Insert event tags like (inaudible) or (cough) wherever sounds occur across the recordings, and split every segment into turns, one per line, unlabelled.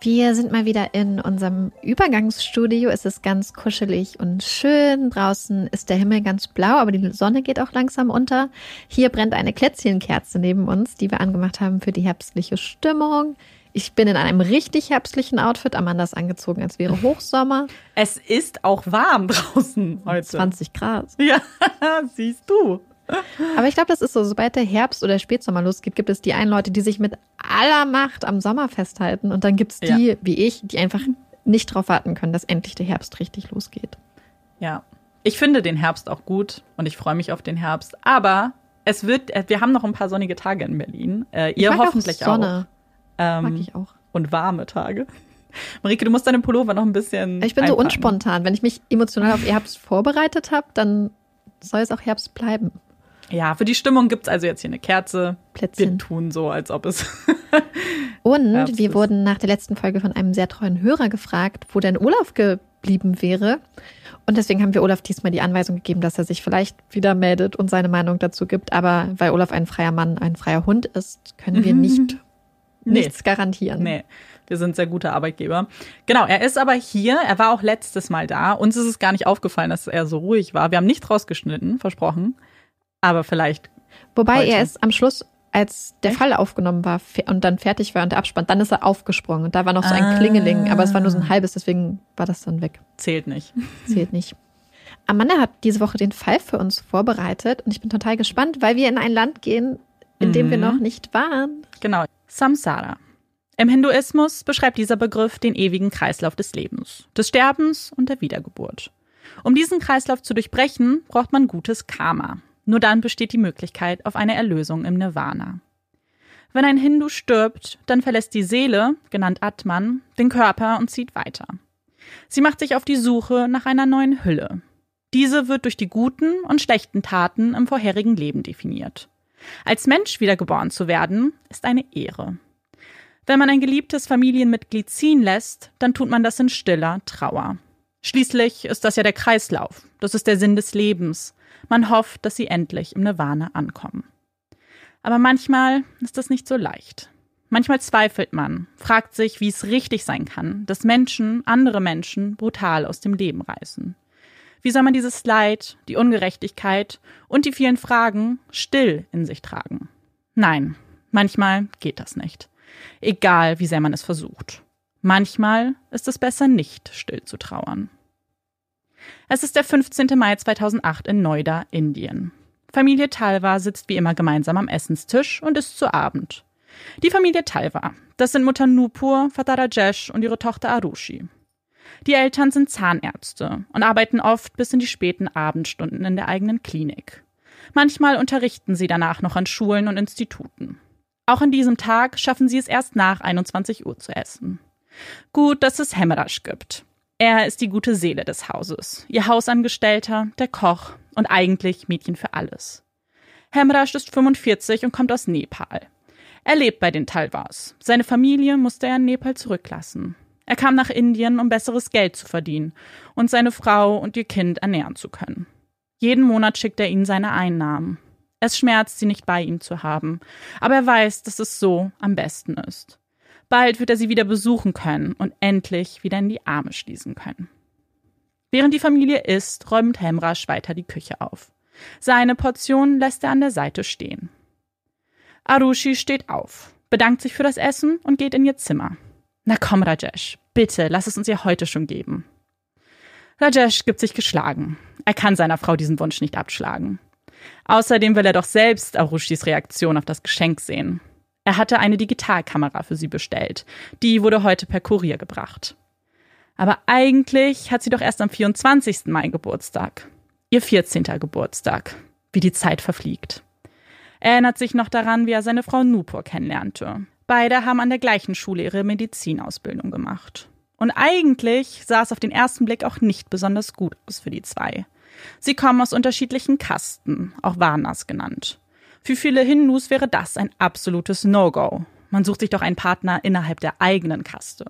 Wir sind mal wieder in unserem Übergangsstudio. Es ist ganz kuschelig und schön. Draußen ist der Himmel ganz blau, aber die Sonne geht auch langsam unter. Hier brennt eine Plätzchenkerze neben uns, die wir angemacht haben für die herbstliche Stimmung. Ich bin in einem richtig herbstlichen Outfit. Amanda ist angezogen, als wäre Hochsommer.
Es ist auch warm draußen heute.
20 Grad.
Ja, (laughs) siehst du.
Aber ich glaube, das ist so, sobald der Herbst oder Spätsommer losgeht, gibt es die einen Leute, die sich mit aller Macht am Sommer festhalten. Und dann gibt es die, ja. wie ich, die einfach nicht darauf warten können, dass endlich der Herbst richtig losgeht.
Ja. Ich finde den Herbst auch gut und ich freue mich auf den Herbst. Aber es wird, äh, wir haben noch ein paar sonnige Tage in Berlin. Äh, ihr hoffentlich
auch. Sonne.
auch. Ähm,
mag ich auch.
Und warme Tage. Marike, du musst deinen Pullover noch ein bisschen.
Ich bin einpacken. so unspontan. Wenn ich mich emotional auf Herbst vorbereitet habe, dann soll es auch Herbst bleiben.
Ja, für die Stimmung gibt es also jetzt hier eine Kerze. Plätzchen. Wir tun so, als ob es. (laughs)
Und wir wurden nach der letzten Folge von einem sehr treuen Hörer gefragt, wo denn Olaf geblieben wäre. Und deswegen haben wir Olaf diesmal die Anweisung gegeben, dass er sich vielleicht wieder meldet und seine Meinung dazu gibt. Aber weil Olaf ein freier Mann, ein freier Hund ist, können wir (laughs) nicht nee. nichts garantieren.
Nee. Wir sind sehr gute Arbeitgeber. Genau, er ist aber hier. Er war auch letztes Mal da. Uns ist es gar nicht aufgefallen, dass er so ruhig war. Wir haben nichts rausgeschnitten, versprochen. Aber vielleicht.
Wobei
heute.
er ist am Schluss, als der Fall aufgenommen war und dann fertig war und der Abspann, dann ist er aufgesprungen. Und da war noch so ein
Ah.
Klingeling, aber es war nur so ein halbes, deswegen war das dann weg.
Zählt nicht. (laughs)
Zählt nicht. Amanda hat diese Woche den Fall für uns vorbereitet und ich bin total gespannt, weil wir in ein Land gehen, in dem wir
Mhm.
noch nicht waren.
Genau. Samsara. Im Hinduismus beschreibt dieser Begriff den ewigen Kreislauf des Lebens, des Sterbens und der Wiedergeburt. Um diesen Kreislauf zu durchbrechen, braucht man gutes Karma. Nur dann besteht die Möglichkeit auf eine Erlösung im Nirvana. Wenn ein Hindu stirbt, dann verlässt die Seele, genannt Atman, den Körper und zieht weiter. Sie macht sich auf die Suche nach einer neuen Hülle. Diese wird durch die guten und schlechten Taten im vorherigen Leben definiert. Als Mensch wiedergeboren zu werden, ist eine Ehre. Wenn man ein geliebtes Familienmitglied ziehen lässt, dann tut man das in stiller Trauer. Schließlich ist das ja der Kreislauf, das ist der Sinn des Lebens. Man hofft, dass sie endlich im Nirvana ankommen. Aber manchmal ist das nicht so leicht. Manchmal zweifelt man, fragt sich, wie es richtig sein kann, dass Menschen andere Menschen brutal aus dem Leben reißen. Wie soll man dieses Leid, die Ungerechtigkeit und die vielen Fragen still in sich tragen? Nein, manchmal geht das nicht. Egal, wie sehr man es versucht. Manchmal ist es besser, nicht still zu trauern. Es ist der 15. Mai 2008 in Noida, Indien. Familie Talwa sitzt wie immer gemeinsam am Essenstisch und isst zu Abend. Die Familie Talwa, das sind Mutter Nupur, Vater Rajesh und ihre Tochter Arushi. Die Eltern sind Zahnärzte und arbeiten oft bis in die späten Abendstunden in der eigenen Klinik. Manchmal unterrichten sie danach noch an Schulen und Instituten. Auch an diesem Tag schaffen sie es erst nach 21 Uhr zu essen. Gut, dass es Hemerasch gibt. Er ist die gute Seele des Hauses, ihr Hausangestellter, der Koch und eigentlich Mädchen für alles. Hemrash ist 45 und kommt aus Nepal. Er lebt bei den Talwars. Seine Familie musste er in Nepal zurücklassen. Er kam nach Indien, um besseres Geld zu verdienen und seine Frau und ihr Kind ernähren zu können. Jeden Monat schickt er ihnen seine Einnahmen. Es schmerzt, sie nicht bei ihm zu haben, aber er weiß, dass es so am besten ist. Bald wird er sie wieder besuchen können und endlich wieder in die Arme schließen können. Während die Familie isst, räumt Hemrasch weiter die Küche auf. Seine Portion lässt er an der Seite stehen. Arushi steht auf, bedankt sich für das Essen und geht in ihr Zimmer. Na komm, Rajesh, bitte, lass es uns ihr heute schon geben. Rajesh gibt sich geschlagen. Er kann seiner Frau diesen Wunsch nicht abschlagen. Außerdem will er doch selbst Arushis Reaktion auf das Geschenk sehen. Er hatte eine Digitalkamera für sie bestellt. Die wurde heute per Kurier gebracht. Aber eigentlich hat sie doch erst am 24. Mai Geburtstag. Ihr 14. Geburtstag. Wie die Zeit verfliegt. Er erinnert sich noch daran, wie er seine Frau Nupur kennenlernte. Beide haben an der gleichen Schule ihre Medizinausbildung gemacht. Und eigentlich sah es auf den ersten Blick auch nicht besonders gut aus für die zwei. Sie kommen aus unterschiedlichen Kasten, auch Varnas genannt. Für viele Hindus wäre das ein absolutes No-Go. Man sucht sich doch einen Partner innerhalb der eigenen Kaste.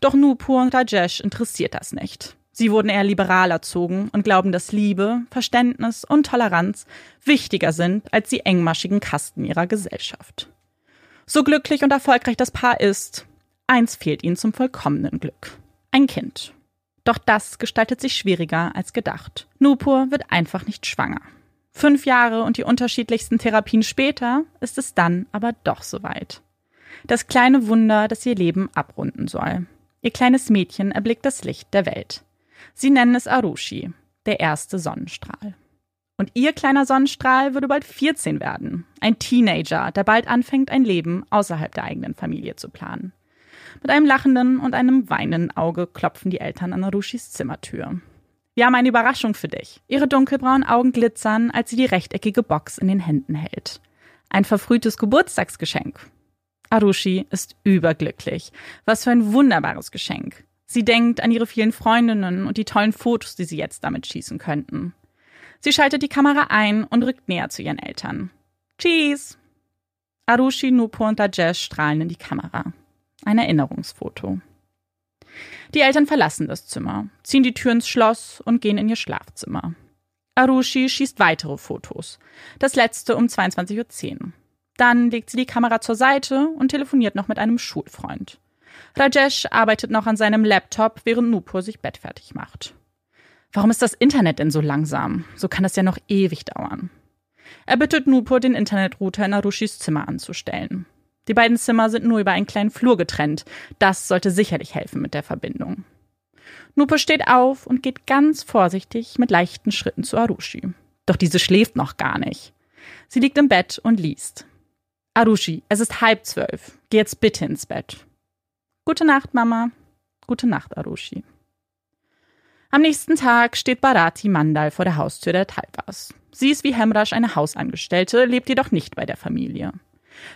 Doch Nupur und Rajesh interessiert das nicht. Sie wurden eher liberal erzogen und glauben, dass Liebe, Verständnis und Toleranz wichtiger sind als die engmaschigen Kasten ihrer Gesellschaft. So glücklich und erfolgreich das Paar ist, eins fehlt ihnen zum vollkommenen Glück. Ein Kind. Doch das gestaltet sich schwieriger als gedacht. Nupur wird einfach nicht schwanger. Fünf Jahre und die unterschiedlichsten Therapien später ist es dann aber doch soweit. Das kleine Wunder, das ihr Leben abrunden soll. Ihr kleines Mädchen erblickt das Licht der Welt. Sie nennen es Arushi, der erste Sonnenstrahl. Und ihr kleiner Sonnenstrahl würde bald 14 werden. Ein Teenager, der bald anfängt, ein Leben außerhalb der eigenen Familie zu planen. Mit einem lachenden und einem weinenden Auge klopfen die Eltern an Arushis Zimmertür. Wir haben eine Überraschung für dich. Ihre dunkelbraunen Augen glitzern, als sie die rechteckige Box in den Händen hält. Ein verfrühtes Geburtstagsgeschenk. Arushi ist überglücklich. Was für ein wunderbares Geschenk. Sie denkt an ihre vielen Freundinnen und die tollen Fotos, die sie jetzt damit schießen könnten. Sie schaltet die Kamera ein und rückt näher zu ihren Eltern. Cheese! Arushi, Nupur und Rajesh strahlen in die Kamera. Ein Erinnerungsfoto. Die Eltern verlassen das Zimmer, ziehen die Tür ins Schloss und gehen in ihr Schlafzimmer. Arushi schießt weitere Fotos. Das letzte um 22.10 Uhr. Dann legt sie die Kamera zur Seite und telefoniert noch mit einem Schulfreund. Rajesh arbeitet noch an seinem Laptop, während Nupur sich bettfertig macht. Warum ist das Internet denn so langsam? So kann das ja noch ewig dauern. Er bittet Nupur, den Internetrouter in Arushis Zimmer anzustellen. Die beiden Zimmer sind nur über einen kleinen Flur getrennt. Das sollte sicherlich helfen mit der Verbindung. Nupur steht auf und geht ganz vorsichtig mit leichten Schritten zu Arushi. Doch diese schläft noch gar nicht. Sie liegt im Bett und liest. Arushi, es ist halb zwölf. Geh jetzt bitte ins Bett. Gute Nacht, Mama. Gute Nacht, Arushi. Am nächsten Tag steht Bharati Mandal vor der Haustür der Talpas. Sie ist wie Hemrasch eine Hausangestellte, lebt jedoch nicht bei der Familie.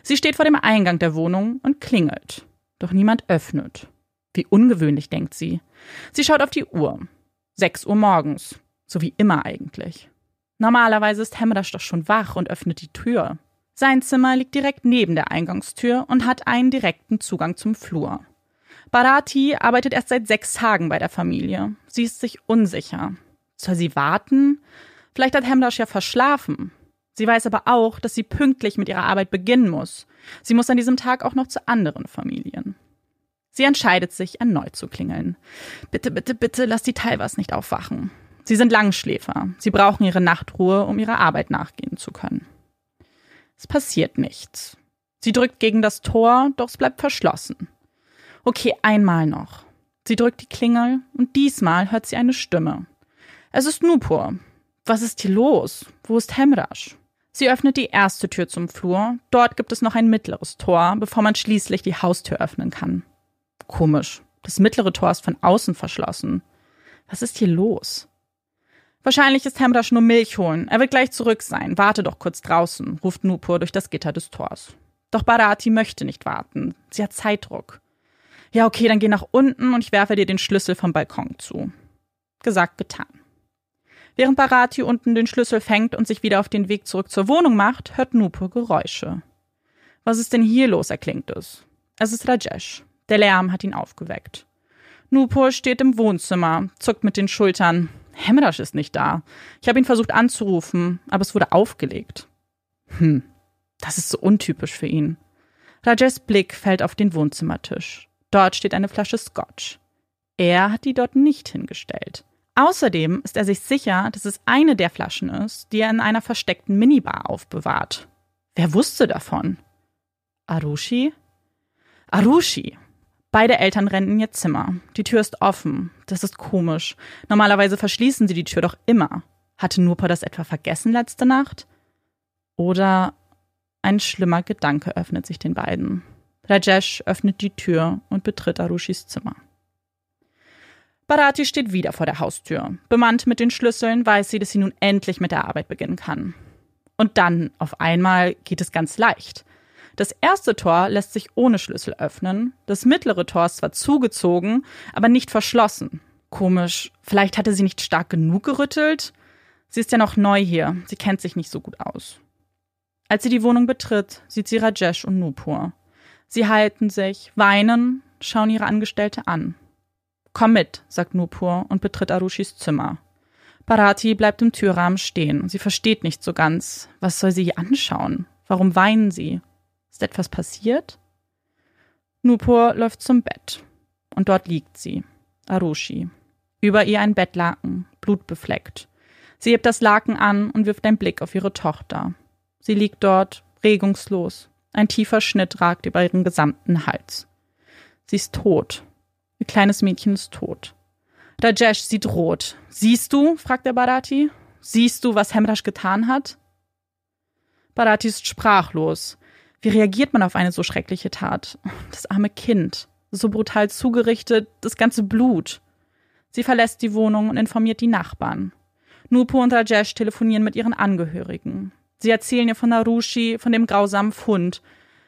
Sie steht vor dem Eingang der Wohnung und klingelt. Doch niemand öffnet. Wie ungewöhnlich, denkt sie. Sie schaut auf die Uhr. Sechs Uhr morgens. So wie immer eigentlich. Normalerweise ist Hemrasch doch schon wach und öffnet die Tür. Sein Zimmer liegt direkt neben der Eingangstür und hat einen direkten Zugang zum Flur. Bharati arbeitet erst seit sechs Tagen bei der Familie. Sie ist sich unsicher. Soll sie warten? Vielleicht hat Hemdash ja verschlafen. Sie weiß aber auch, dass sie pünktlich mit ihrer Arbeit beginnen muss. Sie muss an diesem Tag auch noch zu anderen Familien. Sie entscheidet sich, erneut zu klingeln. Bitte, bitte, bitte, lass die Talwas nicht aufwachen. Sie sind Langschläfer. Sie brauchen ihre Nachtruhe, um ihrer Arbeit nachgehen zu können. Es passiert nichts. Sie drückt gegen das Tor, doch es bleibt verschlossen. Okay, einmal noch. Sie drückt die Klingel und diesmal hört sie eine Stimme. Es ist Nupur. Was ist hier los? Wo ist Hemrasch? Sie öffnet die erste Tür zum Flur. Dort gibt es noch ein mittleres Tor, bevor man schließlich die Haustür öffnen kann. Komisch. Das mittlere Tor ist von außen verschlossen. Was ist hier los? Wahrscheinlich ist Hemrasch nur Milch holen. Er wird gleich zurück sein. Warte doch kurz draußen, ruft Nupur durch das Gitter des Tors. Doch Bharati möchte nicht warten. Sie hat Zeitdruck. Ja, okay, dann geh nach unten und ich werfe dir den Schlüssel vom Balkon zu. Gesagt, getan. Während Bharati unten den Schlüssel fängt und sich wieder auf den Weg zurück zur Wohnung macht, hört Nupur Geräusche. Was ist denn hier los, erklingt es. Es ist Rajesh. Der Lärm hat ihn aufgeweckt. Nupur steht im Wohnzimmer, zuckt mit den Schultern. Hemrasch ist nicht da. Ich habe ihn versucht anzurufen, aber es wurde aufgelegt. Hm, das ist so untypisch für ihn. Rajesh Blick fällt auf den Wohnzimmertisch. Dort steht eine Flasche Scotch. Er hat die dort nicht hingestellt. Außerdem ist er sich sicher, dass es eine der Flaschen ist, die er in einer versteckten Minibar aufbewahrt. Wer wusste davon? Arushi? Arushi! Beide Eltern rennen in ihr Zimmer. Die Tür ist offen. Das ist komisch. Normalerweise verschließen sie die Tür doch immer. Hatte Nurpa das etwa vergessen letzte Nacht? Oder ein schlimmer Gedanke öffnet sich den beiden. Rajesh öffnet die Tür und betritt Arushis Zimmer. Bharati steht wieder vor der Haustür. Bemannt mit den Schlüsseln weiß sie, dass sie nun endlich mit der Arbeit beginnen kann. Und dann, auf einmal, geht es ganz leicht. Das erste Tor lässt sich ohne Schlüssel öffnen. Das mittlere Tor ist zwar zugezogen, aber nicht verschlossen. Komisch. Vielleicht hatte sie nicht stark genug gerüttelt? Sie ist ja noch neu hier. Sie kennt sich nicht so gut aus. Als sie die Wohnung betritt, sieht sie Rajesh und Nupur. Sie halten sich, weinen, schauen ihre Angestellte an. Komm mit, sagt Nupur und betritt Arushis Zimmer. Bharati bleibt im Türrahmen stehen. Sie versteht nicht so ganz. Was soll sie anschauen? Warum weinen sie? Ist etwas passiert? Nupur läuft zum Bett. Und dort liegt sie, Arushi. Über ihr ein Bettlaken, blutbefleckt. Sie hebt das Laken an und wirft einen Blick auf ihre Tochter. Sie liegt dort, regungslos, ein tiefer Schnitt ragt über ihren gesamten Hals. Sie ist tot. Ihr kleines Mädchen ist tot. Rajesh sieht rot. Siehst du? fragt der Bharati. Siehst du, was Hemrash getan hat? Bharati ist sprachlos. Wie reagiert man auf eine so schreckliche Tat? Das arme Kind. So brutal zugerichtet, das ganze Blut. Sie verlässt die Wohnung und informiert die Nachbarn. Nupur und Rajesh telefonieren mit ihren Angehörigen. Sie erzählen ihr von Narushi, von dem grausamen Fund.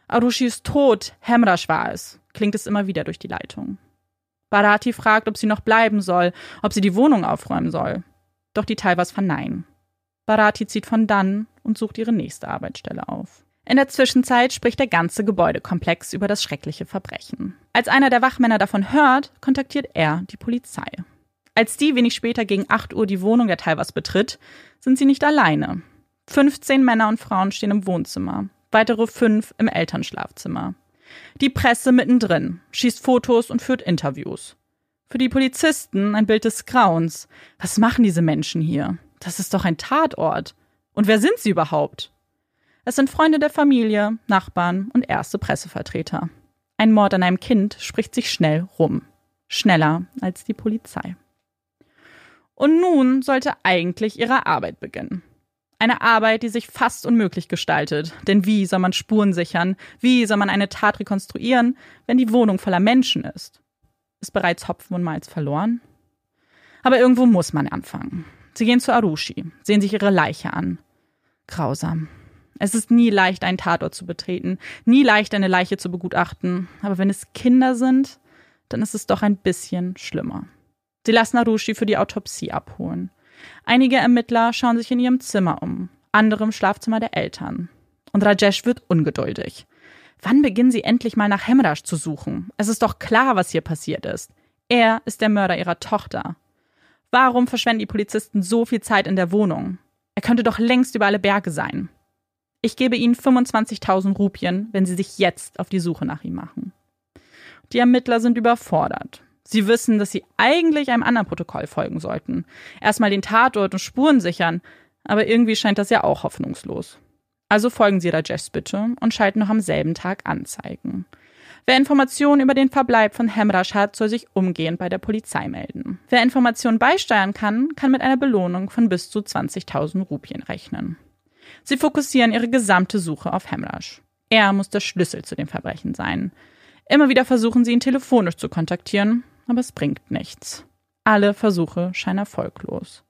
Arushi ist tot, Hemrash war es, klingt es immer wieder durch die Leitung. Bharati fragt, ob sie noch bleiben soll, ob sie die Wohnung aufräumen soll. Doch die Talwas verneinen. Bharati zieht von dann und sucht ihre nächste Arbeitsstelle auf. In der Zwischenzeit spricht der ganze Gebäudekomplex über das schreckliche Verbrechen. Als einer der Wachmänner davon hört, kontaktiert er die Polizei. Als die wenig später gegen 8 Uhr die Wohnung der Talwas betritt, sind sie nicht alleine. 15 Männer und Frauen stehen im Wohnzimmer, weitere fünf im Elternschlafzimmer. Die Presse mittendrin, schießt Fotos und führt Interviews. Für die Polizisten ein Bild des Grauens. Was machen diese Menschen hier? Das ist doch ein Tatort. Und wer sind sie überhaupt? Es sind Freunde der Familie, Nachbarn und erste Pressevertreter. Ein Mord an einem Kind spricht sich schnell rum. Schneller als die Polizei. Und nun sollte eigentlich ihre Arbeit beginnen. Eine Arbeit, die sich fast unmöglich gestaltet. Denn wie soll man Spuren sichern? Wie soll man eine Tat rekonstruieren, wenn die Wohnung voller Menschen ist? Ist bereits Hopfen und Malz verloren? Aber irgendwo muss man anfangen. Sie gehen zu Arushi, sehen sich ihre Leiche an. Grausam. Es ist nie leicht, einen Tatort zu betreten, nie leicht, eine Leiche zu begutachten. Aber wenn es Kinder sind, dann ist es doch ein bisschen schlimmer. Sie lassen Arushi für die Autopsie abholen. Einige Ermittler schauen sich in ihrem Zimmer um, andere im Schlafzimmer der Eltern. Und Rajesh wird ungeduldig. Wann beginnen sie endlich mal nach Hemraj zu suchen? Es ist doch klar, was hier passiert ist. Er ist der Mörder ihrer Tochter. Warum verschwenden die Polizisten so viel Zeit in der Wohnung? Er könnte doch längst über alle Berge sein. Ich gebe Ihnen 25.000 Rupien, wenn Sie sich jetzt auf die Suche nach ihm machen. Die Ermittler sind überfordert. Sie wissen, dass sie eigentlich einem anderen Protokoll folgen sollten. Erstmal den Tatort und Spuren sichern, aber irgendwie scheint das ja auch hoffnungslos. Also folgen sie Rajeshs Bitte und schalten noch am selben Tag Anzeigen. Wer Informationen über den Verbleib von Hemrasch hat, soll sich umgehend bei der Polizei melden. Wer Informationen beisteuern kann, kann mit einer Belohnung von bis zu 20.000 Rupien rechnen. Sie fokussieren ihre gesamte Suche auf Hemrasch. Er muss der Schlüssel zu dem Verbrechen sein. Immer wieder versuchen sie ihn telefonisch zu kontaktieren, aber es bringt nichts. Alle Versuche scheinen erfolglos.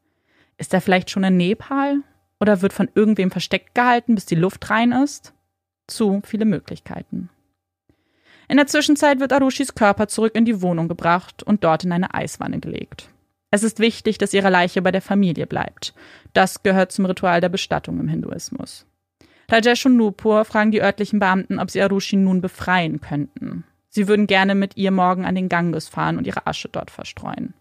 Ist er vielleicht schon in Nepal? Oder wird von irgendwem versteckt gehalten, bis die Luft rein ist? Zu viele Möglichkeiten. In der Zwischenzeit wird Arushis Körper zurück in die Wohnung gebracht und dort in eine Eiswanne gelegt. Es ist wichtig, dass ihre Leiche bei der Familie bleibt. Das gehört zum Ritual der Bestattung im Hinduismus. Rajesh und Nupur fragen die örtlichen Beamten, ob sie Arushi nun befreien könnten. Sie würden gerne mit ihr morgen an den Ganges fahren und ihre Asche dort verstreuen.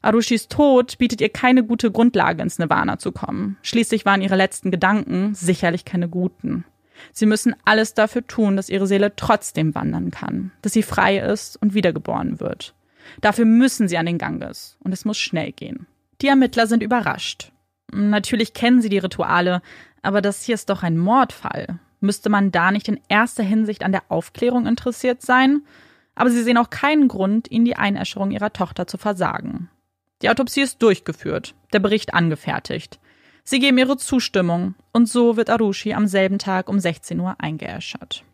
Arushis Tod bietet ihr keine gute Grundlage, ins Nirvana zu kommen. Schließlich waren ihre letzten Gedanken sicherlich keine guten. Sie müssen alles dafür tun, dass ihre Seele trotzdem wandern kann, dass sie frei ist und wiedergeboren wird. Dafür müssen sie an den Ganges und es muss schnell gehen. Die Ermittler sind überrascht. Natürlich kennen sie die Rituale, aber das hier ist doch ein Mordfall. Müsste man da nicht in erster Hinsicht an der Aufklärung interessiert sein? Aber sie sehen auch keinen Grund, ihnen die Einäscherung ihrer Tochter zu versagen. Die Autopsie ist durchgeführt, der Bericht angefertigt. Sie geben ihre Zustimmung und so wird Arushi am selben Tag um 16 Uhr eingeäschert.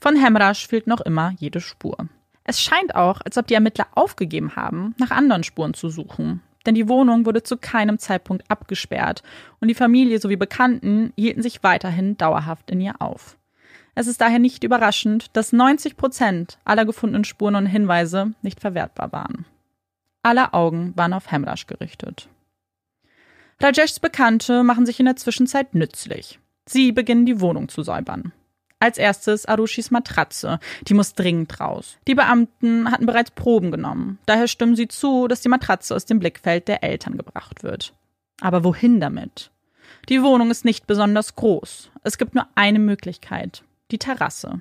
Von Hemrasch fehlt noch immer jede Spur. Es scheint auch, als ob die Ermittler aufgegeben haben, nach anderen Spuren zu suchen denn die Wohnung wurde zu keinem Zeitpunkt abgesperrt und die Familie sowie Bekannten hielten sich weiterhin dauerhaft in ihr auf. Es ist daher nicht überraschend, dass 90 Prozent aller gefundenen Spuren und Hinweise nicht verwertbar waren. Alle Augen waren auf Hemrasch gerichtet. Rajeshs Bekannte machen sich in der Zwischenzeit nützlich. Sie beginnen die Wohnung zu säubern. Als erstes Arushis Matratze. Die muss dringend raus. Die Beamten hatten bereits Proben genommen. Daher stimmen sie zu, dass die Matratze aus dem Blickfeld der Eltern gebracht wird. Aber wohin damit? Die Wohnung ist nicht besonders groß. Es gibt nur eine Möglichkeit. Die Terrasse.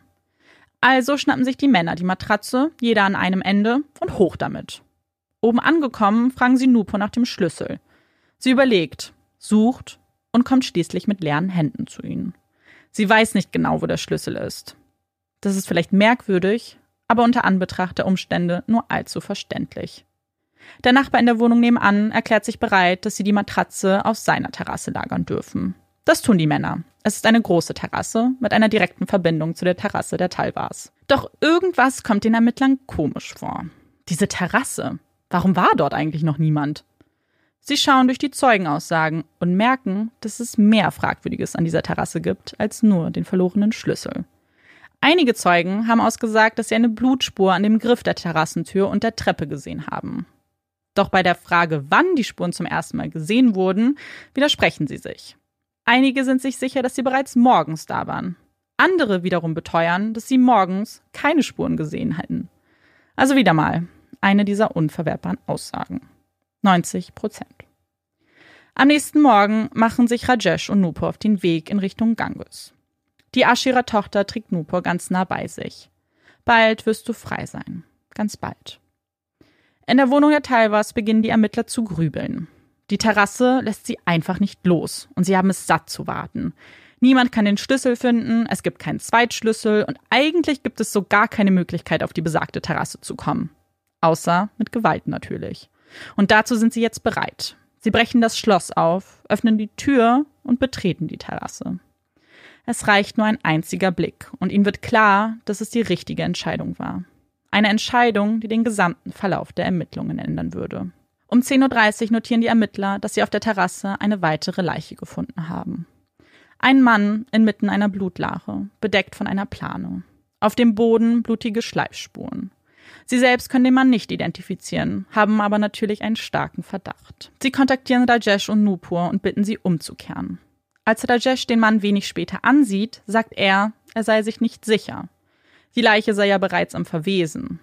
Also schnappen sich die Männer die Matratze, jeder an einem Ende, und hoch damit. Oben angekommen, fragen sie Nupo nach dem Schlüssel. Sie überlegt, sucht und kommt schließlich mit leeren Händen zu ihnen. Sie weiß nicht genau, wo der Schlüssel ist. Das ist vielleicht merkwürdig, aber unter Anbetracht der Umstände nur allzu verständlich. Der Nachbar in der Wohnung nebenan erklärt sich bereit, dass sie die Matratze auf seiner Terrasse lagern dürfen. Das tun die Männer. Es ist eine große Terrasse mit einer direkten Verbindung zu der Terrasse der Talvars. Doch irgendwas kommt den Ermittlern komisch vor. Diese Terrasse. Warum war dort eigentlich noch niemand? Sie schauen durch die Zeugenaussagen und merken, dass es mehr Fragwürdiges an dieser Terrasse gibt als nur den verlorenen Schlüssel. Einige Zeugen haben ausgesagt, dass sie eine Blutspur an dem Griff der Terrassentür und der Treppe gesehen haben. Doch bei der Frage, wann die Spuren zum ersten Mal gesehen wurden, widersprechen sie sich. Einige sind sich sicher, dass sie bereits morgens da waren. Andere wiederum beteuern, dass sie morgens keine Spuren gesehen hätten. Also wieder mal eine dieser unverwertbaren Aussagen. 90 Prozent. Am nächsten Morgen machen sich Rajesh und Nupo auf den Weg in Richtung Ganges. Die Asche Tochter trägt Nupur ganz nah bei sich. Bald wirst du frei sein. Ganz bald. In der Wohnung der Talvas beginnen die Ermittler zu grübeln. Die Terrasse lässt sie einfach nicht los und sie haben es satt zu warten. Niemand kann den Schlüssel finden, es gibt keinen Zweitschlüssel und eigentlich gibt es so gar keine Möglichkeit, auf die besagte Terrasse zu kommen. Außer mit Gewalt natürlich. Und dazu sind sie jetzt bereit. Sie brechen das Schloss auf, öffnen die Tür und betreten die Terrasse. Es reicht nur ein einziger Blick und ihnen wird klar, dass es die richtige Entscheidung war. Eine Entscheidung, die den gesamten Verlauf der Ermittlungen ändern würde. Um 10.30 Uhr notieren die Ermittler, dass sie auf der Terrasse eine weitere Leiche gefunden haben. Ein Mann inmitten einer Blutlache, bedeckt von einer Plane. Auf dem Boden blutige Schleifspuren. Sie selbst können den Mann nicht identifizieren, haben aber natürlich einen starken Verdacht. Sie kontaktieren Rajesh und Nupur und bitten sie umzukehren. Als Rajesh den Mann wenig später ansieht, sagt er, er sei sich nicht sicher. Die Leiche sei ja bereits am Verwesen.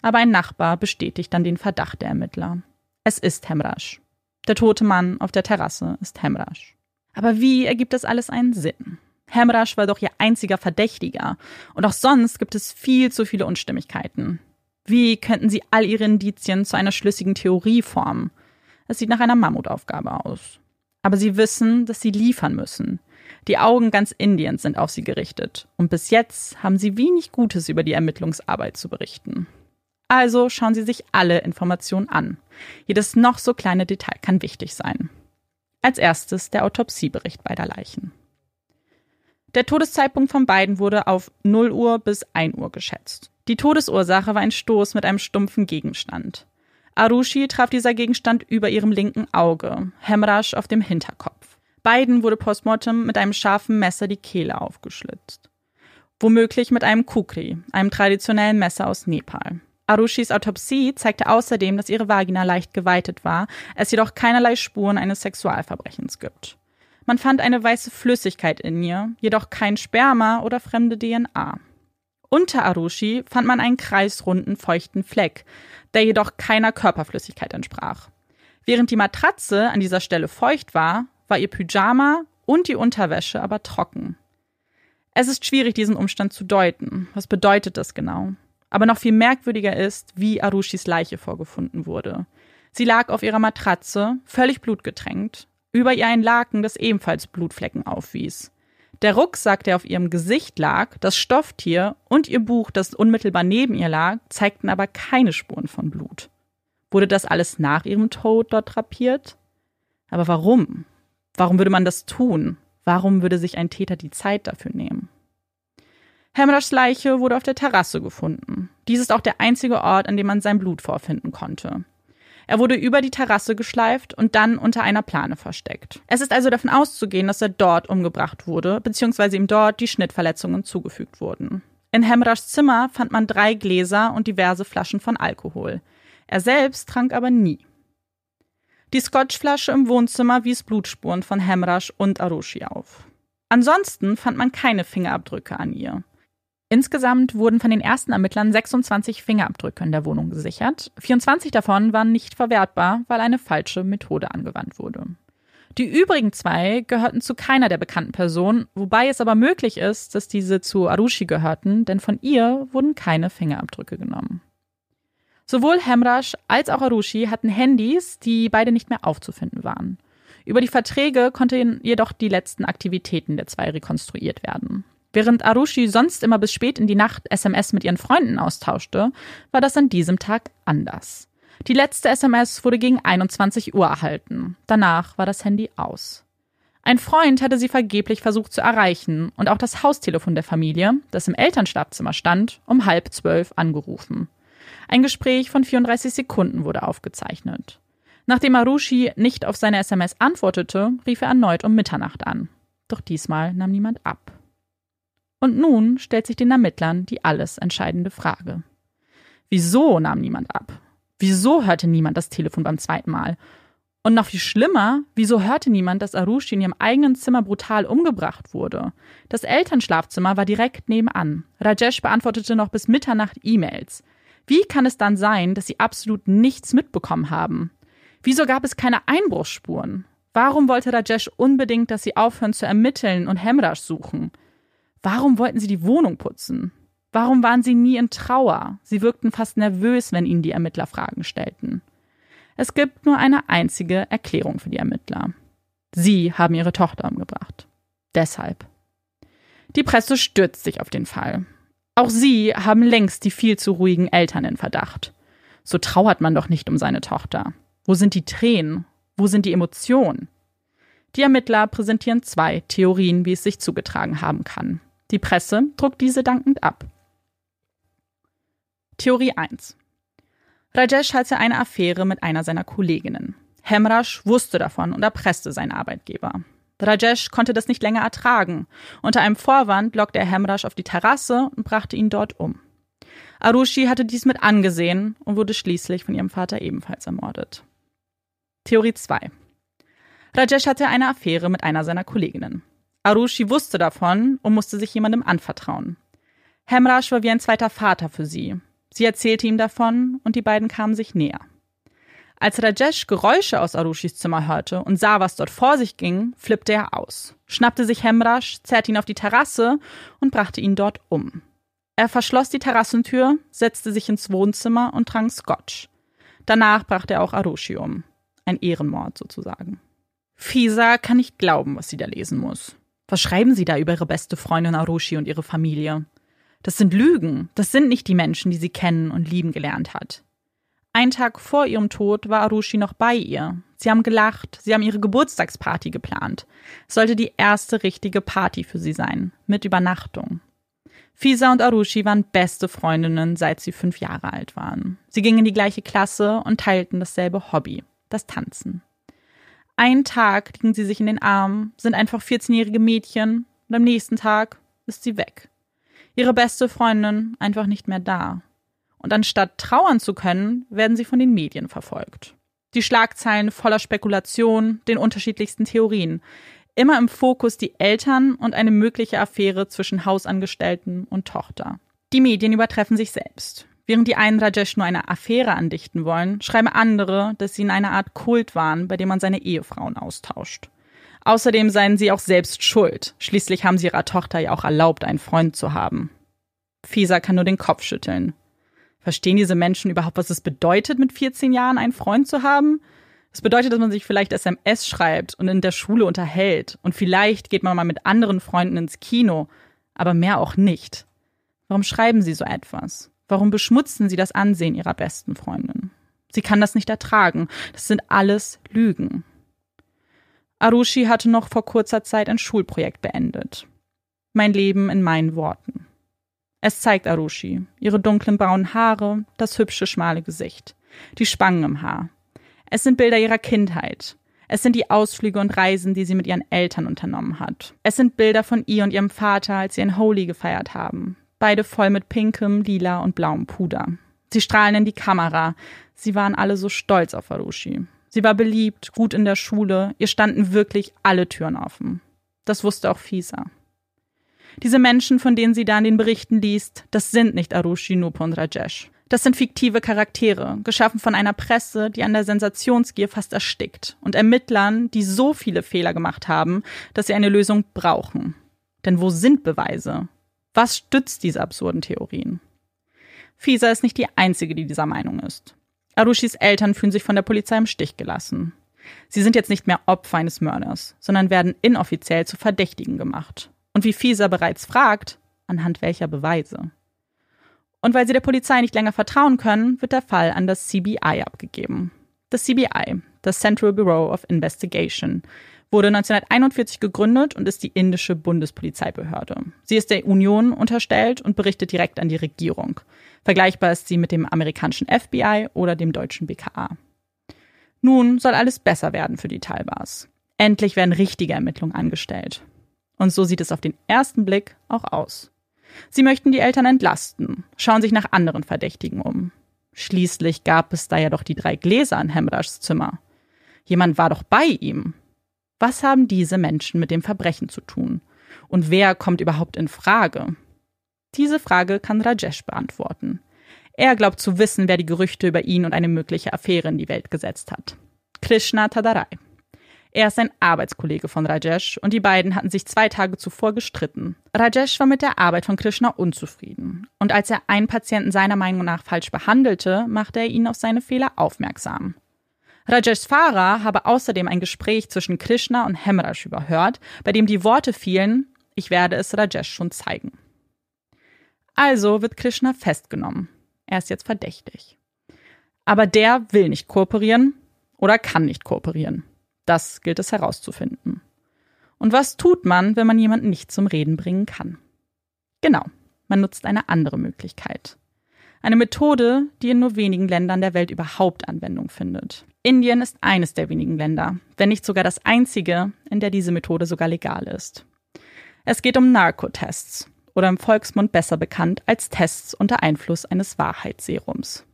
Aber ein Nachbar bestätigt dann den Verdacht der Ermittler. Es ist Hemrasch. Der tote Mann auf der Terrasse ist Hemrasch. Aber wie ergibt das alles einen Sinn? Hemrasch war doch ihr einziger Verdächtiger. Und auch sonst gibt es viel zu viele Unstimmigkeiten. Wie könnten sie all ihre Indizien zu einer schlüssigen Theorie formen? Es sieht nach einer Mammutaufgabe aus. Aber sie wissen, dass sie liefern müssen. Die Augen ganz Indiens sind auf sie gerichtet. Und bis jetzt haben sie wenig Gutes über die Ermittlungsarbeit zu berichten. Also schauen Sie sich alle Informationen an. Jedes noch so kleine Detail kann wichtig sein. Als erstes der Autopsiebericht beider Leichen. Der Todeszeitpunkt von beiden wurde auf 0 Uhr bis 1 Uhr geschätzt. Die Todesursache war ein Stoß mit einem stumpfen Gegenstand. Arushi traf dieser Gegenstand über ihrem linken Auge, Hemrasch auf dem Hinterkopf. Beiden wurde postmortem mit einem scharfen Messer die Kehle aufgeschlitzt. Womöglich mit einem Kukri, einem traditionellen Messer aus Nepal. Arushis Autopsie zeigte außerdem, dass ihre Vagina leicht geweitet war, es jedoch keinerlei Spuren eines Sexualverbrechens gibt. Man fand eine weiße Flüssigkeit in ihr, jedoch kein Sperma oder fremde DNA. Unter Arushi fand man einen kreisrunden, feuchten Fleck, der jedoch keiner Körperflüssigkeit entsprach. Während die Matratze an dieser Stelle feucht war, war ihr Pyjama und die Unterwäsche aber trocken. Es ist schwierig, diesen Umstand zu deuten. Was bedeutet das genau? Aber noch viel merkwürdiger ist, wie Arushis Leiche vorgefunden wurde. Sie lag auf ihrer Matratze, völlig blutgetränkt, über ihr ein Laken, das ebenfalls Blutflecken aufwies. Der Rucksack, der auf ihrem Gesicht lag, das Stofftier und ihr Buch, das unmittelbar neben ihr lag, zeigten aber keine Spuren von Blut. Wurde das alles nach ihrem Tod dort drapiert? Aber warum? Warum würde man das tun? Warum würde sich ein Täter die Zeit dafür nehmen? Hemraschs Leiche wurde auf der Terrasse gefunden. Dies ist auch der einzige Ort, an dem man sein Blut vorfinden konnte. Er wurde über die Terrasse geschleift und dann unter einer Plane versteckt. Es ist also davon auszugehen, dass er dort umgebracht wurde, beziehungsweise ihm dort die Schnittverletzungen zugefügt wurden. In Hemraschs Zimmer fand man drei Gläser und diverse Flaschen von Alkohol. Er selbst trank aber nie. Die Scotchflasche im Wohnzimmer wies Blutspuren von Hemrasch und Arushi auf. Ansonsten fand man keine Fingerabdrücke an ihr. Insgesamt wurden von den ersten Ermittlern 26 Fingerabdrücke in der Wohnung gesichert. 24 davon waren nicht verwertbar, weil eine falsche Methode angewandt wurde. Die übrigen zwei gehörten zu keiner der bekannten Personen, wobei es aber möglich ist, dass diese zu Arushi gehörten, denn von ihr wurden keine Fingerabdrücke genommen. Sowohl Hemrash als auch Arushi hatten Handys, die beide nicht mehr aufzufinden waren. Über die Verträge konnten jedoch die letzten Aktivitäten der zwei rekonstruiert werden. Während Arushi sonst immer bis spät in die Nacht SMS mit ihren Freunden austauschte, war das an diesem Tag anders. Die letzte SMS wurde gegen 21 Uhr erhalten. Danach war das Handy aus. Ein Freund hatte sie vergeblich versucht zu erreichen und auch das Haustelefon der Familie, das im Elternschlafzimmer stand, um halb zwölf angerufen. Ein Gespräch von 34 Sekunden wurde aufgezeichnet. Nachdem Arushi nicht auf seine SMS antwortete, rief er erneut um Mitternacht an. Doch diesmal nahm niemand ab. Und nun stellt sich den Ermittlern die alles entscheidende Frage. Wieso nahm niemand ab? Wieso hörte niemand das Telefon beim zweiten Mal? Und noch viel schlimmer, wieso hörte niemand, dass Arushi in ihrem eigenen Zimmer brutal umgebracht wurde? Das Elternschlafzimmer war direkt nebenan. Rajesh beantwortete noch bis Mitternacht E-Mails. Wie kann es dann sein, dass sie absolut nichts mitbekommen haben? Wieso gab es keine Einbruchsspuren? Warum wollte Rajesh unbedingt, dass sie aufhören zu ermitteln und Hemrash suchen? Warum wollten sie die Wohnung putzen? Warum waren sie nie in Trauer? Sie wirkten fast nervös, wenn ihnen die Ermittler Fragen stellten. Es gibt nur eine einzige Erklärung für die Ermittler. Sie haben ihre Tochter umgebracht. Deshalb. Die Presse stürzt sich auf den Fall. Auch sie haben längst die viel zu ruhigen Eltern in Verdacht. So trauert man doch nicht um seine Tochter. Wo sind die Tränen? Wo sind die Emotionen? Die Ermittler präsentieren zwei Theorien, wie es sich zugetragen haben kann. Die Presse druckt diese dankend ab. Theorie 1. Rajesh hatte eine Affäre mit einer seiner Kolleginnen. Hemrash wusste davon und erpresste seinen Arbeitgeber. Rajesh konnte das nicht länger ertragen. Unter einem Vorwand lockte er Hemrash auf die Terrasse und brachte ihn dort um. Arushi hatte dies mit angesehen und wurde schließlich von ihrem Vater ebenfalls ermordet. Theorie 2. Rajesh hatte eine Affäre mit einer seiner Kolleginnen. Arushi wusste davon und musste sich jemandem anvertrauen. Hemrash war wie ein zweiter Vater für sie. Sie erzählte ihm davon und die beiden kamen sich näher. Als Rajesh Geräusche aus Arushis Zimmer hörte und sah, was dort vor sich ging, flippte er aus, schnappte sich Hemrash, zerrte ihn auf die Terrasse und brachte ihn dort um. Er verschloss die Terrassentür, setzte sich ins Wohnzimmer und trank Scotch. Danach brachte er auch Arushi um. Ein Ehrenmord sozusagen. Fisa kann nicht glauben, was sie da lesen muss. Was schreiben Sie da über Ihre beste Freundin Arushi und ihre Familie? Das sind Lügen. Das sind nicht die Menschen, die sie kennen und lieben gelernt hat. Ein Tag vor ihrem Tod war Arushi noch bei ihr. Sie haben gelacht, sie haben ihre Geburtstagsparty geplant. Es sollte die erste richtige Party für sie sein, mit Übernachtung. Fisa und Arushi waren beste Freundinnen, seit sie fünf Jahre alt waren. Sie gingen in die gleiche Klasse und teilten dasselbe Hobby, das Tanzen. Einen Tag liegen sie sich in den Armen, sind einfach 14-jährige Mädchen und am nächsten Tag ist sie weg. Ihre beste Freundin einfach nicht mehr da. Und anstatt trauern zu können, werden sie von den Medien verfolgt. Die Schlagzeilen voller Spekulation, den unterschiedlichsten Theorien. Immer im Fokus die Eltern und eine mögliche Affäre zwischen Hausangestellten und Tochter. Die Medien übertreffen sich selbst. Während die einen Rajesh nur eine Affäre andichten wollen, schreiben andere, dass sie in einer Art Kult waren, bei dem man seine Ehefrauen austauscht. Außerdem seien sie auch selbst schuld. Schließlich haben sie ihrer Tochter ja auch erlaubt, einen Freund zu haben. Fisa kann nur den Kopf schütteln. Verstehen diese Menschen überhaupt, was es bedeutet, mit 14 Jahren einen Freund zu haben? Es bedeutet, dass man sich vielleicht SMS schreibt und in der Schule unterhält. Und vielleicht geht man mal mit anderen Freunden ins Kino. Aber mehr auch nicht. Warum schreiben sie so etwas? Warum beschmutzen sie das Ansehen ihrer besten Freundin? Sie kann das nicht ertragen. Das sind alles Lügen. Arushi hatte noch vor kurzer Zeit ein Schulprojekt beendet. Mein Leben in meinen Worten. Es zeigt Arushi, ihre dunklen braunen Haare, das hübsche schmale Gesicht, die Spangen im Haar. Es sind Bilder ihrer Kindheit. Es sind die Ausflüge und Reisen, die sie mit ihren Eltern unternommen hat. Es sind Bilder von ihr und ihrem Vater, als sie ein Holy gefeiert haben. Beide voll mit pinkem, lila und blauem Puder. Sie strahlen in die Kamera. Sie waren alle so stolz auf Arushi. Sie war beliebt, gut in der Schule, ihr standen wirklich alle Türen offen. Das wusste auch Fisa. Diese Menschen, von denen sie da in den Berichten liest, das sind nicht Arushi, Nupo und Rajesh. Das sind fiktive Charaktere, geschaffen von einer Presse, die an der Sensationsgier fast erstickt und Ermittlern, die so viele Fehler gemacht haben, dass sie eine Lösung brauchen. Denn wo sind Beweise? Was stützt diese absurden Theorien? Fisa ist nicht die einzige, die dieser Meinung ist. Arushis Eltern fühlen sich von der Polizei im Stich gelassen. Sie sind jetzt nicht mehr Opfer eines Mörders, sondern werden inoffiziell zu Verdächtigen gemacht. Und wie Fieser bereits fragt, anhand welcher Beweise? Und weil sie der Polizei nicht länger vertrauen können, wird der Fall an das CBI abgegeben. Das CBI, das Central Bureau of Investigation, wurde 1941 gegründet und ist die indische Bundespolizeibehörde. Sie ist der Union unterstellt und berichtet direkt an die Regierung. Vergleichbar ist sie mit dem amerikanischen FBI oder dem deutschen BKA. Nun soll alles besser werden für die Talbars. Endlich werden richtige Ermittlungen angestellt. Und so sieht es auf den ersten Blick auch aus. Sie möchten die Eltern entlasten, schauen sich nach anderen Verdächtigen um. Schließlich gab es da ja doch die drei Gläser in Hemrashs Zimmer. Jemand war doch bei ihm. Was haben diese Menschen mit dem Verbrechen zu tun? Und wer kommt überhaupt in Frage? Diese Frage kann Rajesh beantworten. Er glaubt zu wissen, wer die Gerüchte über ihn und eine mögliche Affäre in die Welt gesetzt hat. Krishna Tadarai. Er ist ein Arbeitskollege von Rajesh und die beiden hatten sich zwei Tage zuvor gestritten. Rajesh war mit der Arbeit von Krishna unzufrieden und als er einen Patienten seiner Meinung nach falsch behandelte, machte er ihn auf seine Fehler aufmerksam. Rajeshs Fahrer habe außerdem ein Gespräch zwischen Krishna und Hemraj überhört, bei dem die Worte fielen, ich werde es Rajesh schon zeigen. Also wird Krishna festgenommen. Er ist jetzt verdächtig. Aber der will nicht kooperieren oder kann nicht kooperieren. Das gilt es herauszufinden. Und was tut man, wenn man jemanden nicht zum Reden bringen kann? Genau, man nutzt eine andere Möglichkeit. Eine Methode, die in nur wenigen Ländern der Welt überhaupt Anwendung findet. Indien ist eines der wenigen Länder, wenn nicht sogar das einzige, in der diese Methode sogar legal ist. Es geht um Narkotests oder im Volksmund besser bekannt als Tests unter Einfluss eines Wahrheitsserums.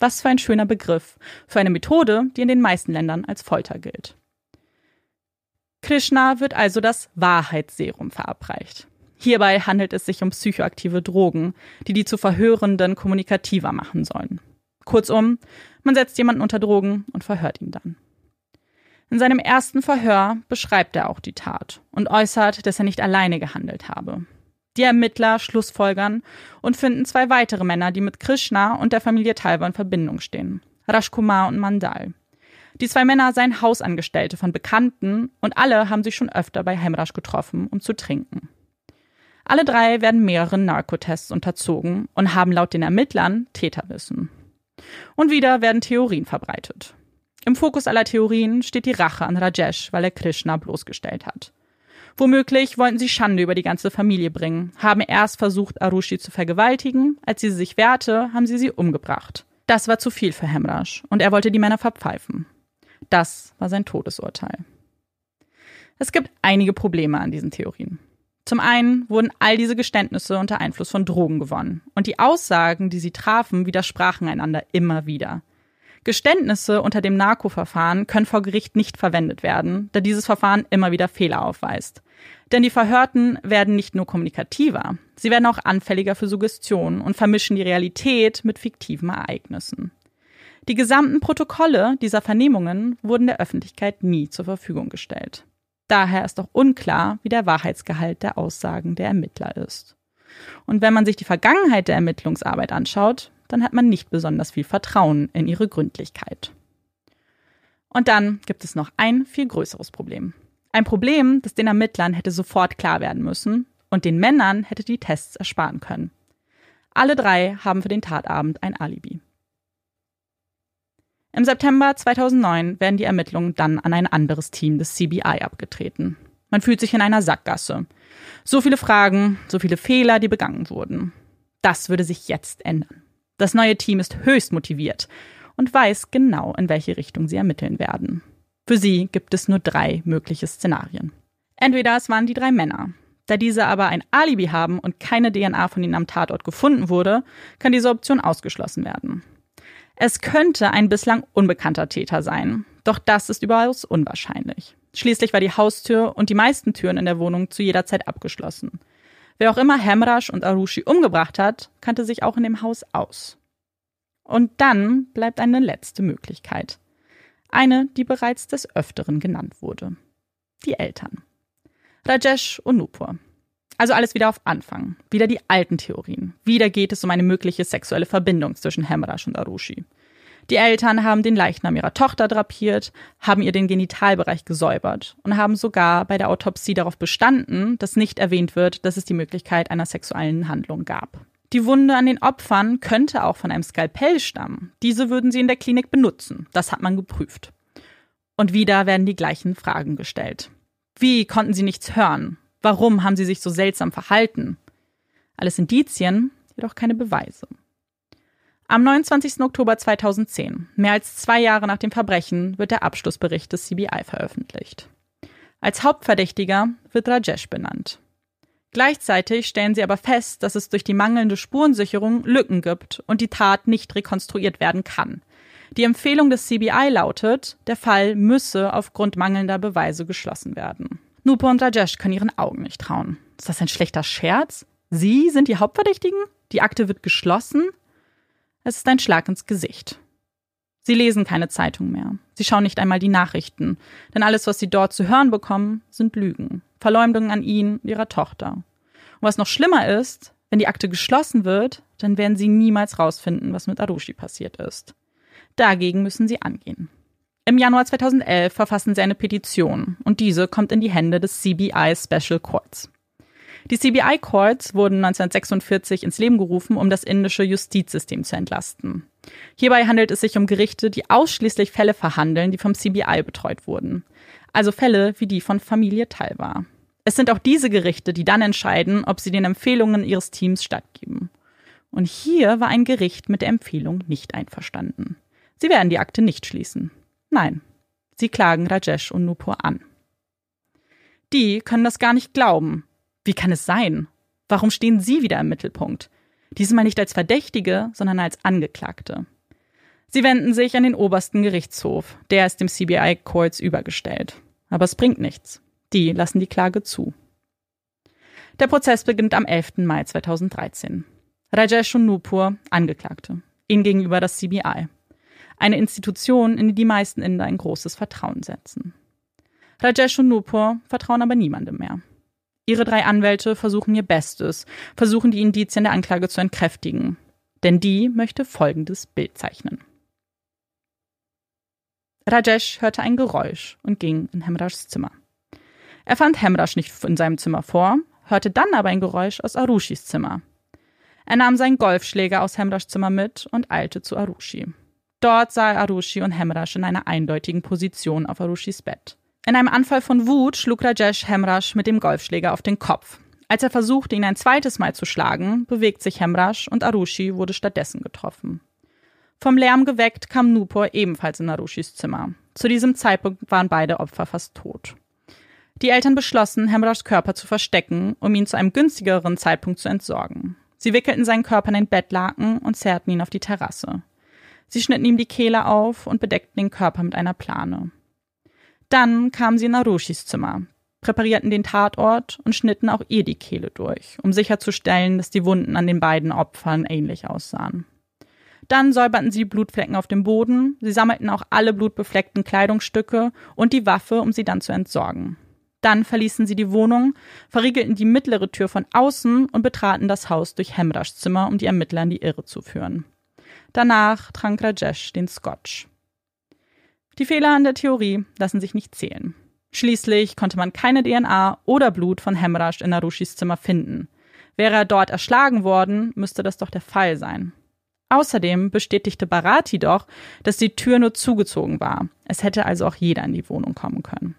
Was für ein schöner Begriff für eine Methode, die in den meisten Ländern als Folter gilt. Krishna wird also das Wahrheitsserum verabreicht. Hierbei handelt es sich um psychoaktive Drogen, die die zu Verhörenden kommunikativer machen sollen. Kurzum, man setzt jemanden unter Drogen und verhört ihn dann. In seinem ersten Verhör beschreibt er auch die Tat und äußert, dass er nicht alleine gehandelt habe. Die Ermittler schlussfolgern und finden zwei weitere Männer, die mit Krishna und der Familie Talwa in Verbindung stehen. Rashkumar und Mandal. Die zwei Männer seien Hausangestellte von Bekannten und alle haben sich schon öfter bei Hemrasch getroffen, um zu trinken. Alle drei werden mehreren Narkotests unterzogen und haben laut den Ermittlern Täterwissen. Und wieder werden Theorien verbreitet. Im Fokus aller Theorien steht die Rache an Rajesh, weil er Krishna bloßgestellt hat. Womöglich wollten sie Schande über die ganze Familie bringen, haben erst versucht, Arushi zu vergewaltigen, als sie sich wehrte, haben sie sie umgebracht. Das war zu viel für Hemrasch und er wollte die Männer verpfeifen. Das war sein Todesurteil. Es gibt einige Probleme an diesen Theorien. Zum einen wurden all diese Geständnisse unter Einfluss von Drogen gewonnen und die Aussagen, die sie trafen, widersprachen einander immer wieder. Geständnisse unter dem Narkoverfahren können vor Gericht nicht verwendet werden, da dieses Verfahren immer wieder Fehler aufweist. Denn die Verhörten werden nicht nur kommunikativer, sie werden auch anfälliger für Suggestion und vermischen die Realität mit fiktiven Ereignissen. Die gesamten Protokolle dieser Vernehmungen wurden der Öffentlichkeit nie zur Verfügung gestellt. Daher ist auch unklar, wie der Wahrheitsgehalt der Aussagen der Ermittler ist. Und wenn man sich die Vergangenheit der Ermittlungsarbeit anschaut, dann hat man nicht besonders viel Vertrauen in ihre Gründlichkeit. Und dann gibt es noch ein viel größeres Problem. Ein Problem, das den Ermittlern hätte sofort klar werden müssen und den Männern hätte die Tests ersparen können. Alle drei haben für den Tatabend ein Alibi. Im September 2009 werden die Ermittlungen dann an ein anderes Team des CBI abgetreten. Man fühlt sich in einer Sackgasse. So viele Fragen, so viele Fehler, die begangen wurden. Das würde sich jetzt ändern. Das neue Team ist höchst motiviert und weiß genau, in welche Richtung sie ermitteln werden. Für sie gibt es nur drei mögliche Szenarien. Entweder es waren die drei Männer. Da diese aber ein Alibi haben und keine DNA von ihnen am Tatort gefunden wurde, kann diese Option ausgeschlossen werden. Es könnte ein bislang unbekannter Täter sein, doch das ist überaus unwahrscheinlich. Schließlich war die Haustür und die meisten Türen in der Wohnung zu jeder Zeit abgeschlossen. Wer auch immer Hemrasch und Arushi umgebracht hat, kannte sich auch in dem Haus aus. Und dann bleibt eine letzte Möglichkeit. Eine, die bereits des Öfteren genannt wurde. Die Eltern. Rajesh und Nupur. Also alles wieder auf Anfang. Wieder die alten Theorien. Wieder geht es um eine mögliche sexuelle Verbindung zwischen Hemrash und Arushi. Die Eltern haben den Leichnam ihrer Tochter drapiert, haben ihr den Genitalbereich gesäubert und haben sogar bei der Autopsie darauf bestanden, dass nicht erwähnt wird, dass es die Möglichkeit einer sexuellen Handlung gab. Die Wunde an den Opfern könnte auch von einem Skalpell stammen. Diese würden sie in der Klinik benutzen. Das hat man geprüft. Und wieder werden die gleichen Fragen gestellt. Wie konnten sie nichts hören? Warum haben sie sich so seltsam verhalten? Alles Indizien, jedoch keine Beweise. Am 29. Oktober 2010, mehr als zwei Jahre nach dem Verbrechen, wird der Abschlussbericht des CBI veröffentlicht. Als Hauptverdächtiger wird Rajesh benannt. Gleichzeitig stellen sie aber fest, dass es durch die mangelnde Spurensicherung Lücken gibt und die Tat nicht rekonstruiert werden kann. Die Empfehlung des CBI lautet, der Fall müsse aufgrund mangelnder Beweise geschlossen werden. Nupur und Rajesh können ihren Augen nicht trauen. Ist das ein schlechter Scherz? Sie sind die Hauptverdächtigen? Die Akte wird geschlossen? Es ist ein Schlag ins Gesicht. Sie lesen keine Zeitung mehr. Sie schauen nicht einmal die Nachrichten. Denn alles, was sie dort zu hören bekommen, sind Lügen. Verleumdungen an ihn und ihrer Tochter. Und was noch schlimmer ist, wenn die Akte geschlossen wird, dann werden sie niemals rausfinden, was mit Arushi passiert ist. Dagegen müssen sie angehen. Im Januar 2011 verfassen sie eine Petition und diese kommt in die Hände des CBI Special Courts. Die CBI Courts wurden 1946 ins Leben gerufen, um das indische Justizsystem zu entlasten. Hierbei handelt es sich um Gerichte, die ausschließlich Fälle verhandeln, die vom CBI betreut wurden. Also Fälle wie die von Familie Talwar. Es sind auch diese Gerichte, die dann entscheiden, ob sie den Empfehlungen ihres Teams stattgeben. Und hier war ein Gericht mit der Empfehlung nicht einverstanden. Sie werden die Akte nicht schließen. Nein, sie klagen Rajesh und Nupur an. Die können das gar nicht glauben. Wie kann es sein? Warum stehen sie wieder im Mittelpunkt? Diesmal nicht als Verdächtige, sondern als Angeklagte. Sie wenden sich an den obersten Gerichtshof, der ist dem CBI Courts übergestellt. Aber es bringt nichts. Die lassen die Klage zu. Der Prozess beginnt am 11. Mai 2013. Rajesh und Nupur, Angeklagte. Ihnen gegenüber das CBI. Eine Institution, in die die meisten Inder ein großes Vertrauen setzen. Rajesh und Nupur vertrauen aber niemandem mehr. Ihre drei Anwälte versuchen ihr Bestes, versuchen die Indizien der Anklage zu entkräftigen. Denn die möchte folgendes Bild zeichnen. Rajesh hörte ein Geräusch und ging in Hemrashs Zimmer. Er fand Hemrash nicht in seinem Zimmer vor, hörte dann aber ein Geräusch aus Arushis Zimmer. Er nahm seinen Golfschläger aus Hemrashs Zimmer mit und eilte zu Arushi. Dort sah er Arushi und Hemrash in einer eindeutigen Position auf Arushis Bett. In einem Anfall von Wut schlug Rajesh Hemrash mit dem Golfschläger auf den Kopf. Als er versuchte, ihn ein zweites Mal zu schlagen, bewegt sich Hemrash und Arushi wurde stattdessen getroffen. Vom Lärm geweckt kam Nupur ebenfalls in Arushis Zimmer. Zu diesem Zeitpunkt waren beide Opfer fast tot. Die Eltern beschlossen, Hemrashs Körper zu verstecken, um ihn zu einem günstigeren Zeitpunkt zu entsorgen. Sie wickelten seinen Körper in ein Bettlaken und zerrten ihn auf die Terrasse. Sie schnitten ihm die Kehle auf und bedeckten den Körper mit einer Plane. Dann kamen sie in Arushis Zimmer, präparierten den Tatort und schnitten auch ihr die Kehle durch, um sicherzustellen, dass die Wunden an den beiden Opfern ähnlich aussahen. Dann säuberten sie Blutflecken auf dem Boden, sie sammelten auch alle blutbefleckten Kleidungsstücke und die Waffe, um sie dann zu entsorgen. Dann verließen sie die Wohnung, verriegelten die mittlere Tür von außen und betraten das Haus durch Hemrashs Zimmer, um die Ermittler in die Irre zu führen. Danach trank Rajesh den Scotch. Die Fehler an der Theorie lassen sich nicht zählen. Schließlich konnte man keine DNA oder Blut von Hemrash in Narushis Zimmer finden. Wäre er dort erschlagen worden, müsste das doch der Fall sein. Außerdem bestätigte Barati doch, dass die Tür nur zugezogen war. Es hätte also auch jeder in die Wohnung kommen können.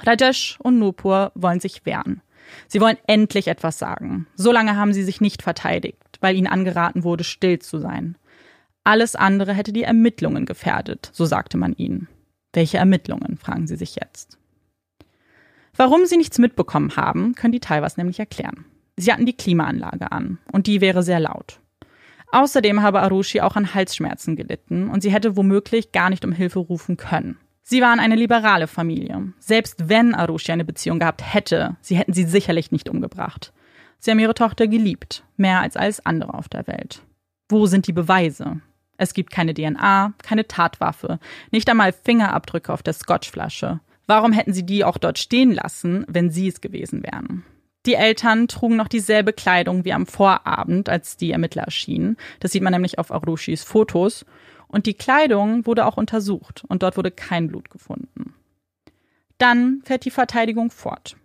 Rajesh und Nupur wollen sich wehren. Sie wollen endlich etwas sagen. So lange haben sie sich nicht verteidigt, weil ihnen angeraten wurde, still zu sein. Alles andere hätte die Ermittlungen gefährdet, so sagte man ihnen. Welche Ermittlungen, fragen sie sich jetzt. Warum sie nichts mitbekommen haben, können die Taiwas nämlich erklären. Sie hatten die Klimaanlage an und die wäre sehr laut. Außerdem habe Arushi auch an Halsschmerzen gelitten und sie hätte womöglich gar nicht um Hilfe rufen können. Sie waren eine liberale Familie. Selbst wenn Arushi eine Beziehung gehabt hätte, sie hätten sie sicherlich nicht umgebracht. Sie haben ihre Tochter geliebt, mehr als alles andere auf der Welt. Wo sind die Beweise? Es gibt keine DNA, keine Tatwaffe, nicht einmal Fingerabdrücke auf der Scotchflasche. Warum hätten sie die auch dort stehen lassen, wenn sie es gewesen wären? Die Eltern trugen noch dieselbe Kleidung wie am Vorabend, als die Ermittler erschienen. Das sieht man nämlich auf Arushis Fotos. Und die Kleidung wurde auch untersucht und dort wurde kein Blut gefunden. Dann fährt die Verteidigung fort.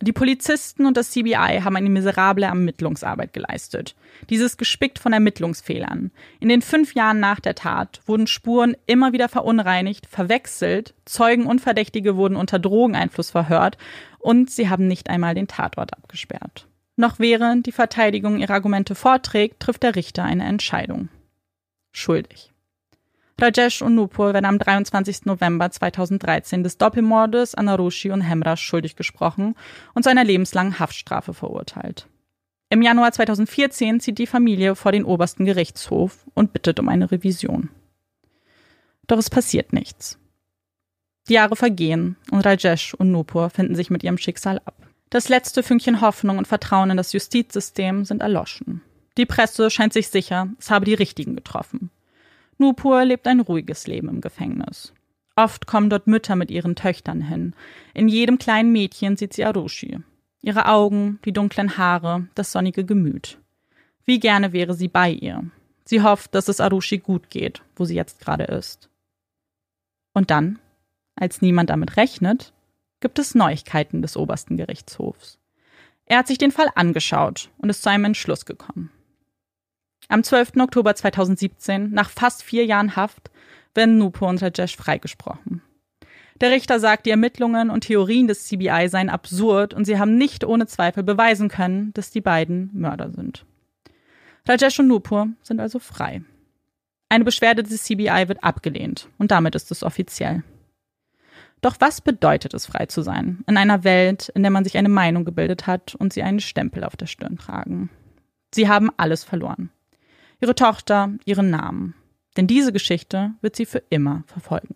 Die Polizisten und das CBI haben eine miserable Ermittlungsarbeit geleistet. Dieses gespickt von Ermittlungsfehlern. In den fünf Jahren nach der Tat wurden Spuren immer wieder verunreinigt, verwechselt, Zeugen und Verdächtige wurden unter Drogeneinfluss verhört und sie haben nicht einmal den Tatort abgesperrt. Noch während die Verteidigung ihre Argumente vorträgt, trifft der Richter eine Entscheidung. Schuldig. Rajesh und Nupur werden am 23. November 2013 des Doppelmordes an Arushi und Hemrash schuldig gesprochen und zu einer lebenslangen Haftstrafe verurteilt. Im Januar 2014 zieht die Familie vor den obersten Gerichtshof und bittet um eine Revision. Doch es passiert nichts. Die Jahre vergehen und Rajesh und Nupur finden sich mit ihrem Schicksal ab. Das letzte Fünkchen Hoffnung und Vertrauen in das Justizsystem sind erloschen. Die Presse scheint sich sicher, es habe die Richtigen getroffen. Nupur lebt ein ruhiges Leben im Gefängnis. Oft kommen dort Mütter mit ihren Töchtern hin. In jedem kleinen Mädchen sieht sie Arushi. Ihre Augen, die dunklen Haare, das sonnige Gemüt. Wie gerne wäre sie bei ihr. Sie hofft, dass es Arushi gut geht, wo sie jetzt gerade ist. Und dann, als niemand damit rechnet, gibt es Neuigkeiten des obersten Gerichtshofs. Er hat sich den Fall angeschaut und ist zu einem Entschluss gekommen. Am 12. Oktober 2017, nach fast vier Jahren Haft, werden Nupo und Rajesh freigesprochen. Der Richter sagt, die Ermittlungen und Theorien des CBI seien absurd und sie haben nicht ohne Zweifel beweisen können, dass die beiden Mörder sind. Rajesh und Nupur sind also frei. Eine Beschwerde des CBI wird abgelehnt und damit ist es offiziell. Doch was bedeutet es, frei zu sein, in einer Welt, in der man sich eine Meinung gebildet hat und sie einen Stempel auf der Stirn tragen? Sie haben alles verloren. Ihre Tochter, ihren Namen. Denn diese Geschichte wird sie für immer verfolgen.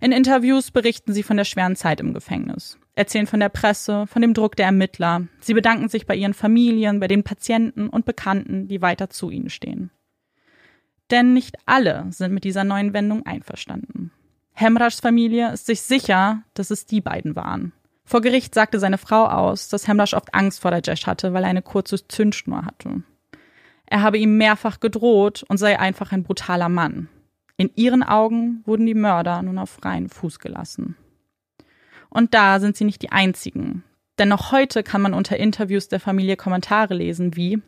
In Interviews berichten sie von der schweren Zeit im Gefängnis, erzählen von der Presse, von dem Druck der Ermittler. Sie bedanken sich bei ihren Familien, bei den Patienten und Bekannten, die weiter zu ihnen stehen. Denn nicht alle sind mit dieser neuen Wendung einverstanden. Hemrashs Familie ist sich sicher, dass es die beiden waren. Vor Gericht sagte seine Frau aus, dass Hemrash oft Angst vor der Jesh hatte, weil er eine kurze Zündschnur hatte. Er habe ihm mehrfach gedroht und sei einfach ein brutaler Mann. In ihren Augen wurden die Mörder nun auf freien Fuß gelassen. Und da sind sie nicht die einzigen. Denn noch heute kann man unter Interviews der Familie Kommentare lesen wie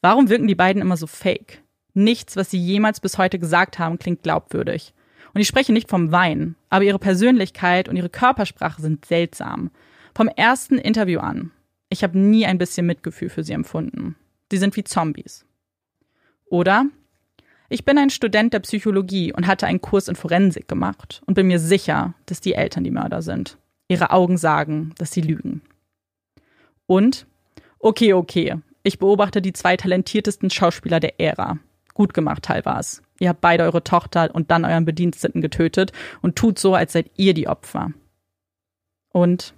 Warum wirken die beiden immer so fake? Nichts, was sie jemals bis heute gesagt haben, klingt glaubwürdig. Und ich spreche nicht vom Wein, aber ihre Persönlichkeit und ihre Körpersprache sind seltsam. Vom ersten Interview an. Ich habe nie ein bisschen Mitgefühl für sie empfunden. Sie sind wie Zombies. Oder ich bin ein Student der Psychologie und hatte einen Kurs in Forensik gemacht und bin mir sicher, dass die Eltern die Mörder sind. Ihre Augen sagen, dass sie lügen. Und okay, okay, ich beobachte die zwei talentiertesten Schauspieler der Ära. Gut gemacht, Talvas. Ihr habt beide eure Tochter und dann euren Bediensteten getötet und tut so, als seid ihr die Opfer. Und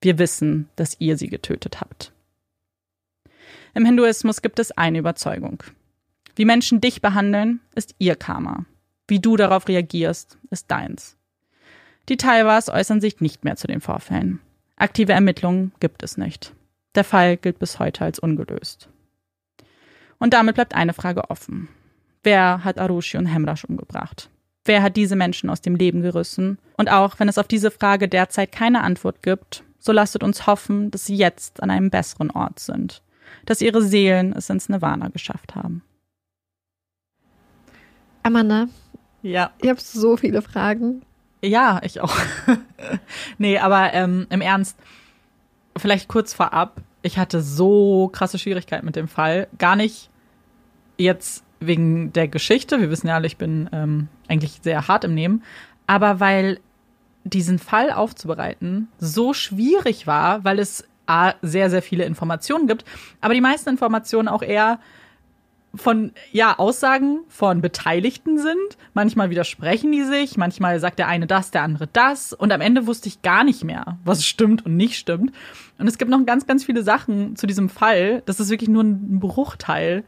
wir wissen, dass ihr sie getötet habt. Im Hinduismus gibt es eine Überzeugung. Wie Menschen dich behandeln, ist ihr Karma. Wie du darauf reagierst, ist deins. Die Taiwas äußern sich nicht mehr zu den Vorfällen. Aktive Ermittlungen gibt es nicht. Der Fall gilt bis heute als ungelöst. Und damit bleibt eine Frage offen. Wer hat Arushi und Hemrash umgebracht? Wer hat diese Menschen aus dem Leben gerissen? Und auch wenn es auf diese Frage derzeit keine Antwort gibt, so lasset uns hoffen, dass sie jetzt an einem besseren Ort sind dass ihre Seelen es ins Nirvana geschafft haben.
Amanda.
Ja.
Ich habe so viele Fragen.
Ja, ich auch. (laughs) nee, aber ähm, im Ernst, vielleicht kurz vorab, ich hatte so krasse Schwierigkeiten mit dem Fall. Gar nicht jetzt wegen der Geschichte, wir wissen ja alle, ich bin ähm, eigentlich sehr hart im Nehmen, aber weil diesen Fall aufzubereiten so schwierig war, weil es A, sehr, sehr viele Informationen gibt, aber die meisten Informationen auch eher von ja Aussagen von Beteiligten sind. Manchmal widersprechen die sich, manchmal sagt der eine das, der andere das und am Ende wusste ich gar nicht mehr, was stimmt und nicht stimmt. Und es gibt noch ganz ganz viele Sachen zu diesem Fall. Das ist wirklich nur ein Bruchteil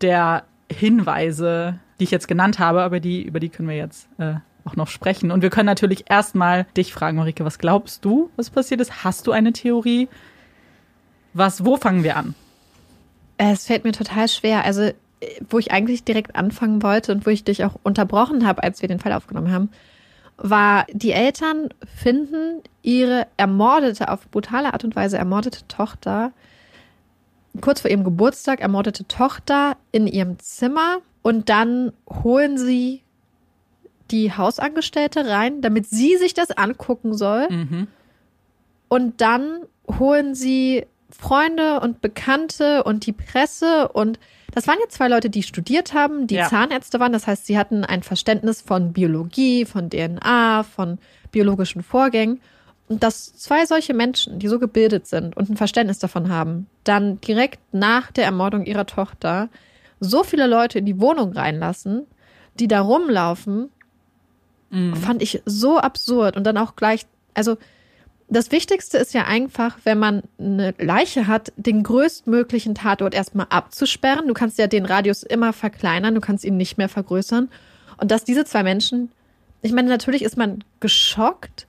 der Hinweise, die ich jetzt genannt habe, aber die über die können wir jetzt äh, auch noch sprechen. Und wir können natürlich erstmal dich fragen, Marike, was glaubst du, was passiert ist? Hast du eine Theorie? Was, wo fangen wir an?
Es fällt mir total schwer. Also, wo ich eigentlich direkt anfangen wollte und wo ich dich auch unterbrochen habe, als wir den Fall aufgenommen haben, war, die Eltern finden ihre ermordete, auf brutale Art und Weise ermordete Tochter kurz vor ihrem Geburtstag, ermordete Tochter in ihrem Zimmer und dann holen sie die Hausangestellte rein, damit sie sich das angucken soll. Mhm. Und dann holen sie Freunde und Bekannte und die Presse und das waren jetzt zwei Leute, die studiert haben, die ja. Zahnärzte waren. Das heißt, sie hatten ein Verständnis von Biologie, von DNA, von biologischen Vorgängen. Und dass zwei solche Menschen, die so gebildet sind und ein Verständnis davon haben, dann direkt nach der Ermordung ihrer Tochter so viele Leute in die Wohnung reinlassen, die da rumlaufen, mhm. fand ich so absurd. Und dann auch gleich, also das Wichtigste ist ja einfach, wenn man eine Leiche hat, den größtmöglichen Tatort erstmal abzusperren. Du kannst ja den Radius immer verkleinern, du kannst ihn nicht mehr vergrößern. Und dass diese zwei Menschen, ich meine, natürlich ist man geschockt,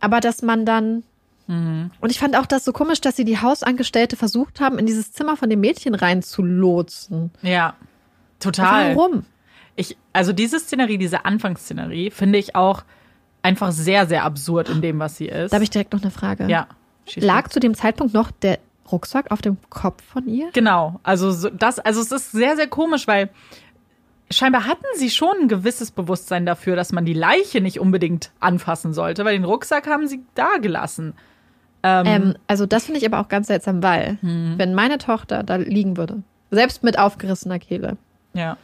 aber dass man dann. Mhm. Und ich fand auch das so komisch, dass sie die Hausangestellte versucht haben, in dieses Zimmer von dem Mädchen reinzulotsen.
Ja, total.
Warum?
Ich, also diese Szenerie, diese Anfangsszenerie, finde ich auch einfach sehr, sehr absurd in dem, was sie ist.
Da habe ich direkt noch eine Frage.
Ja.
Lag zu dem Zeitpunkt noch der Rucksack auf dem Kopf von ihr?
Genau. Also so, das, also es ist sehr, sehr komisch, weil scheinbar hatten sie schon ein gewisses Bewusstsein dafür, dass man die Leiche nicht unbedingt anfassen sollte, weil den Rucksack haben sie da gelassen.
Ähm, ähm, also das finde ich aber auch ganz seltsam, weil hm. wenn meine Tochter da liegen würde, selbst mit aufgerissener Kehle,
ja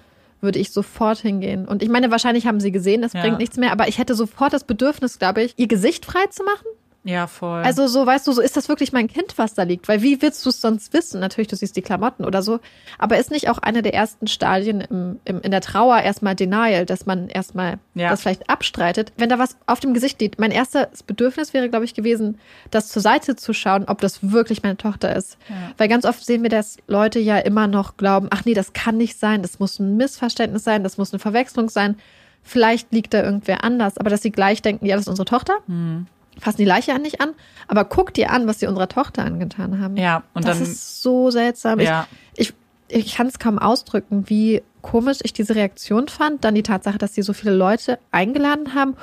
würde ich sofort hingehen. Und ich meine, wahrscheinlich haben sie gesehen, das ja. bringt nichts mehr, aber ich hätte sofort das Bedürfnis, glaube ich, ihr Gesicht frei zu machen.
Ja, voll.
Also so, weißt du, so ist das wirklich mein Kind, was da liegt. Weil wie willst du es sonst wissen? Natürlich, du siehst die Klamotten oder so. Aber ist nicht auch eine der ersten Stadien im, im, in der Trauer erstmal Denial, dass man erstmal ja. das vielleicht abstreitet? Wenn da was auf dem Gesicht liegt, mein erstes Bedürfnis wäre, glaube ich, gewesen, das zur Seite zu schauen, ob das wirklich meine Tochter ist. Ja. Weil ganz oft sehen wir, dass Leute ja immer noch glauben, ach nee, das kann nicht sein, das muss ein Missverständnis sein, das muss eine Verwechslung sein. Vielleicht liegt da irgendwer anders, aber dass sie gleich denken, ja, das ist unsere Tochter. Mhm fassen die Leiche an nicht an, aber guck dir an, was sie unserer Tochter angetan haben.
Ja,
und das dann, ist so seltsam. Ja. Ich, ich, ich kann es kaum ausdrücken, wie komisch ich diese Reaktion fand. Dann die Tatsache, dass sie so viele Leute eingeladen haben,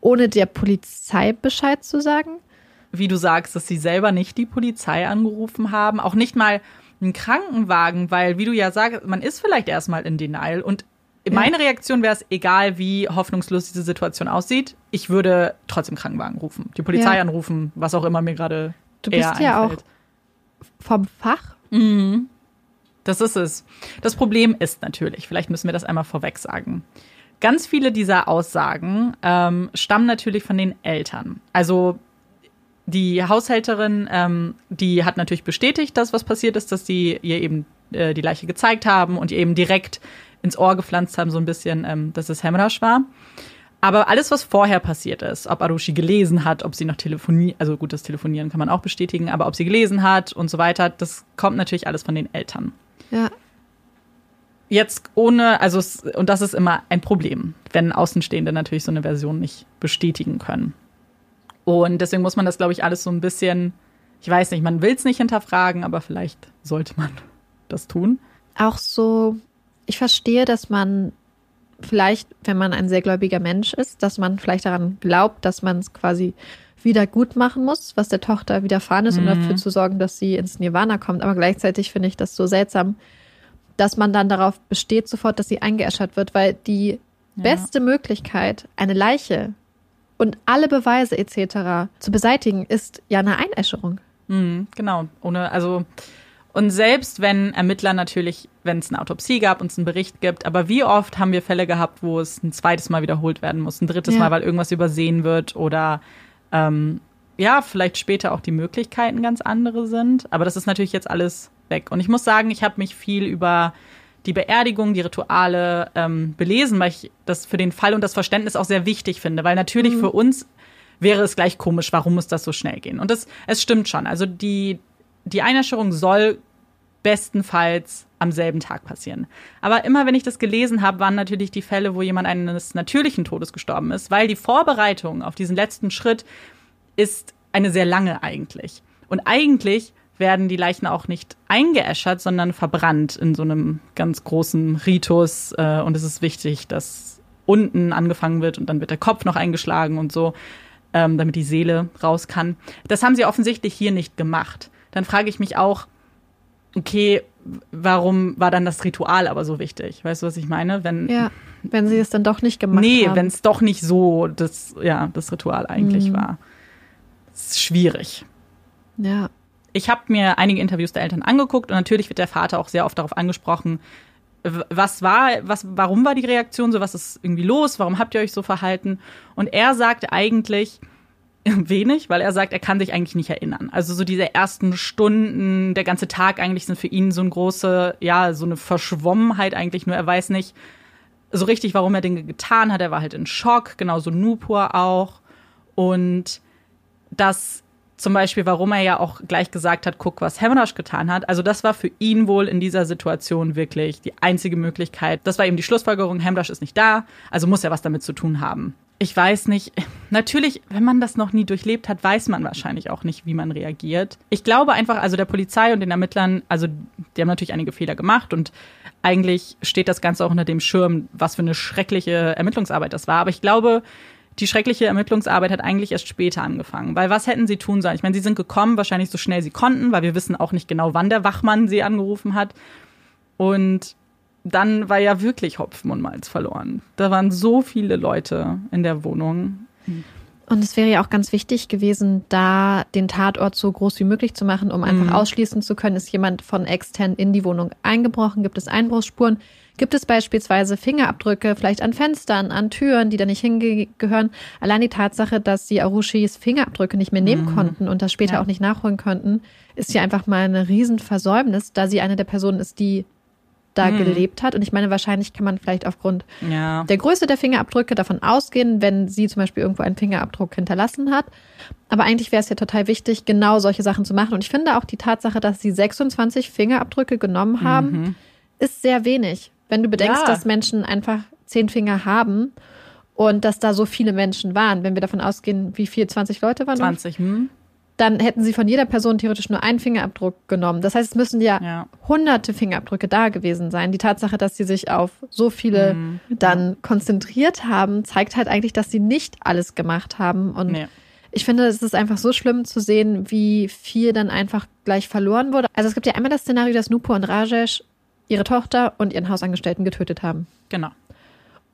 ohne der Polizei Bescheid zu sagen.
Wie du sagst, dass sie selber nicht die Polizei angerufen haben, auch nicht mal einen Krankenwagen, weil, wie du ja sagst, man ist vielleicht erstmal in Denial und meine Reaktion wäre es, egal wie hoffnungslos diese Situation aussieht, ich würde trotzdem Krankenwagen rufen, die Polizei ja. anrufen, was auch immer mir gerade Du bist ja
einfällt. auch vom Fach.
Mhm. Das ist es. Das Problem ist natürlich, vielleicht müssen wir das einmal vorweg sagen. Ganz viele dieser Aussagen ähm, stammen natürlich von den Eltern. Also die Haushälterin, ähm, die hat natürlich bestätigt, dass was passiert ist, dass sie ihr eben äh, die Leiche gezeigt haben und ihr eben direkt ins Ohr gepflanzt haben, so ein bisschen, ähm, dass es Hemrasch war. Aber alles, was vorher passiert ist, ob Arushi gelesen hat, ob sie noch telefoniert, also gut, das Telefonieren kann man auch bestätigen, aber ob sie gelesen hat und so weiter, das kommt natürlich alles von den Eltern.
Ja.
Jetzt ohne, also, und das ist immer ein Problem, wenn Außenstehende natürlich so eine Version nicht bestätigen können. Und deswegen muss man das, glaube ich, alles so ein bisschen, ich weiß nicht, man will es nicht hinterfragen, aber vielleicht sollte man das tun.
Auch so ich verstehe, dass man vielleicht, wenn man ein sehr gläubiger Mensch ist, dass man vielleicht daran glaubt, dass man es quasi wieder gut machen muss, was der Tochter widerfahren ist, um mhm. dafür zu sorgen, dass sie ins Nirvana kommt. Aber gleichzeitig finde ich das so seltsam, dass man dann darauf besteht sofort, dass sie eingeäschert wird, weil die ja. beste Möglichkeit, eine Leiche und alle Beweise etc. zu beseitigen, ist ja eine Einäscherung.
Mhm, genau. Ohne, also und selbst wenn Ermittler natürlich, wenn es eine Autopsie gab und es einen Bericht gibt, aber wie oft haben wir Fälle gehabt, wo es ein zweites Mal wiederholt werden muss, ein drittes ja. Mal, weil irgendwas übersehen wird oder ähm, ja, vielleicht später auch die Möglichkeiten ganz andere sind. Aber das ist natürlich jetzt alles weg. Und ich muss sagen, ich habe mich viel über die Beerdigung, die Rituale ähm, belesen, weil ich das für den Fall und das Verständnis auch sehr wichtig finde. Weil natürlich mhm. für uns wäre es gleich komisch, warum muss das so schnell gehen? Und das, es stimmt schon. Also die, die Einäscherung soll bestenfalls am selben Tag passieren. Aber immer wenn ich das gelesen habe, waren natürlich die Fälle, wo jemand eines natürlichen Todes gestorben ist, weil die Vorbereitung auf diesen letzten Schritt ist eine sehr lange eigentlich. Und eigentlich werden die Leichen auch nicht eingeäschert, sondern verbrannt in so einem ganz großen Ritus. Äh, und es ist wichtig, dass unten angefangen wird und dann wird der Kopf noch eingeschlagen und so, ähm, damit die Seele raus kann. Das haben sie offensichtlich hier nicht gemacht. Dann frage ich mich auch, okay, warum war dann das Ritual aber so wichtig? Weißt du, was ich meine? Wenn,
ja, wenn sie es dann doch nicht gemacht
nee,
haben.
Nee, wenn es doch nicht so das, ja, das Ritual eigentlich mhm. war. Das ist schwierig.
Ja.
Ich habe mir einige Interviews der Eltern angeguckt und natürlich wird der Vater auch sehr oft darauf angesprochen, was war, was, warum war die Reaktion so, was ist irgendwie los, warum habt ihr euch so verhalten? Und er sagt eigentlich, (laughs) wenig, weil er sagt, er kann sich eigentlich nicht erinnern. Also so diese ersten Stunden, der ganze Tag eigentlich sind für ihn so eine große, ja, so eine Verschwommenheit eigentlich, nur er weiß nicht so richtig, warum er Dinge getan hat. Er war halt in Schock, genauso Nupur auch. Und dass zum Beispiel, warum er ja auch gleich gesagt hat, guck, was Hemrash getan hat. Also das war für ihn wohl in dieser Situation wirklich die einzige Möglichkeit. Das war eben die Schlussfolgerung, Hemrash ist nicht da, also muss er was damit zu tun haben. Ich weiß nicht, natürlich, wenn man das noch nie durchlebt hat, weiß man wahrscheinlich auch nicht, wie man reagiert. Ich glaube einfach, also der Polizei und den Ermittlern, also die haben natürlich einige Fehler gemacht und eigentlich steht das Ganze auch unter dem Schirm, was für eine schreckliche Ermittlungsarbeit das war. Aber ich glaube, die schreckliche Ermittlungsarbeit hat eigentlich erst später angefangen. Weil was hätten sie tun sollen? Ich meine, sie sind gekommen, wahrscheinlich so schnell sie konnten, weil wir wissen auch nicht genau, wann der Wachmann sie angerufen hat. Und dann war ja wirklich Hopfen und Malz verloren. Da waren so viele Leute in der Wohnung.
Und es wäre ja auch ganz wichtig gewesen, da den Tatort so groß wie möglich zu machen, um einfach mhm. ausschließen zu können, ist jemand von extern in die Wohnung eingebrochen, gibt es Einbruchsspuren. Gibt es beispielsweise Fingerabdrücke, vielleicht an Fenstern, an Türen, die da nicht hingehören? Allein die Tatsache, dass sie Arushis Fingerabdrücke nicht mehr nehmen mhm. konnten und das später ja. auch nicht nachholen konnten, ist ja einfach mal eine Riesenversäumnis, da sie eine der Personen ist, die da mhm. gelebt hat. Und ich meine, wahrscheinlich kann man vielleicht aufgrund ja. der Größe der Fingerabdrücke davon ausgehen, wenn sie zum Beispiel irgendwo einen Fingerabdruck hinterlassen hat. Aber eigentlich wäre es ja total wichtig, genau solche Sachen zu machen. Und ich finde auch die Tatsache, dass sie 26 Fingerabdrücke genommen haben, mhm. ist sehr wenig. Wenn du bedenkst, ja. dass Menschen einfach zehn Finger haben und dass da so viele Menschen waren, wenn wir davon ausgehen, wie viel, 20 Leute waren
20, hm.
Dann hätten sie von jeder Person theoretisch nur einen Fingerabdruck genommen. Das heißt, es müssen ja, ja. hunderte Fingerabdrücke da gewesen sein. Die Tatsache, dass sie sich auf so viele mhm. dann konzentriert haben, zeigt halt eigentlich, dass sie nicht alles gemacht haben. Und nee. ich finde, es ist einfach so schlimm zu sehen, wie viel dann einfach gleich verloren wurde. Also es gibt ja einmal das Szenario, dass Nupo und Rajesh ihre Tochter und ihren Hausangestellten getötet haben.
Genau.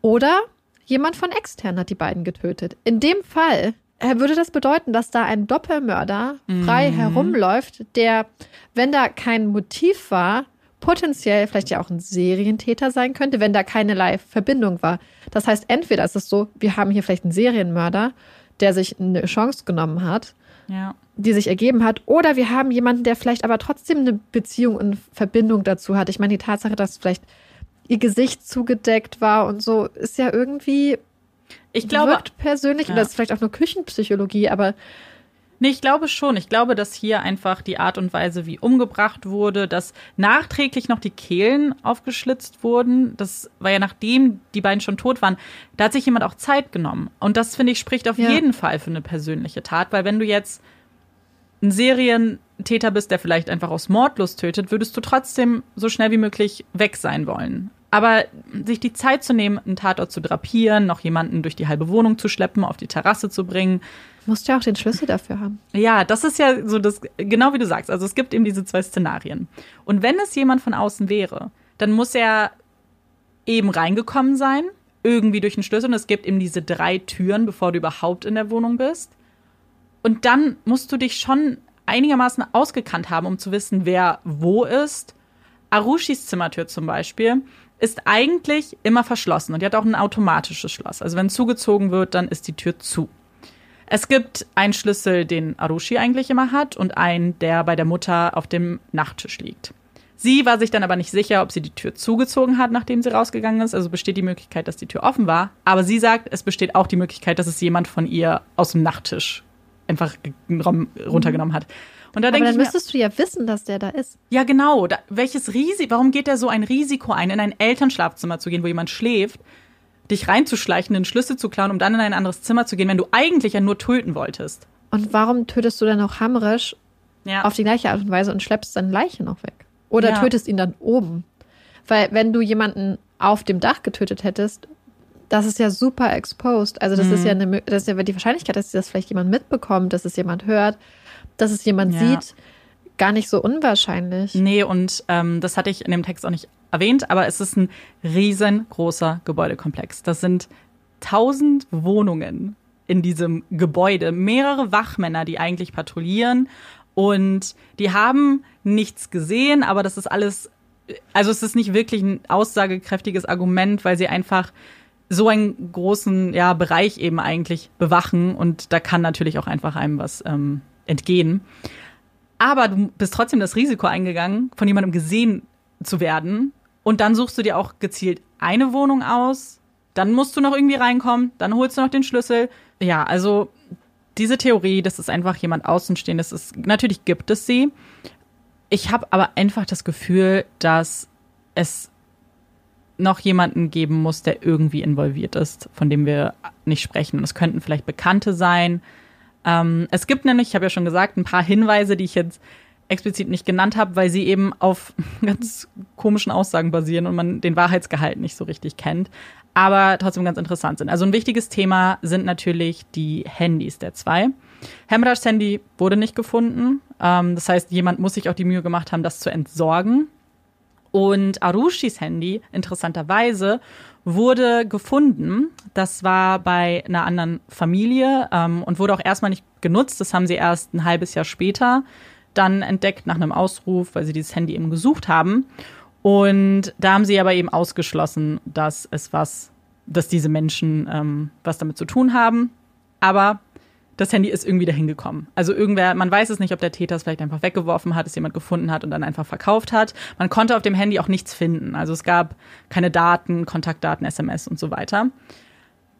Oder jemand von extern hat die beiden getötet. In dem Fall würde das bedeuten, dass da ein Doppelmörder frei mhm. herumläuft, der, wenn da kein Motiv war, potenziell vielleicht ja auch ein Serientäter sein könnte, wenn da keinerlei Verbindung war. Das heißt, entweder ist es so, wir haben hier vielleicht einen Serienmörder, der sich eine Chance genommen hat,
ja
die sich ergeben hat. Oder wir haben jemanden, der vielleicht aber trotzdem eine Beziehung und Verbindung dazu hat. Ich meine, die Tatsache, dass vielleicht ihr Gesicht zugedeckt war und so, ist ja irgendwie.
Ich glaube.
Wirkt persönlich, ja. oder ist vielleicht auch nur Küchenpsychologie, aber.
Nee, ich glaube schon. Ich glaube, dass hier einfach die Art und Weise, wie umgebracht wurde, dass nachträglich noch die Kehlen aufgeschlitzt wurden. Das war ja nachdem die beiden schon tot waren. Da hat sich jemand auch Zeit genommen. Und das, finde ich, spricht auf ja. jeden Fall für eine persönliche Tat, weil wenn du jetzt ein Serientäter bist, der vielleicht einfach aus Mordlust tötet, würdest du trotzdem so schnell wie möglich weg sein wollen. Aber sich die Zeit zu nehmen, einen Tatort zu drapieren, noch jemanden durch die halbe Wohnung zu schleppen, auf die Terrasse zu bringen.
Musst ja auch den Schlüssel dafür haben.
Ja, das ist ja so das, genau wie du sagst. Also es gibt eben diese zwei Szenarien. Und wenn es jemand von außen wäre, dann muss er eben reingekommen sein, irgendwie durch den Schlüssel. Und es gibt eben diese drei Türen, bevor du überhaupt in der Wohnung bist. Und dann musst du dich schon einigermaßen ausgekannt haben, um zu wissen, wer wo ist. Arushis Zimmertür zum Beispiel ist eigentlich immer verschlossen und die hat auch ein automatisches Schloss. Also wenn zugezogen wird, dann ist die Tür zu. Es gibt einen Schlüssel, den Arushi eigentlich immer hat und einen, der bei der Mutter auf dem Nachttisch liegt. Sie war sich dann aber nicht sicher, ob sie die Tür zugezogen hat, nachdem sie rausgegangen ist. Also besteht die Möglichkeit, dass die Tür offen war. Aber sie sagt, es besteht auch die Möglichkeit, dass es jemand von ihr aus dem Nachttisch einfach runtergenommen hat.
Und da denke ich. Dann müsstest du ja wissen, dass der da ist.
Ja, genau. Da, welches Risiko, warum geht der so ein Risiko ein, in ein Elternschlafzimmer zu gehen, wo jemand schläft, dich reinzuschleichen, den Schlüssel zu klauen, um dann in ein anderes Zimmer zu gehen, wenn du eigentlich ja nur töten wolltest?
Und warum tötest du dann auch Hamrisch ja. auf die gleiche Art und Weise und schleppst seine Leiche noch weg? Oder ja. tötest ihn dann oben? Weil wenn du jemanden auf dem Dach getötet hättest, das ist ja super exposed. Also das mhm. ist ja eine, das ist ja die Wahrscheinlichkeit, dass das vielleicht jemand mitbekommt, dass es jemand hört, dass es jemand ja. sieht, gar nicht so unwahrscheinlich.
Nee, und ähm, das hatte ich in dem Text auch nicht erwähnt, aber es ist ein riesengroßer Gebäudekomplex. Das sind tausend Wohnungen in diesem Gebäude, mehrere Wachmänner, die eigentlich patrouillieren und die haben nichts gesehen, aber das ist alles, also es ist nicht wirklich ein aussagekräftiges Argument, weil sie einfach so einen großen ja, Bereich eben eigentlich bewachen und da kann natürlich auch einfach einem was ähm, entgehen. Aber du bist trotzdem das Risiko eingegangen, von jemandem gesehen zu werden und dann suchst du dir auch gezielt eine Wohnung aus, dann musst du noch irgendwie reinkommen, dann holst du noch den Schlüssel. Ja, also diese Theorie, dass es einfach jemand Außenstehendes ist, natürlich gibt es sie. Ich habe aber einfach das Gefühl, dass es noch jemanden geben muss, der irgendwie involviert ist, von dem wir nicht sprechen. Und es könnten vielleicht Bekannte sein. Ähm, es gibt nämlich, ich habe ja schon gesagt, ein paar Hinweise, die ich jetzt explizit nicht genannt habe, weil sie eben auf (laughs) ganz komischen Aussagen basieren und man den Wahrheitsgehalt nicht so richtig kennt, aber trotzdem ganz interessant sind. Also ein wichtiges Thema sind natürlich die Handys der zwei. Hemrajs Handy wurde nicht gefunden. Ähm, das heißt, jemand muss sich auch die Mühe gemacht haben, das zu entsorgen. Und Arushis Handy, interessanterweise, wurde gefunden. Das war bei einer anderen Familie ähm, und wurde auch erstmal nicht genutzt. Das haben sie erst ein halbes Jahr später dann entdeckt nach einem Ausruf, weil sie dieses Handy eben gesucht haben. Und da haben sie aber eben ausgeschlossen, dass es was, dass diese Menschen ähm, was damit zu tun haben. Aber das Handy ist irgendwie dahin gekommen. Also irgendwer, man weiß es nicht, ob der Täter es vielleicht einfach weggeworfen hat, es jemand gefunden hat und dann einfach verkauft hat. Man konnte auf dem Handy auch nichts finden. Also es gab keine Daten, Kontaktdaten, SMS und so weiter.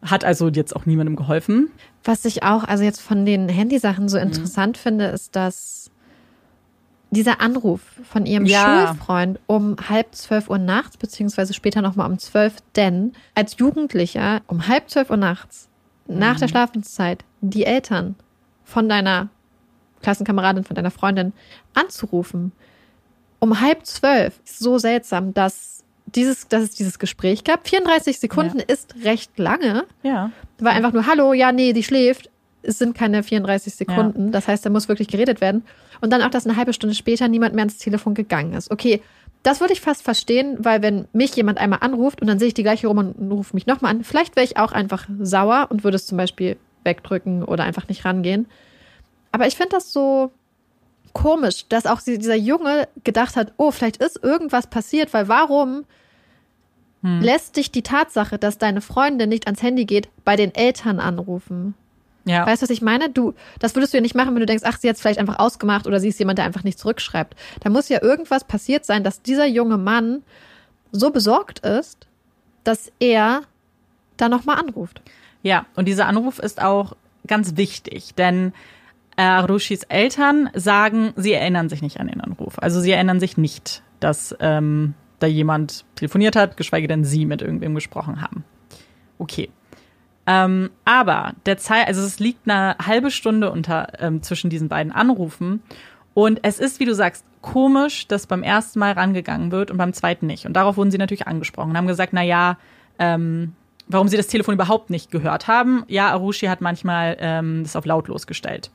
Hat also jetzt auch niemandem geholfen.
Was ich auch, also jetzt von den Handysachen so mhm. interessant mhm. finde, ist, dass dieser Anruf von ihrem ja. Schulfreund um halb zwölf Uhr nachts, beziehungsweise später nochmal um zwölf, denn als Jugendlicher um halb zwölf Uhr nachts nach der mhm. Schlafenszeit die Eltern von deiner Klassenkameradin, von deiner Freundin anzurufen. Um halb zwölf. So seltsam, dass, dieses, dass es dieses Gespräch gab. 34 Sekunden ja. ist recht lange.
Ja.
War einfach nur, hallo, ja, nee, die schläft. Es sind keine 34 Sekunden. Ja. Das heißt, da muss wirklich geredet werden. Und dann auch, dass eine halbe Stunde später niemand mehr ans Telefon gegangen ist. Okay, das würde ich fast verstehen, weil wenn mich jemand einmal anruft und dann sehe ich die gleiche rum und rufe mich nochmal an, vielleicht wäre ich auch einfach sauer und würde es zum Beispiel wegdrücken oder einfach nicht rangehen. Aber ich finde das so komisch, dass auch dieser Junge gedacht hat, oh, vielleicht ist irgendwas passiert, weil warum hm. lässt dich die Tatsache, dass deine Freundin nicht ans Handy geht, bei den Eltern anrufen? Ja. Weißt du, was ich meine? Du, das würdest du ja nicht machen, wenn du denkst, ach, sie hat es vielleicht einfach ausgemacht oder sie ist jemand, der einfach nicht zurückschreibt. Da muss ja irgendwas passiert sein, dass dieser junge Mann so besorgt ist, dass er da nochmal anruft.
Ja, und dieser Anruf ist auch ganz wichtig, denn Arushis Eltern sagen, sie erinnern sich nicht an den Anruf. Also sie erinnern sich nicht, dass ähm, da jemand telefoniert hat, geschweige denn sie mit irgendwem gesprochen haben. Okay. Ähm, aber der Zeit, also es liegt eine halbe Stunde unter ähm, zwischen diesen beiden Anrufen. Und es ist, wie du sagst, komisch, dass beim ersten Mal rangegangen wird und beim zweiten nicht. Und darauf wurden sie natürlich angesprochen und haben gesagt, na ja, ähm, warum sie das Telefon überhaupt nicht gehört haben. Ja, Arushi hat manchmal ähm, das auf lautlos gestellt.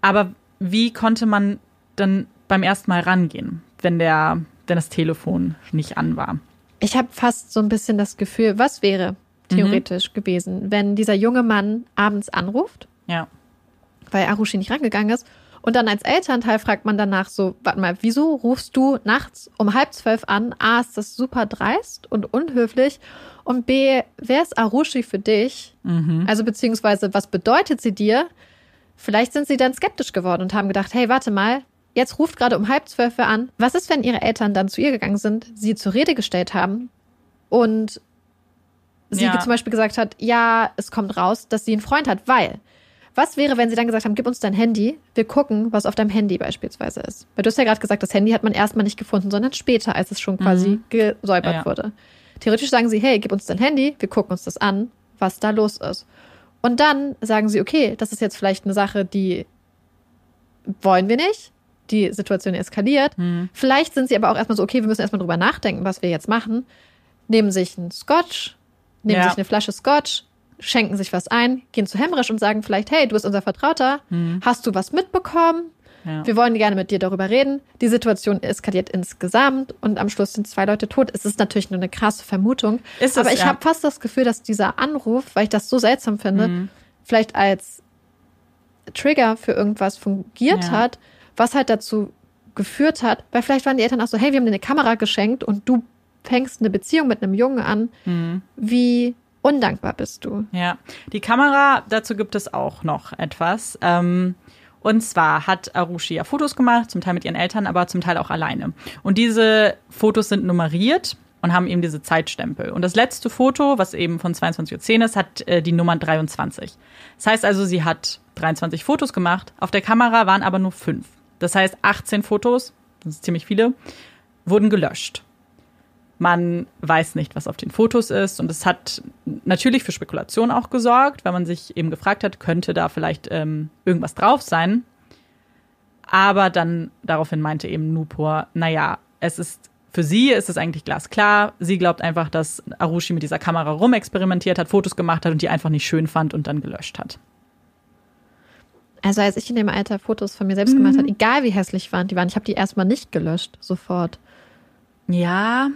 Aber wie konnte man dann beim ersten Mal rangehen, wenn der, wenn das Telefon nicht an war?
Ich habe fast so ein bisschen das Gefühl, was wäre, theoretisch mhm. gewesen, wenn dieser junge Mann abends anruft.
Ja.
Weil Arushi nicht rangegangen ist. Und dann als Elternteil fragt man danach so, warte mal, wieso rufst du nachts um halb zwölf an? A, ist das super dreist und unhöflich. Und B, wer ist Arushi für dich? Mhm. Also beziehungsweise, was bedeutet sie dir? Vielleicht sind sie dann skeptisch geworden und haben gedacht, hey, warte mal, jetzt ruft gerade um halb zwölf an. Was ist, wenn ihre Eltern dann zu ihr gegangen sind, sie zur Rede gestellt haben und sie ja. zum Beispiel gesagt hat, ja, es kommt raus, dass sie einen Freund hat, weil. Was wäre, wenn sie dann gesagt haben, gib uns dein Handy, wir gucken, was auf deinem Handy beispielsweise ist? Weil du hast ja gerade gesagt, das Handy hat man erstmal nicht gefunden, sondern später, als es schon quasi mhm. gesäubert ja. wurde. Theoretisch sagen sie, hey, gib uns dein Handy, wir gucken uns das an, was da los ist. Und dann sagen sie, okay, das ist jetzt vielleicht eine Sache, die wollen wir nicht. Die Situation eskaliert. Mhm. Vielleicht sind sie aber auch erstmal so, okay, wir müssen erstmal drüber nachdenken, was wir jetzt machen. Nehmen sich einen Scotch, nehmen ja. sich eine Flasche Scotch, schenken sich was ein, gehen zu Hemrisch und sagen vielleicht, hey, du bist unser Vertrauter, mhm. hast du was mitbekommen? Ja. Wir wollen gerne mit dir darüber reden. Die Situation eskaliert insgesamt und am Schluss sind zwei Leute tot. Es ist natürlich nur eine krasse Vermutung. Ist es, aber ich ja. habe fast das Gefühl, dass dieser Anruf, weil ich das so seltsam finde, mhm. vielleicht als Trigger für irgendwas fungiert ja. hat, was halt dazu geführt hat, weil vielleicht waren die Eltern auch so, hey, wir haben dir eine Kamera geschenkt und du fängst eine Beziehung mit einem Jungen an, mhm. wie undankbar bist du.
Ja, die Kamera, dazu gibt es auch noch etwas. Ähm, und zwar hat Arushi ja Fotos gemacht, zum Teil mit ihren Eltern, aber zum Teil auch alleine. Und diese Fotos sind nummeriert. und haben eben diese Zeitstempel. Und das letzte Foto, was eben von 22.10 Uhr ist, hat äh, die Nummer 23. Das heißt also, sie hat 23 Fotos gemacht. Auf der Kamera waren aber nur fünf. Das heißt, 18 Fotos, das ist ziemlich viele, wurden gelöscht. Man weiß nicht, was auf den Fotos ist. Und es hat natürlich für Spekulation auch gesorgt, weil man sich eben gefragt hat, könnte da vielleicht ähm, irgendwas drauf sein. Aber dann daraufhin meinte eben Nupur, naja, es ist für sie ist es eigentlich glasklar. Sie glaubt einfach, dass Arushi mit dieser Kamera rumexperimentiert hat, Fotos gemacht hat und die einfach nicht schön fand und dann gelöscht hat.
Also als ich in dem Alter Fotos von mir selbst mhm. gemacht habe, egal wie hässlich waren die waren, ich habe die erstmal nicht gelöscht, sofort.
Ja,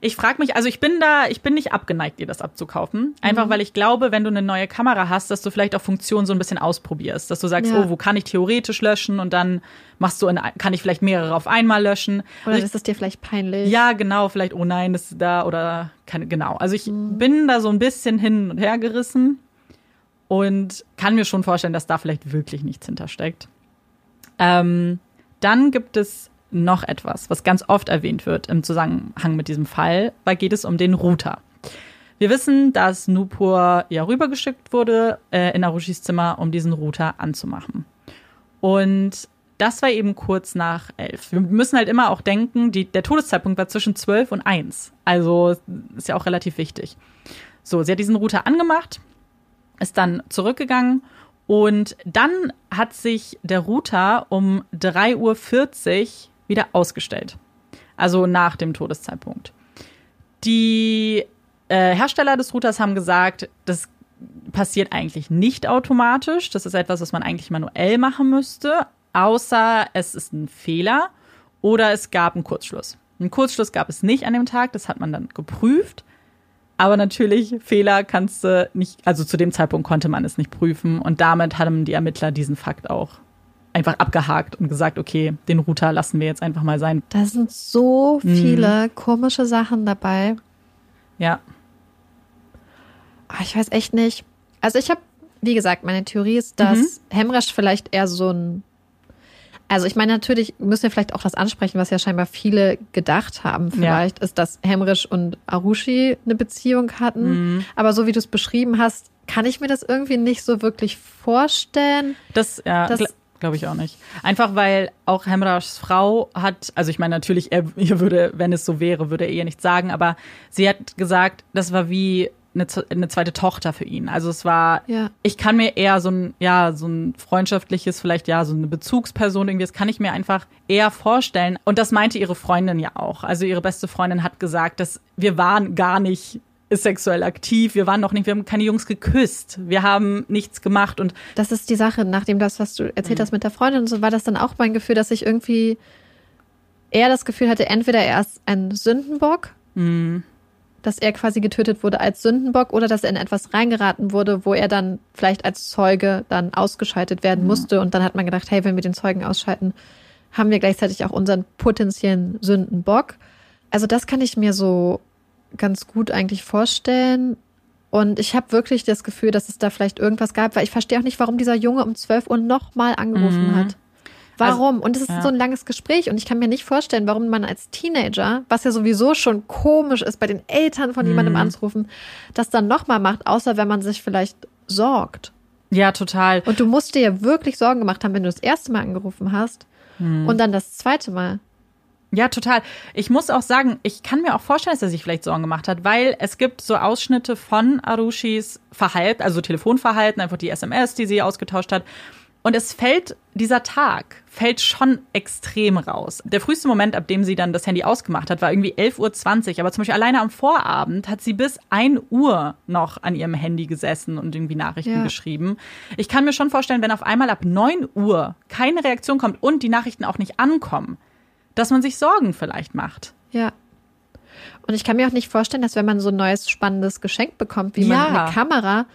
ich frage mich, also ich bin da, ich bin nicht abgeneigt, dir das abzukaufen. Einfach mhm. weil ich glaube, wenn du eine neue Kamera hast, dass du vielleicht auch Funktionen so ein bisschen ausprobierst. Dass du sagst, ja. oh, wo kann ich theoretisch löschen und dann machst du, in, kann ich vielleicht mehrere auf einmal löschen.
Oder also ist es dir vielleicht peinlich?
Ja, genau, vielleicht, oh nein, das ist da oder keine, genau. Also ich mhm. bin da so ein bisschen hin und her gerissen und kann mir schon vorstellen, dass da vielleicht wirklich nichts hintersteckt. Ähm, dann gibt es noch etwas, was ganz oft erwähnt wird im Zusammenhang mit diesem Fall, weil geht es um den Router. Wir wissen, dass Nupur ja rübergeschickt wurde äh, in Arushis Zimmer, um diesen Router anzumachen. Und das war eben kurz nach elf. Wir müssen halt immer auch denken, die, der Todeszeitpunkt war zwischen zwölf und eins. Also ist ja auch relativ wichtig. So, sie hat diesen Router angemacht, ist dann zurückgegangen und dann hat sich der Router um 3.40 Uhr wieder ausgestellt. Also nach dem Todeszeitpunkt. Die äh, Hersteller des Routers haben gesagt, das passiert eigentlich nicht automatisch. Das ist etwas, was man eigentlich manuell machen müsste, außer es ist ein Fehler oder es gab einen Kurzschluss. Einen Kurzschluss gab es nicht an dem Tag, das hat man dann geprüft. Aber natürlich, Fehler kannst du nicht, also zu dem Zeitpunkt konnte man es nicht prüfen und damit haben die Ermittler diesen Fakt auch einfach abgehakt und gesagt, okay, den Router lassen wir jetzt einfach mal sein.
Da sind so mhm. viele mhm. komische Sachen dabei.
Ja.
Ah, ich weiß echt nicht. Also ich habe, wie gesagt, meine Theorie ist, dass mhm. Hemresch vielleicht eher so ein also ich meine, natürlich müssen wir vielleicht auch das ansprechen, was ja scheinbar viele gedacht haben. Vielleicht ja. ist, dass Hemrisch und Arushi eine Beziehung hatten. Mhm. Aber so wie du es beschrieben hast, kann ich mir das irgendwie nicht so wirklich vorstellen.
Das, ja, dass, Glaube ich auch nicht. Einfach weil auch Hemrashs Frau hat, also ich meine natürlich, er, er würde, wenn es so wäre, würde er ihr nichts sagen, aber sie hat gesagt, das war wie eine, eine zweite Tochter für ihn. Also es war, ja. ich kann mir eher so ein, ja, so ein freundschaftliches, vielleicht ja, so eine Bezugsperson irgendwie, das kann ich mir einfach eher vorstellen. Und das meinte ihre Freundin ja auch. Also ihre beste Freundin hat gesagt, dass wir waren gar nicht ist sexuell aktiv. Wir waren noch nicht, wir haben keine Jungs geküsst. Wir haben nichts gemacht und.
Das ist die Sache, nachdem das, was du erzählt mhm. hast mit der Freundin und so, war das dann auch mein Gefühl, dass ich irgendwie eher das Gefühl hatte, entweder er ist ein Sündenbock, mhm. dass er quasi getötet wurde als Sündenbock oder dass er in etwas reingeraten wurde, wo er dann vielleicht als Zeuge dann ausgeschaltet werden mhm. musste und dann hat man gedacht, hey, wenn wir den Zeugen ausschalten, haben wir gleichzeitig auch unseren potenziellen Sündenbock. Also das kann ich mir so ganz gut eigentlich vorstellen. Und ich habe wirklich das Gefühl, dass es da vielleicht irgendwas gab, weil ich verstehe auch nicht, warum dieser Junge um 12 Uhr nochmal angerufen mhm. hat. Warum? Also, und es ist ja. so ein langes Gespräch und ich kann mir nicht vorstellen, warum man als Teenager, was ja sowieso schon komisch ist, bei den Eltern von mhm. jemandem anzurufen, das dann nochmal macht, außer wenn man sich vielleicht sorgt.
Ja, total.
Und du musst dir ja wirklich Sorgen gemacht haben, wenn du das erste Mal angerufen hast mhm. und dann das zweite Mal.
Ja, total. Ich muss auch sagen, ich kann mir auch vorstellen, dass er sich vielleicht Sorgen gemacht hat, weil es gibt so Ausschnitte von Arushis Verhalten, also Telefonverhalten, einfach die SMS, die sie ausgetauscht hat. Und es fällt, dieser Tag fällt schon extrem raus. Der früheste Moment, ab dem sie dann das Handy ausgemacht hat, war irgendwie 11.20 Uhr. Aber zum Beispiel alleine am Vorabend hat sie bis 1 Uhr noch an ihrem Handy gesessen und irgendwie Nachrichten ja. geschrieben. Ich kann mir schon vorstellen, wenn auf einmal ab 9 Uhr keine Reaktion kommt und die Nachrichten auch nicht ankommen, dass man sich Sorgen vielleicht macht.
Ja. Und ich kann mir auch nicht vorstellen, dass wenn man so ein neues spannendes Geschenk bekommt, wie ja. man eine Kamera,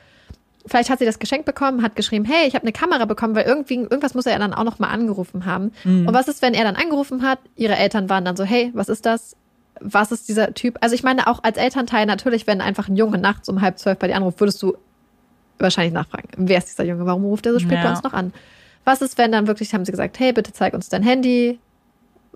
vielleicht hat sie das Geschenk bekommen, hat geschrieben, hey, ich habe eine Kamera bekommen, weil irgendwie irgendwas muss er dann auch noch mal angerufen haben. Mhm. Und was ist, wenn er dann angerufen hat? Ihre Eltern waren dann so, hey, was ist das? Was ist dieser Typ? Also ich meine auch als Elternteil natürlich, wenn einfach ein Junge nachts um halb zwölf bei dir anruft, würdest du wahrscheinlich nachfragen, wer ist dieser Junge? Warum ruft er so spät ja. bei uns noch an? Was ist, wenn dann wirklich haben sie gesagt, hey, bitte zeig uns dein Handy,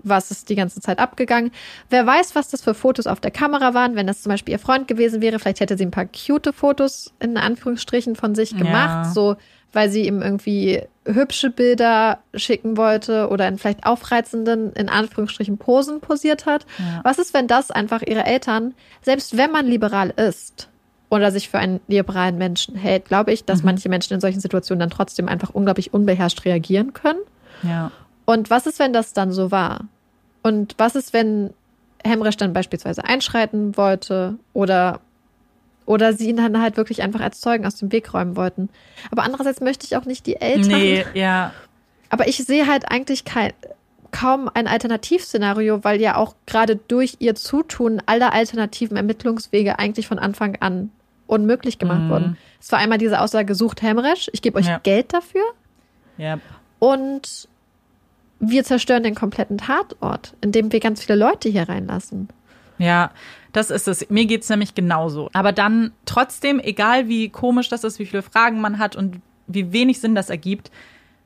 was ist die ganze Zeit abgegangen. Wer weiß, was das für Fotos auf der Kamera waren. Wenn das zum Beispiel ihr Freund gewesen wäre, vielleicht hätte sie ein paar cute Fotos in Anführungsstrichen von sich gemacht, ja. so weil sie ihm irgendwie hübsche Bilder schicken wollte oder in vielleicht aufreizenden, in Anführungsstrichen, Posen posiert hat. Ja. Was ist, wenn das einfach ihre Eltern, selbst wenn man liberal ist oder sich für einen liberalen Menschen hält, glaube ich, dass mhm. manche Menschen in solchen Situationen dann trotzdem einfach unglaublich unbeherrscht reagieren können.
Ja.
Und was ist, wenn das dann so war? Und was ist, wenn Hemresch dann beispielsweise einschreiten wollte oder oder sie ihn dann halt wirklich einfach als Zeugen aus dem Weg räumen wollten. Aber andererseits möchte ich auch nicht die Eltern.
Nee, (laughs) ja.
Aber ich sehe halt eigentlich kein, kaum ein Alternativszenario, weil ja auch gerade durch ihr Zutun alle alternativen Ermittlungswege eigentlich von Anfang an unmöglich gemacht mhm. wurden. Es war einmal diese Aussage, sucht Hemresch, ich gebe euch ja. Geld dafür.
Ja.
Und wir zerstören den kompletten Tatort, indem wir ganz viele Leute hier reinlassen.
Ja, das ist es. Mir geht es nämlich genauso. Aber dann trotzdem, egal wie komisch das ist, wie viele Fragen man hat und wie wenig Sinn das ergibt,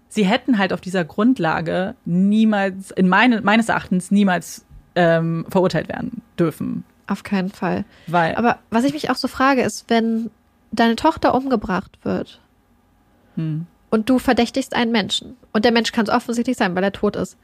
sie hätten halt auf dieser Grundlage niemals, in meine, meines Erachtens, niemals ähm, verurteilt werden dürfen.
Auf keinen Fall.
Weil.
Aber was ich mich auch so frage, ist, wenn deine Tochter umgebracht wird hm. Und du verdächtigst einen Menschen und der Mensch kann es offensichtlich sein, weil er tot ist,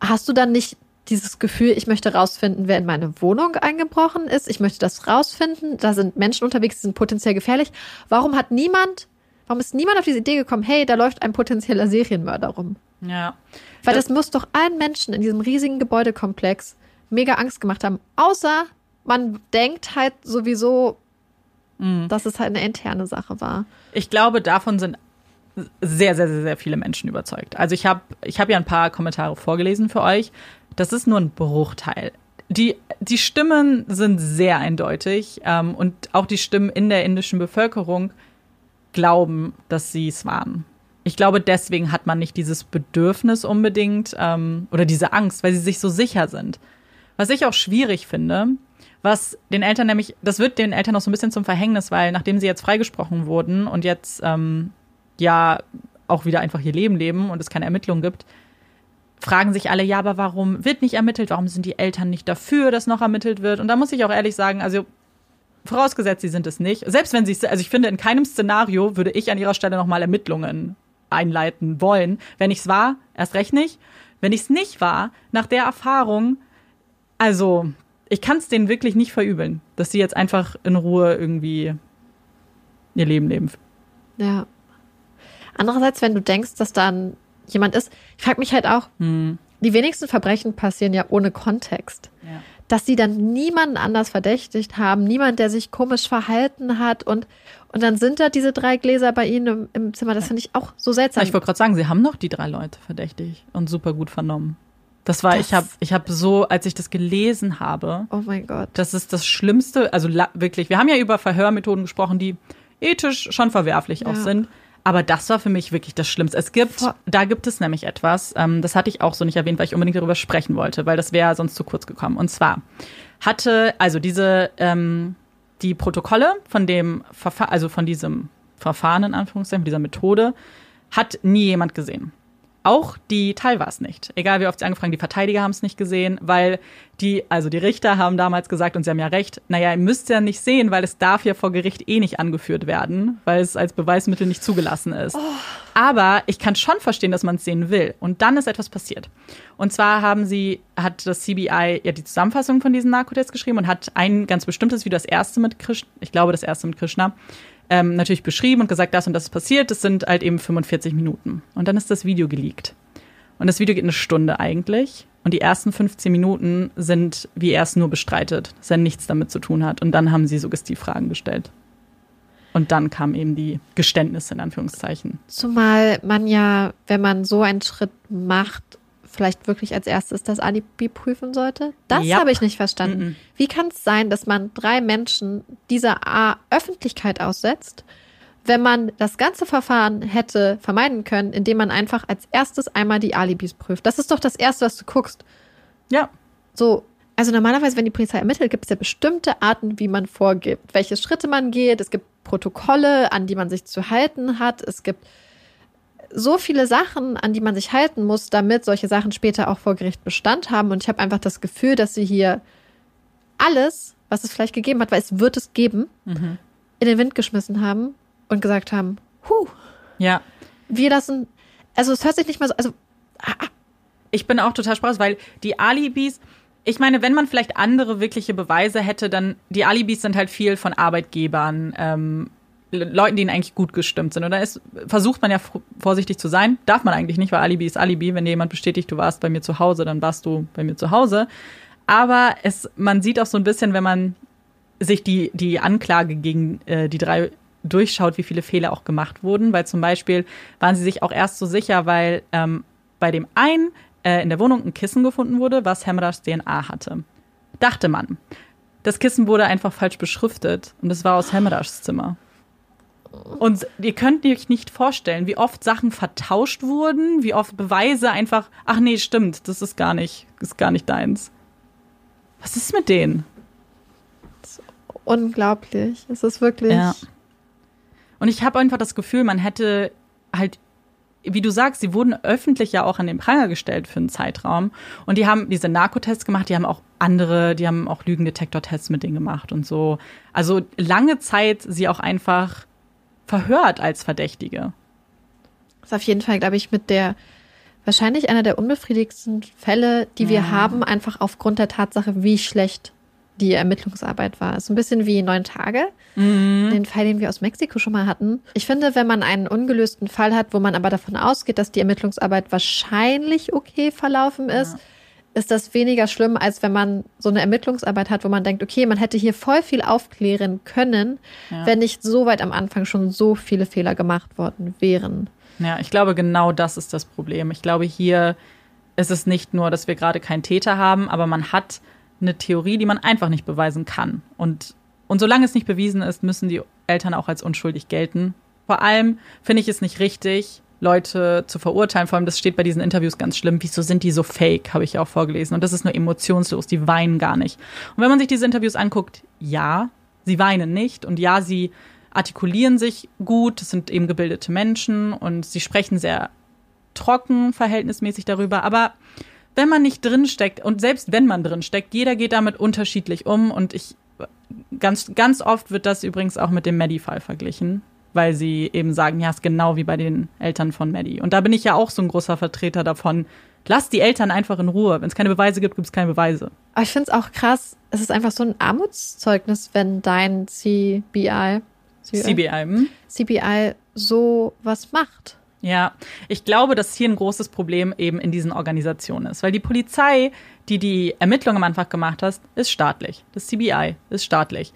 hast du dann nicht dieses Gefühl, ich möchte rausfinden, wer in meine Wohnung eingebrochen ist. Ich möchte das rausfinden. Da sind Menschen unterwegs, die sind potenziell gefährlich. Warum hat niemand, warum ist niemand auf diese Idee gekommen, hey, da läuft ein potenzieller Serienmörder rum?
Ja.
Weil das, das muss doch allen Menschen in diesem riesigen Gebäudekomplex mega Angst gemacht haben. Außer man denkt halt sowieso, mhm. dass es halt eine interne Sache war.
Ich glaube, davon sind sehr, sehr, sehr, sehr viele Menschen überzeugt. Also ich habe ich hab ja ein paar Kommentare vorgelesen für euch. Das ist nur ein Bruchteil. Die, die Stimmen sind sehr eindeutig ähm, und auch die Stimmen in der indischen Bevölkerung glauben, dass sie es waren. Ich glaube, deswegen hat man nicht dieses Bedürfnis unbedingt ähm, oder diese Angst, weil sie sich so sicher sind. Was ich auch schwierig finde, was den Eltern nämlich, das wird den Eltern noch so ein bisschen zum Verhängnis, weil nachdem sie jetzt freigesprochen wurden und jetzt ähm, ja auch wieder einfach ihr Leben leben und es keine Ermittlungen gibt, fragen sich alle, ja, aber warum wird nicht ermittelt? Warum sind die Eltern nicht dafür, dass noch ermittelt wird? Und da muss ich auch ehrlich sagen, also vorausgesetzt, sie sind es nicht. Selbst wenn sie, also ich finde, in keinem Szenario würde ich an ihrer Stelle nochmal Ermittlungen einleiten wollen. Wenn ich es war, erst recht nicht. Wenn ich es nicht war, nach der Erfahrung, also ich kann es denen wirklich nicht verübeln, dass sie jetzt einfach in Ruhe irgendwie ihr Leben leben.
Ja. Andererseits, wenn du denkst, dass dann jemand ist. Ich frage mich halt auch, hm. die wenigsten Verbrechen passieren ja ohne Kontext.
Ja.
Dass sie dann niemanden anders verdächtigt haben, niemand, der sich komisch verhalten hat und, und dann sind da diese drei Gläser bei ihnen im, im Zimmer. Das finde ich auch so seltsam.
Ich wollte gerade sagen, sie haben noch die drei Leute verdächtigt und super gut vernommen. Das war, das, ich habe ich hab so, als ich das gelesen habe.
Oh mein Gott.
Das ist das Schlimmste, also wirklich, wir haben ja über Verhörmethoden gesprochen, die ethisch schon verwerflich ja. auch sind. Aber das war für mich wirklich das Schlimmste. Es gibt, da gibt es nämlich etwas, ähm, das hatte ich auch so nicht erwähnt, weil ich unbedingt darüber sprechen wollte, weil das wäre sonst zu kurz gekommen. Und zwar hatte, also diese, ähm, die Protokolle von dem Verfahren, also von diesem Verfahren in Anführungszeichen, dieser Methode, hat nie jemand gesehen. Auch die Teil war es nicht. Egal wie oft sie angefragt die Verteidiger haben es nicht gesehen, weil die, also die Richter haben damals gesagt, und sie haben ja recht, naja, ihr müsst ja nicht sehen, weil es darf ja vor Gericht eh nicht angeführt werden, weil es als Beweismittel nicht zugelassen ist. Oh. Aber ich kann schon verstehen, dass man es sehen will. Und dann ist etwas passiert. Und zwar haben sie, hat das CBI ja die Zusammenfassung von diesen Narkotests geschrieben und hat ein ganz bestimmtes Video, das erste mit Krishna, ich glaube das erste mit Krishna, ähm, natürlich beschrieben und gesagt, das und das ist passiert. Das sind halt eben 45 Minuten. Und dann ist das Video geleakt. Und das Video geht eine Stunde eigentlich. Und die ersten 15 Minuten sind, wie er es nur bestreitet, dass er nichts damit zu tun hat. Und dann haben sie Suggestivfragen gestellt. Und dann kamen eben die Geständnisse in Anführungszeichen.
Zumal man ja, wenn man so einen Schritt macht, vielleicht wirklich als erstes das Alibi prüfen sollte? Das yep. habe ich nicht verstanden. Mm -mm. Wie kann es sein, dass man drei Menschen dieser A Öffentlichkeit aussetzt, wenn man das ganze Verfahren hätte vermeiden können, indem man einfach als erstes einmal die Alibis prüft? Das ist doch das Erste, was du guckst.
Ja.
So, also normalerweise, wenn die Polizei ermittelt, gibt es ja bestimmte Arten, wie man vorgibt, welche Schritte man geht. Es gibt Protokolle, an die man sich zu halten hat. Es gibt so viele Sachen, an die man sich halten muss, damit solche Sachen später auch vor Gericht Bestand haben. Und ich habe einfach das Gefühl, dass sie hier alles, was es vielleicht gegeben hat, weil es wird es geben,
Mhm.
in den Wind geschmissen haben und gesagt haben, huh,
Ja.
wir lassen, also es hört sich nicht mal so, also
Ich bin auch total sprachlos, weil die Alibis, ich meine, wenn man vielleicht andere wirkliche Beweise hätte, dann die Alibis sind halt viel von Arbeitgebern, ähm, Leuten, die ihnen eigentlich gut gestimmt sind. Und da ist, versucht man ja vorsichtig zu sein. Darf man eigentlich nicht, weil Alibi ist Alibi. Wenn dir jemand bestätigt, du warst bei mir zu Hause, dann warst du bei mir zu Hause. Aber es, man sieht auch so ein bisschen, wenn man sich die, die Anklage gegen äh, die drei durchschaut, wie viele Fehler auch gemacht wurden, weil zum Beispiel waren sie sich auch erst so sicher, weil ähm, bei dem einen äh, in der Wohnung ein Kissen gefunden wurde, was Hemrashs DNA hatte. Dachte man. Das Kissen wurde einfach falsch beschriftet und es war aus Hemrashs Zimmer. Und ihr könnt euch nicht vorstellen, wie oft Sachen vertauscht wurden, wie oft Beweise einfach, ach nee, stimmt, das ist gar nicht, ist gar nicht deins. Was ist mit denen?
unglaublich. Es ist wirklich.
Ja. Und ich habe einfach das Gefühl, man hätte halt, wie du sagst, sie wurden öffentlich ja auch an den Pranger gestellt für einen Zeitraum. Und die haben diese Narkotests gemacht, die haben auch andere, die haben auch Lügendetektor-Tests mit denen gemacht und so. Also lange Zeit sie auch einfach verhört als Verdächtige.
ist auf jeden Fall, glaube ich, mit der wahrscheinlich einer der unbefriedigsten Fälle, die wir
Ja.
haben, einfach aufgrund der Tatsache, wie schlecht die Ermittlungsarbeit war. Ist ein bisschen wie neun Tage, den Fall, den wir aus Mexiko schon mal hatten. Ich finde, wenn man einen ungelösten Fall hat, wo man aber davon ausgeht, dass die Ermittlungsarbeit wahrscheinlich okay verlaufen ist, ist das weniger schlimm, als wenn man so eine Ermittlungsarbeit hat, wo man denkt, okay, man hätte hier voll viel aufklären können,
Ja.
wenn nicht so weit am Anfang schon so viele Fehler gemacht worden wären.
Ja, ich glaube, genau das ist das Problem. Ich glaube, hier ist es nicht nur, dass wir gerade keinen Täter haben, aber man hat eine Theorie, die man einfach nicht beweisen kann. Und, und solange es nicht bewiesen ist, müssen die Eltern auch als unschuldig gelten. Vor allem finde ich es nicht richtig, Leute zu verurteilen. Vor allem, das steht bei diesen Interviews ganz schlimm. Wieso sind die so fake, habe ich auch vorgelesen. Und das ist nur emotionslos. Die weinen gar nicht. Und wenn man sich diese Interviews anguckt, ja, sie weinen nicht. Und ja, sie artikulieren sich gut. Das sind eben gebildete Menschen und sie sprechen sehr trocken verhältnismäßig darüber. Aber wenn man nicht drin steckt und selbst wenn man drin steckt, jeder geht damit unterschiedlich um. Und ich ganz, ganz oft wird das übrigens auch mit dem Maddie-Fall verglichen, weil sie eben sagen, ja, ist genau wie bei den Eltern von Maddie. Und da bin ich ja auch so ein großer Vertreter davon. Lasst die Eltern einfach in Ruhe. Wenn es keine Beweise gibt, gibt es keine Beweise.
Aber ich finde es auch krass, es ist einfach so ein Armutszeugnis, wenn dein CBI,
CBI. hm?
CBI so was macht.
Ja, ich glaube, dass hier ein großes Problem eben in diesen Organisationen ist, weil die Polizei, die die Ermittlungen am Anfang gemacht hat, ist staatlich. Das CBI ist staatlich.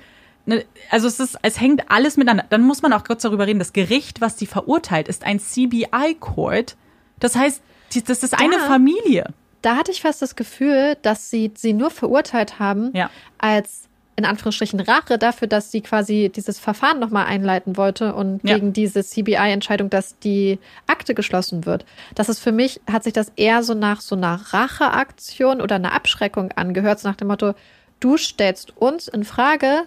Ne, Also es ist, es hängt alles miteinander. Dann muss man auch kurz darüber reden. Das Gericht, was die verurteilt, ist ein CBI-Court. Das heißt, das ist eine
Ja.
Familie.
Da hatte ich fast das Gefühl, dass sie sie nur verurteilt haben
Ja.
als in Anführungsstrichen Rache dafür, dass sie quasi dieses Verfahren nochmal einleiten wollte und
Ja.
gegen diese CBI-Entscheidung, dass die Akte geschlossen wird. Das ist für mich, hat sich das eher so nach so einer Racheaktion oder einer Abschreckung angehört, so nach dem Motto, du stellst uns in Frage,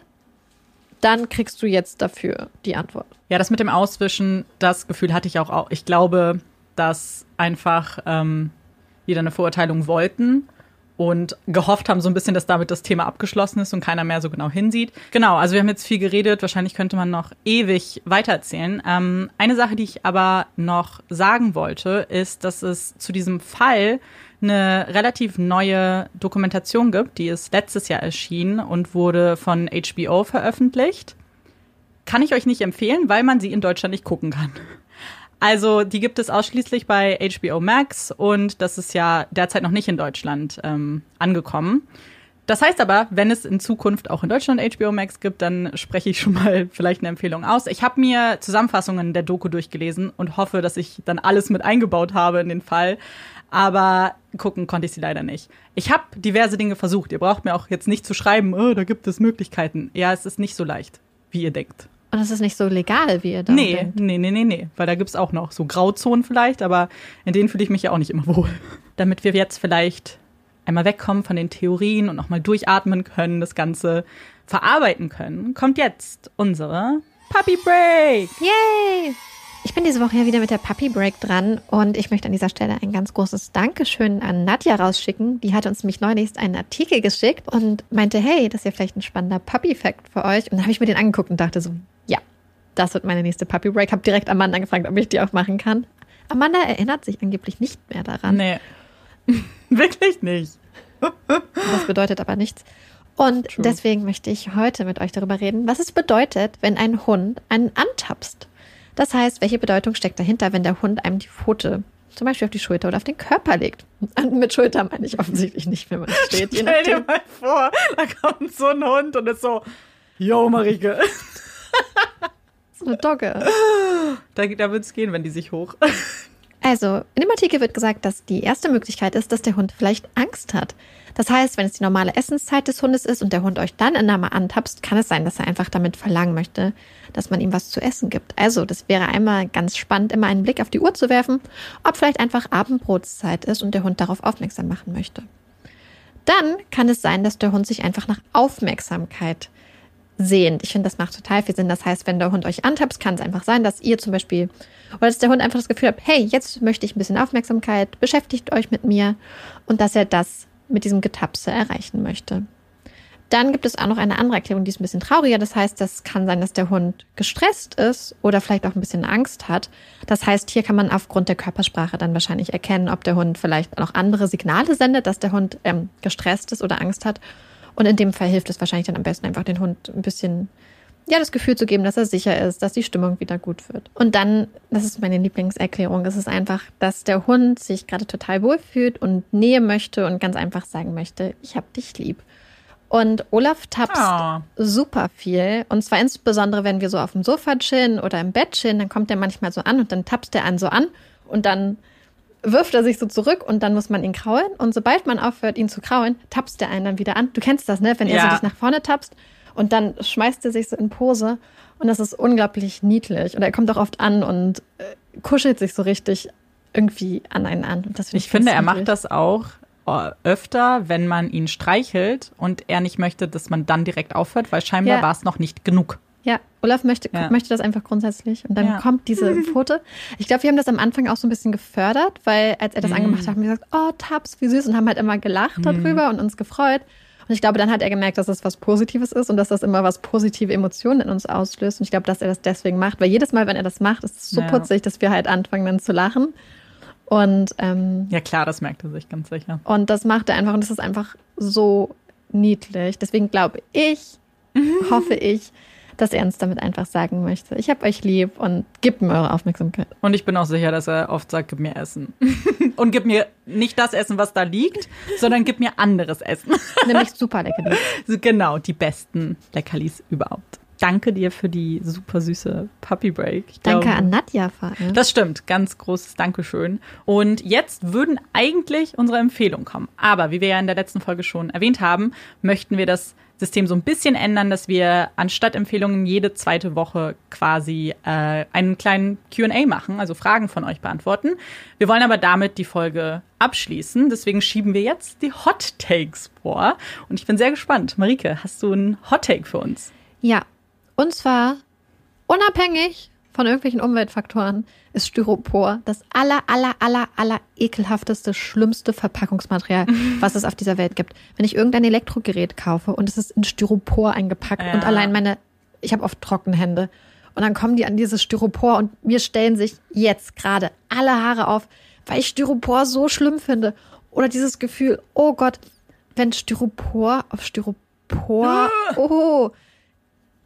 dann kriegst du jetzt dafür die Antwort.
Ja, das mit dem Auswischen, das Gefühl hatte ich auch. Ich glaube, dass einfach ähm, eine Verurteilung wollten und gehofft haben so ein bisschen, dass damit das Thema abgeschlossen ist und keiner mehr so genau hinsieht. Genau, also wir haben jetzt viel geredet. Wahrscheinlich könnte man noch ewig weitererzählen. Ähm, eine Sache, die ich aber noch sagen wollte, ist, dass es zu diesem Fall eine relativ neue Dokumentation gibt. Die ist letztes Jahr erschienen und wurde von HBO veröffentlicht kann ich euch nicht empfehlen, weil man sie in Deutschland nicht gucken kann. Also die gibt es ausschließlich bei HBO Max und das ist ja derzeit noch nicht in Deutschland ähm, angekommen. Das heißt aber, wenn es in Zukunft auch in Deutschland HBO Max gibt, dann spreche ich schon mal vielleicht eine Empfehlung aus. Ich habe mir Zusammenfassungen der Doku durchgelesen und hoffe, dass ich dann alles mit eingebaut habe in den Fall. Aber gucken konnte ich sie leider nicht. Ich habe diverse Dinge versucht. Ihr braucht mir auch jetzt nicht zu schreiben, oh, da gibt es Möglichkeiten. Ja, es ist nicht so leicht, wie ihr denkt.
Und es ist nicht so legal, wie ihr dann
Nee,
denkt.
nee, nee, nee, nee. Weil da gibt's auch noch so Grauzonen vielleicht, aber in denen fühle ich mich ja auch nicht immer wohl. (laughs) Damit wir jetzt vielleicht einmal wegkommen von den Theorien und nochmal durchatmen können, das Ganze verarbeiten können, kommt jetzt unsere Puppy Break.
Yay! Ich bin diese Woche ja wieder mit der Puppy Break dran und ich möchte an dieser Stelle ein ganz großes Dankeschön an Nadja rausschicken. Die hat uns nämlich neulich einen Artikel geschickt und meinte, hey, das ist ja vielleicht ein spannender Puppy-Fact für euch. Und dann habe ich mir den angeguckt und dachte so, ja, das wird meine nächste Puppy Break. Habe direkt Amanda gefragt, ob ich die auch machen kann. Amanda erinnert sich angeblich nicht mehr daran.
Nee. (laughs) Wirklich nicht. (laughs)
Das bedeutet aber nichts. Und
True.
deswegen möchte ich heute mit euch darüber reden, was es bedeutet, wenn ein Hund einen antapst. Das heißt, welche Bedeutung steckt dahinter, wenn der Hund einem die Pfote zum Beispiel auf die Schulter oder auf den Körper legt? Und mit Schulter meine ich offensichtlich nicht, wenn man steht.
Stell dir mal vor, da kommt so ein Hund und ist so, yo, Marike. (laughs)
So eine Dogge.
Da, da wird es gehen, wenn die sich hoch.
Also, in dem Artikel wird gesagt, dass die erste Möglichkeit ist, dass der Hund vielleicht Angst hat. Das heißt, wenn es die normale Essenszeit des Hundes ist und der Hund euch dann in Name antapst, kann es sein, dass er einfach damit verlangen möchte, dass man ihm was zu essen gibt. Also, das wäre einmal ganz spannend, immer einen Blick auf die Uhr zu werfen, ob vielleicht einfach Abendbrotszeit ist und der Hund darauf aufmerksam machen möchte. Dann kann es sein, dass der Hund sich einfach nach Aufmerksamkeit sehnt. Ich finde, das macht total viel Sinn. Das heißt, wenn der Hund euch antapst, kann es einfach sein, dass ihr zum Beispiel oder dass der Hund einfach das Gefühl hat, hey, jetzt möchte ich ein bisschen Aufmerksamkeit, beschäftigt euch mit mir und dass er das mit diesem Getapse erreichen möchte. Dann gibt es auch noch eine andere Erklärung, die ist ein bisschen trauriger. Das heißt, das kann sein, dass der Hund gestresst ist oder vielleicht auch ein bisschen Angst hat. Das heißt, hier kann man aufgrund der Körpersprache dann wahrscheinlich erkennen, ob der Hund vielleicht noch andere Signale sendet, dass der Hund ähm, gestresst ist oder Angst hat. Und in dem Fall hilft es wahrscheinlich dann am besten einfach den Hund ein bisschen ja, das Gefühl zu geben, dass er sicher ist, dass die Stimmung wieder gut wird. Und dann, das ist meine Lieblingserklärung, es ist einfach, dass der Hund sich gerade total wohlfühlt und Nähe möchte und ganz einfach sagen möchte, ich hab dich lieb. Und Olaf tapst
Ah.
super viel. Und zwar insbesondere, wenn wir so auf dem Sofa chillen oder im Bett chillen, dann kommt er manchmal so an und dann tapst er einen so an und dann wirft er sich so zurück und dann muss man ihn kraulen. Und sobald man aufhört, ihn zu kraulen, tapst er einen dann wieder an. Du kennst das, ne? Wenn er
Ja.
so dich nach vorne tapst und dann schmeißt er sich so in Pose. Und das ist unglaublich niedlich. Und er kommt auch oft an und äh, kuschelt sich so richtig irgendwie an einen an. Und das find
Ich finde,
ganz
er macht das auch äh, öfter, wenn man ihn streichelt und er nicht möchte, dass man dann direkt aufhört, weil scheinbar
Ja.
war es noch nicht genug.
Ja, Olaf möchte,
Ja.
möchte das einfach grundsätzlich. Und dann
Ja.
kommt diese (laughs) Pfote. Ich glaube, wir haben das am Anfang auch so ein bisschen gefördert, weil als er das
Mhm.
angemacht hat, haben wir gesagt, oh, Taps, wie süß. Und haben halt immer gelacht darüber und uns gefreut. Und ich glaube, dann hat er gemerkt, dass das was Positives ist und dass das immer was positive Emotionen in uns auslöst. Und ich glaube, dass er das deswegen macht. Weil jedes Mal, wenn er das macht, ist es so
Ja.
putzig, dass wir halt anfangen dann zu lachen. Und, ähm,
Ja klar, das merkt er sich ganz sicher.
und das macht er einfach und das ist einfach so niedlich. Deswegen glaube ich, hoffe ich, dass er uns damit einfach sagen möchte, ich habe euch lieb und gebt mir eure Aufmerksamkeit.
Und ich bin auch sicher, dass er oft sagt, gib mir Essen. (laughs) und gib mir nicht das Essen, was da liegt, sondern gib mir anderes Essen. (laughs)
Nämlich (laughs) super lecker.
So, genau, die besten Leckerlis überhaupt. Danke dir für die super süße Puppy Break. Ich
Danke
glaube,
an Nadja vor allem.
Das stimmt, ganz großes Dankeschön. Und jetzt würden eigentlich unsere Empfehlungen kommen. Aber wie wir ja in der letzten Folge schon erwähnt haben, möchten wir das System so ein bisschen ändern, dass wir anstatt Empfehlungen jede zweite Woche quasi äh, einen kleinen QA machen, also Fragen von euch beantworten. Wir wollen aber damit die Folge abschließen. Deswegen schieben wir jetzt die Hot Takes vor. Und ich bin sehr gespannt. Marike, hast du einen Hot Take für uns?
Ja, und zwar unabhängig von irgendwelchen Umweltfaktoren ist Styropor das aller, aller, aller, aller ekelhafteste, schlimmste Verpackungsmaterial, (laughs) was es auf dieser Welt gibt. Wenn ich irgendein Elektrogerät kaufe und es ist in Styropor eingepackt
Ja.
und allein meine, ich habe oft trockene Hände und dann kommen die an dieses Styropor und mir stellen sich jetzt gerade alle Haare auf, weil ich Styropor so schlimm finde. Oder dieses Gefühl, oh Gott, wenn Styropor auf Styropor, (laughs) oh,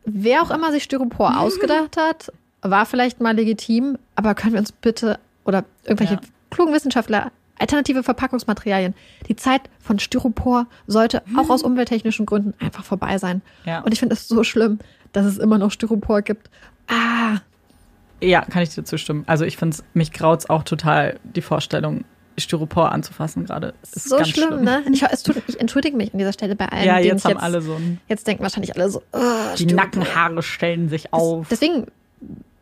wer auch immer sich Styropor ausgedacht hat, war vielleicht mal legitim, aber können wir uns bitte oder irgendwelche
Ja.
klugen Wissenschaftler alternative Verpackungsmaterialien. Die Zeit von Styropor sollte auch aus umwelttechnischen Gründen einfach vorbei sein.
Ja.
Und ich finde es so schlimm, dass es immer noch Styropor gibt. Ah,
Ja, kann ich dir zustimmen. Also ich finde mich graut's auch total die Vorstellung, Styropor anzufassen gerade.
So
ganz
schlimm, ne? Ich, es tut, ich entschuldige mich an dieser Stelle bei allen,
Ja, jetzt haben
jetzt,
alle so ein,
jetzt denken wahrscheinlich alle so, oh,
die
Styropor.
Nackenhaare stellen sich auf.
Deswegen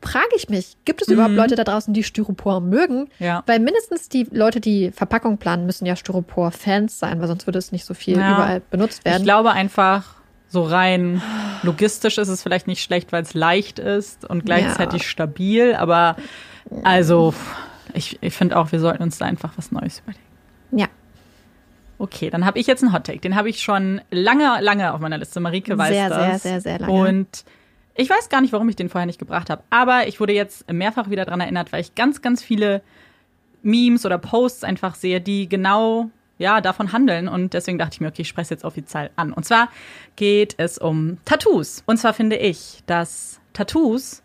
frage ich mich, gibt es überhaupt Leute da draußen, die Styropor mögen?
Mhm. Ja.
Weil mindestens die Leute, die Verpackung planen, müssen ja Styropor-Fans sein, weil sonst würde es nicht so viel
Ja.
überall benutzt
Ich
werden.
glaube einfach, So rein logistisch ist es vielleicht nicht schlecht, weil es leicht ist und gleichzeitig ja. stabil. Aber also, ich, ich finde auch, wir sollten uns da einfach was Neues überlegen.
Ja.
Okay, dann habe ich jetzt einen Hottake. Den habe ich schon lange, lange auf meiner Liste. Marike weiß
sehr,
das.
Sehr, sehr, sehr lange.
Und ich weiß gar nicht, warum ich den vorher nicht gebracht habe. Aber ich wurde jetzt mehrfach wieder daran erinnert, weil ich ganz, ganz viele Memes oder Posts einfach sehe, die genau ja, davon handeln. Und deswegen dachte ich mir, okay, ich spreche es jetzt offiziell an. Und zwar geht es um Tattoos. Und zwar finde ich, dass Tattoos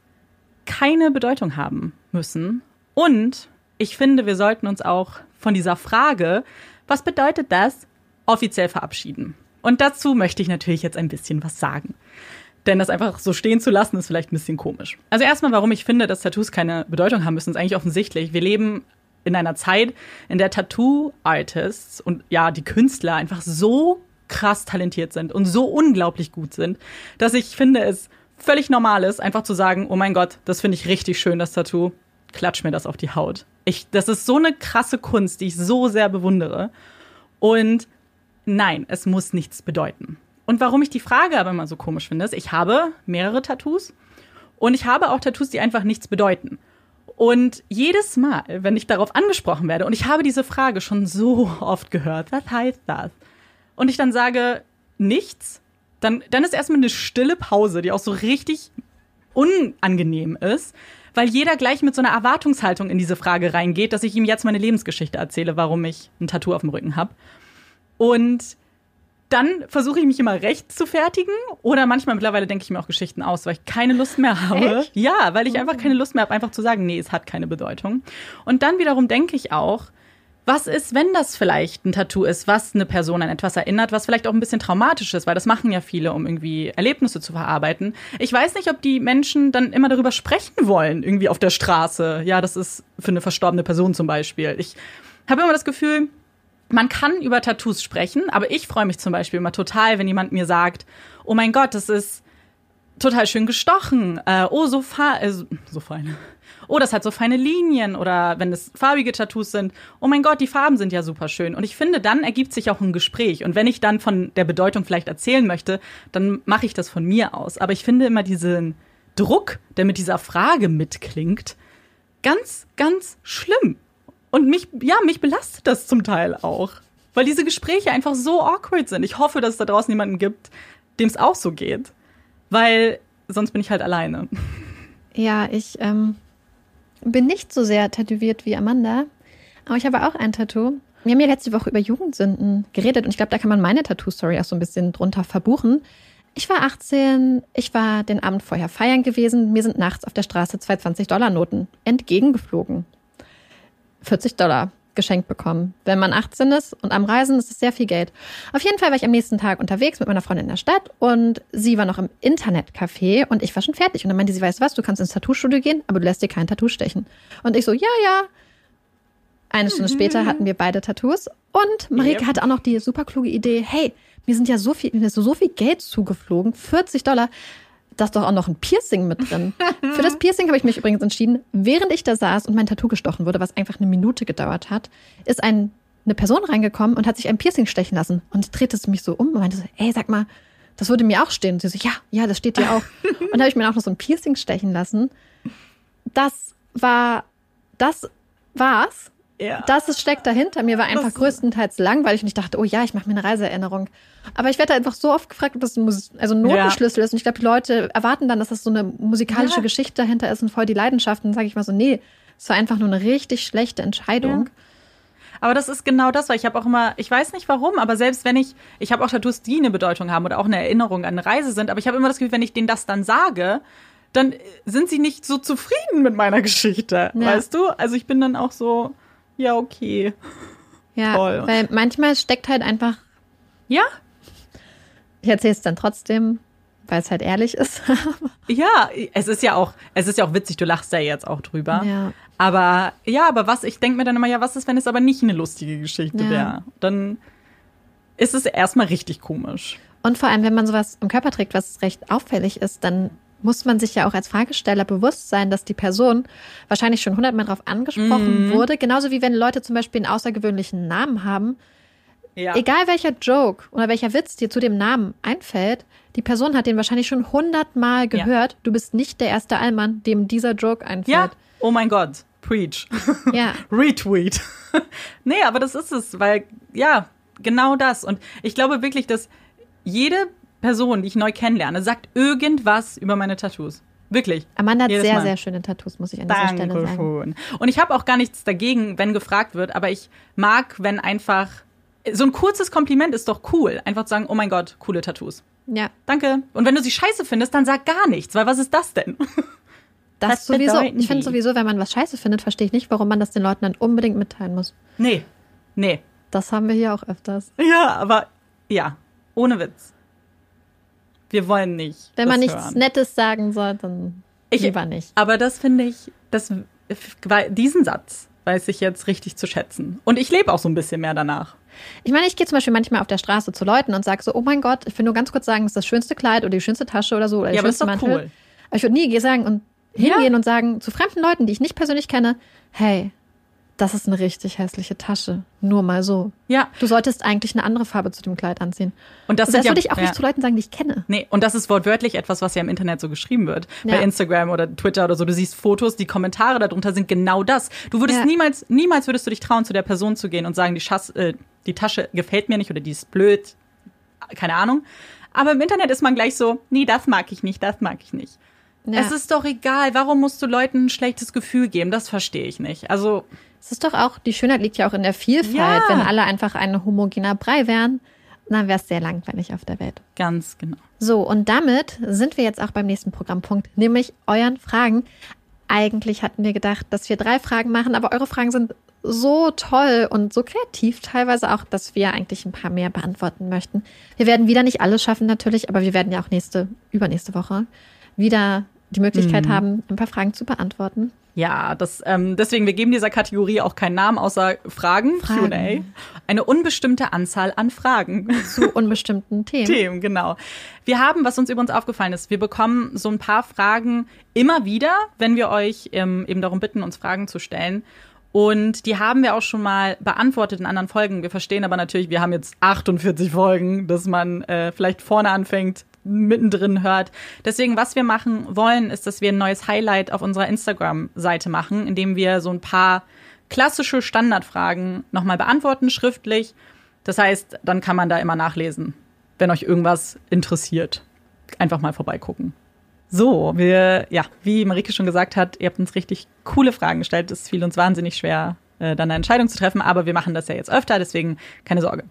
keine Bedeutung haben müssen. Und ich finde, wir sollten uns auch von dieser Frage, was bedeutet das, offiziell verabschieden. Und dazu möchte ich natürlich jetzt ein bisschen was sagen. Denn das einfach so stehen zu lassen, ist vielleicht ein bisschen komisch. Also erstmal, warum ich finde, dass Tattoos keine Bedeutung haben müssen, ist eigentlich offensichtlich. Wir leben in einer Zeit, in der Tattoo-Artists und ja, die Künstler einfach so krass talentiert sind und so unglaublich gut sind, dass ich finde, es völlig normal ist, einfach zu sagen, oh mein Gott, das finde ich richtig schön, das Tattoo. Klatsch mir das auf die Haut. Ich, das ist so eine krasse Kunst, die ich so sehr bewundere. Und nein, es muss nichts bedeuten. Und warum ich die Frage aber immer so komisch finde, ist, ich habe mehrere Tattoos und ich habe auch Tattoos, die einfach nichts bedeuten. Und jedes Mal, wenn ich darauf angesprochen werde, und ich habe diese Frage schon so oft gehört, was heißt das? Und ich dann sage, nichts, dann, dann ist erstmal eine stille Pause, die auch so richtig unangenehm ist, weil jeder gleich mit so einer Erwartungshaltung in diese Frage reingeht, dass ich ihm jetzt meine Lebensgeschichte erzähle, warum ich ein Tattoo auf dem Rücken habe. Und dann versuche ich mich immer recht zu fertigen oder manchmal mittlerweile denke ich mir auch Geschichten aus, weil ich keine Lust mehr habe.
Echt?
Ja, weil ich einfach keine Lust mehr habe, einfach zu sagen, nee, es hat keine Bedeutung. Und dann wiederum denke ich auch, was ist, wenn das vielleicht ein Tattoo ist, was eine Person an etwas erinnert, was vielleicht auch ein bisschen traumatisch ist, weil das machen ja viele, um irgendwie Erlebnisse zu verarbeiten. Ich weiß nicht, ob die Menschen dann immer darüber sprechen wollen, irgendwie auf der Straße. Ja, das ist für eine verstorbene Person zum Beispiel. Ich habe immer das Gefühl, man kann über Tattoos sprechen, aber ich freue mich zum Beispiel immer total, wenn jemand mir sagt, oh mein Gott, das ist total schön gestochen. Äh, oh, so, fein, äh, so fein. Oh, das hat so feine Linien. Oder wenn es farbige Tattoos sind, oh mein Gott, die Farben sind ja super schön. Und ich finde, dann ergibt sich auch ein Gespräch. Und wenn ich dann von der Bedeutung vielleicht erzählen möchte, dann mache ich das von mir aus. Aber ich finde immer diesen Druck, der mit dieser Frage mitklingt, ganz, ganz schlimm. Und mich, ja, mich belastet das zum Teil auch. Weil diese Gespräche einfach so awkward sind. Ich hoffe, dass es da draußen jemanden gibt, dem es auch so geht. Weil sonst bin ich halt alleine.
Ja, ich ähm, bin nicht so sehr tätowiert wie Amanda, aber ich habe auch ein Tattoo. Wir haben ja letzte Woche über Jugendsünden geredet und ich glaube, da kann man meine Tattoo-Story auch so ein bisschen drunter verbuchen. Ich war 18, ich war den Abend vorher feiern gewesen, mir sind nachts auf der Straße zwei 20-Dollar-Noten entgegengeflogen. 40 Dollar geschenkt bekommen. Wenn man 18 ist und am Reisen, ist es sehr viel Geld. Auf jeden Fall war ich am nächsten Tag unterwegs mit meiner Freundin in der Stadt und sie war noch im Internetcafé und ich war schon fertig. Und dann meinte sie, weißt du was, du kannst ins Tattoo-Studio gehen, aber du lässt dir kein Tattoo stechen. Und ich so, ja, ja. Eine Stunde mhm. später hatten wir beide Tattoos und Marike yep. hatte auch noch die super kluge Idee, hey, mir sind ja so viel, mir ist so viel Geld zugeflogen, 40 Dollar da ist doch auch noch ein Piercing mit drin. Für das Piercing habe ich mich übrigens entschieden, während ich da saß und mein Tattoo gestochen wurde, was einfach eine Minute gedauert hat, ist ein, eine Person reingekommen und hat sich ein Piercing stechen lassen und drehte es mich so um und meinte so, ey, sag mal, das würde mir auch stehen. Und sie so, ja, ja, das steht dir auch. (laughs) und da habe ich mir auch noch so ein Piercing stechen lassen. Das war, das war's. Ja. Das ist, steckt dahinter. Mir war einfach das größtenteils langweilig und ich dachte, oh ja, ich mache mir eine Reiseerinnerung. Aber ich werde einfach so oft gefragt, ob das ein, also ein Notenschlüssel ja. ist. Und ich glaube, die Leute erwarten dann, dass das so eine musikalische ja. Geschichte dahinter ist und voll die Leidenschaft. Und dann sage ich mal so, nee, es war einfach nur eine richtig schlechte Entscheidung.
Aber das ist genau das, weil ich habe auch immer, ich weiß nicht warum, aber selbst wenn ich, ich habe auch Tattoos, die eine Bedeutung haben oder auch eine Erinnerung an eine Reise sind, aber ich habe immer das Gefühl, wenn ich denen das dann sage, dann sind sie nicht so zufrieden mit meiner Geschichte, ja. weißt du? Also ich bin dann auch so, ja, okay.
Ja, Toll. weil manchmal steckt halt einfach.
Ja.
Ich erzähle es dann trotzdem, weil es halt ehrlich ist. (laughs)
ja, es ist ja auch, es ist ja auch witzig, du lachst ja jetzt auch drüber.
Ja.
Aber ja, aber was, ich denke mir dann immer, ja, was ist, wenn es aber nicht eine lustige Geschichte ja. wäre? Dann ist es erstmal richtig komisch.
Und vor allem, wenn man sowas im Körper trägt, was recht auffällig ist, dann muss man sich ja auch als Fragesteller bewusst sein, dass die Person wahrscheinlich schon hundertmal darauf angesprochen mm. wurde. Genauso wie wenn Leute zum Beispiel einen außergewöhnlichen Namen haben.
Ja.
egal welcher Joke oder welcher Witz dir zu dem Namen einfällt, die Person hat den wahrscheinlich schon hundertmal gehört. Du bist nicht der erste Allmann, dem dieser Joke
Ja.
einfällt.
Oh mein Gott. Preach. (laughs)
Ja.
Retweet. (laughs) nee, aber das ist es, weil, ja, genau das. Und ich glaube wirklich, dass jede Person, die ich neu kennenlerne, sagt irgendwas über meine Tattoos. Wirklich.
Amanda hat sehr,
Mal.
sehr schöne Tattoos, muss ich an dieser Stelle sagen.
Dankeschön. Und ich habe auch gar nichts dagegen, wenn gefragt wird, aber ich mag, wenn einfach so ein kurzes Kompliment ist doch cool. Einfach zu sagen, oh mein Gott, coole Tattoos.
Ja,
Danke. Und wenn du sie scheiße findest, dann sag gar nichts, weil was ist das denn?
das
Was
sowieso. Ich finde sowieso, wenn man was scheiße findet, verstehe ich nicht, warum man das den Leuten dann unbedingt mitteilen muss.
nee. Nee.
Das haben wir hier auch öfters.
Ja, aber ja, ohne Witz. Wir wollen nicht.
Wenn man nichts
hören.
Nettes sagen soll, dann
Ich-
lieber nicht.
Aber das finde ich, das, diesen Satz weiß ich jetzt richtig zu schätzen. Und ich lebe auch so ein bisschen mehr danach.
Ich meine, ich gehe zum Beispiel manchmal auf der Straße zu Leuten und sage so, oh mein Gott, ich will nur ganz kurz sagen, das ist das schönste Kleid oder die schönste Tasche oder so. Oder der
Ja, aber das ist doch
Mantel.
cool.
Aber ich würde nie sagen und
Ja.
hingehen und sagen zu fremden Leuten, die ich nicht persönlich kenne, hey, das ist eine richtig hässliche Tasche. Nur mal so.
Ja.
Du solltest eigentlich eine andere Farbe zu dem Kleid anziehen.
Und das,
Und das
ja,
würde ich auch
ja.
nicht zu Leuten sagen, die ich kenne.
Nee, und das ist wortwörtlich etwas, was ja im Internet so geschrieben wird.
Ja.
Bei Instagram oder Twitter oder so. Du siehst Fotos, die Kommentare darunter sind genau das. Du würdest niemals, niemals würdest du dich trauen, zu der Person zu gehen und sagen, die, Schass, äh, die Tasche gefällt mir nicht oder die ist blöd. Keine Ahnung. Aber im Internet ist man gleich so, nee, das mag ich nicht, das mag ich nicht. Es ist doch egal, warum musst du Leuten ein schlechtes Gefühl geben? Das verstehe ich nicht. Also,
Es ist doch auch, die Schönheit liegt ja auch in der Vielfalt.
Ja.
Wenn alle einfach ein homogener Brei wären, dann wäre es sehr langweilig auf der Welt.
ganz genau.
So, und damit sind wir jetzt auch beim nächsten Programmpunkt, nämlich euren Fragen. Eigentlich hatten wir gedacht, dass wir drei Fragen machen, aber eure Fragen sind so toll und so kreativ teilweise auch, dass wir eigentlich ein paar mehr beantworten möchten. Wir werden wieder nicht alles schaffen natürlich, aber wir werden ja auch nächste, übernächste Woche wieder die Möglichkeit haben, ein paar Fragen zu beantworten.
Ja, das, ähm, deswegen, wir geben dieser Kategorie auch keinen Namen außer Fragen,
Fragen.
Q&A. Eine unbestimmte Anzahl an Fragen. (laughs)
zu unbestimmten Themen.
Themen, genau. Wir haben, was uns übrigens aufgefallen ist, wir bekommen so ein paar Fragen immer wieder, wenn wir euch ähm, eben darum bitten, uns Fragen zu stellen. Und die haben wir auch schon mal beantwortet in anderen Folgen. Wir verstehen aber natürlich, wir haben jetzt 48 Folgen, dass man äh, vielleicht vorne anfängt, mittendrin hört. Deswegen, was wir machen wollen, ist, dass wir ein neues Highlight auf unserer Instagram-Seite machen, indem wir so ein paar klassische Standardfragen nochmal beantworten, schriftlich. Das heißt, dann kann man da immer nachlesen, wenn euch irgendwas interessiert. Einfach mal vorbeigucken. So, wir, ja, wie Marike schon gesagt hat, ihr habt uns richtig coole Fragen gestellt. Es fiel uns wahnsinnig schwer, äh, dann eine Entscheidung zu treffen, aber wir machen das ja jetzt öfter, deswegen keine Sorge.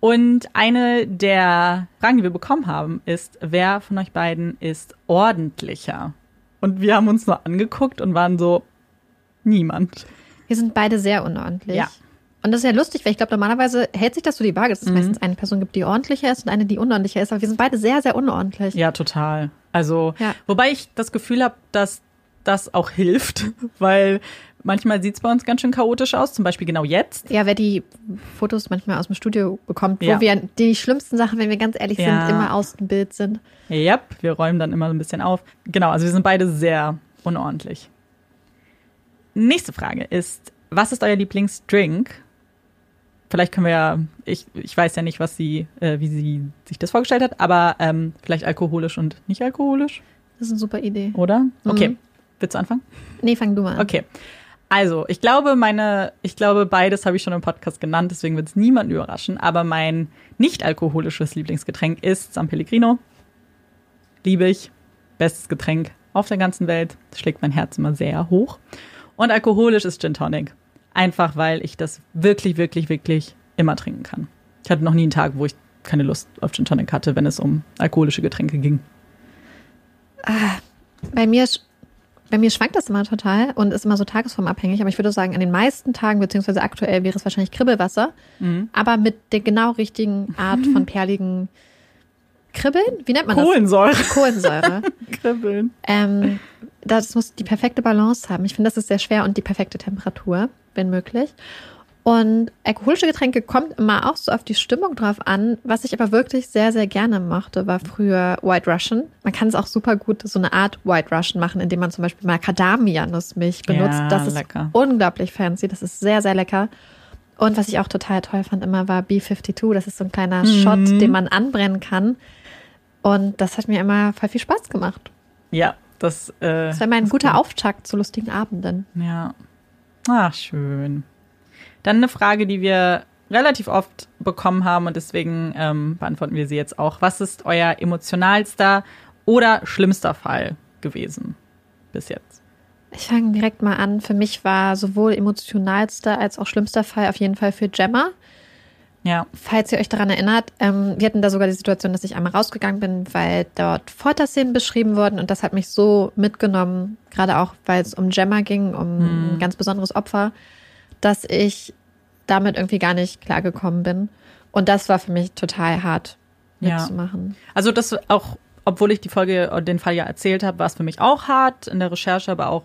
Und eine der Fragen, die wir bekommen haben, ist, wer von euch beiden ist ordentlicher? Und wir haben uns nur angeguckt und waren so, niemand.
Wir sind beide sehr unordentlich.
Ja.
Und das ist ja lustig, weil ich glaube, normalerweise hält sich das so die Waage, dass es
Mhm.
meistens eine Person gibt, die ordentlicher ist und eine, die unordentlicher ist. Aber wir sind beide sehr, sehr unordentlich.
Ja, total. Also,
Ja.
wobei ich das Gefühl habe, dass das auch hilft, (laughs) weil manchmal sieht es bei uns ganz schön chaotisch aus, zum Beispiel genau jetzt.
Ja, wer die Fotos manchmal aus dem Studio bekommt,
Ja.
wo wir die schlimmsten Sachen, wenn wir ganz ehrlich
Ja.
sind, immer aus dem Bild sind.
Ja, wir räumen dann immer so ein bisschen auf. Genau, also wir sind beide sehr unordentlich. Nächste Frage ist, was ist euer Lieblingsdrink? Vielleicht können wir ja, ich, ich weiß ja nicht, was sie, äh, wie sie sich das vorgestellt hat, aber ähm, vielleicht alkoholisch und nicht alkoholisch,
Das ist eine super Idee.
oder? Okay,
Mhm.
Willst du anfangen?
Nee, fang du mal an.
Okay. Also, ich glaube, meine, ich glaube, beides habe ich schon im Podcast genannt, deswegen wird es niemanden überraschen. Aber mein nicht alkoholisches Lieblingsgetränk ist San Pellegrino. Liebe ich. Bestes Getränk auf der ganzen Welt. Das schlägt mein Herz immer sehr hoch. Und alkoholisch ist Gin Tonic. Einfach, weil ich das wirklich, wirklich, wirklich immer trinken kann. Ich hatte noch nie einen Tag, wo ich keine Lust auf Gin Tonic hatte, wenn es um alkoholische Getränke ging.
Bei mir, sch- bei mir schwankt das immer total und ist immer so tagesformabhängig. Aber ich würde sagen, an den meisten Tagen, beziehungsweise aktuell wäre es wahrscheinlich Kribbelwasser.
Mhm.
Aber mit der genau richtigen Art von (laughs) perligen Kribbeln? Wie nennt man das?
Kohlensäure.
Kohlensäure. (laughs)
Kribbeln.
Ähm, das muss die perfekte Balance haben. Ich finde, das ist sehr schwer und die perfekte Temperatur, wenn möglich. Und alkoholische Getränke kommt immer auch so auf die Stimmung drauf an. Was ich aber wirklich sehr, sehr gerne mochte, war früher White Russian. Man kann es auch super gut so eine Art White Russian machen, indem man zum Beispiel Macadamia-Nussmilch benutzt.
Ja,
das ist
lecker.
unglaublich fancy. Das ist sehr, sehr lecker. Und was ich auch total toll fand immer war B52. Das ist so ein kleiner mhm. Shot, den man anbrennen kann. Und das hat mir immer voll viel Spaß gemacht.
Ja, das,
äh, das war mein guter gut. Auftakt zu lustigen Abenden.
Ja. Ach, schön. Dann eine Frage, die wir relativ oft bekommen haben und deswegen ähm, beantworten wir sie jetzt auch. Was ist euer emotionalster oder schlimmster Fall gewesen bis jetzt?
Ich fange direkt mal an. Für mich war sowohl emotionalster als auch schlimmster Fall auf jeden Fall für Gemma.
Ja.
Falls ihr euch daran erinnert, ähm, wir hatten da sogar die Situation, dass ich einmal rausgegangen bin, weil dort Folterszenen beschrieben wurden und das hat mich so mitgenommen, gerade auch, weil es um Gemma ging, um mhm. ein ganz besonderes Opfer, dass ich damit irgendwie gar nicht klargekommen bin. Und das war für mich total hart mitzumachen.
Ja. Also das auch, obwohl ich die Folge, den Fall ja erzählt habe, war es für mich auch hart in der Recherche, aber auch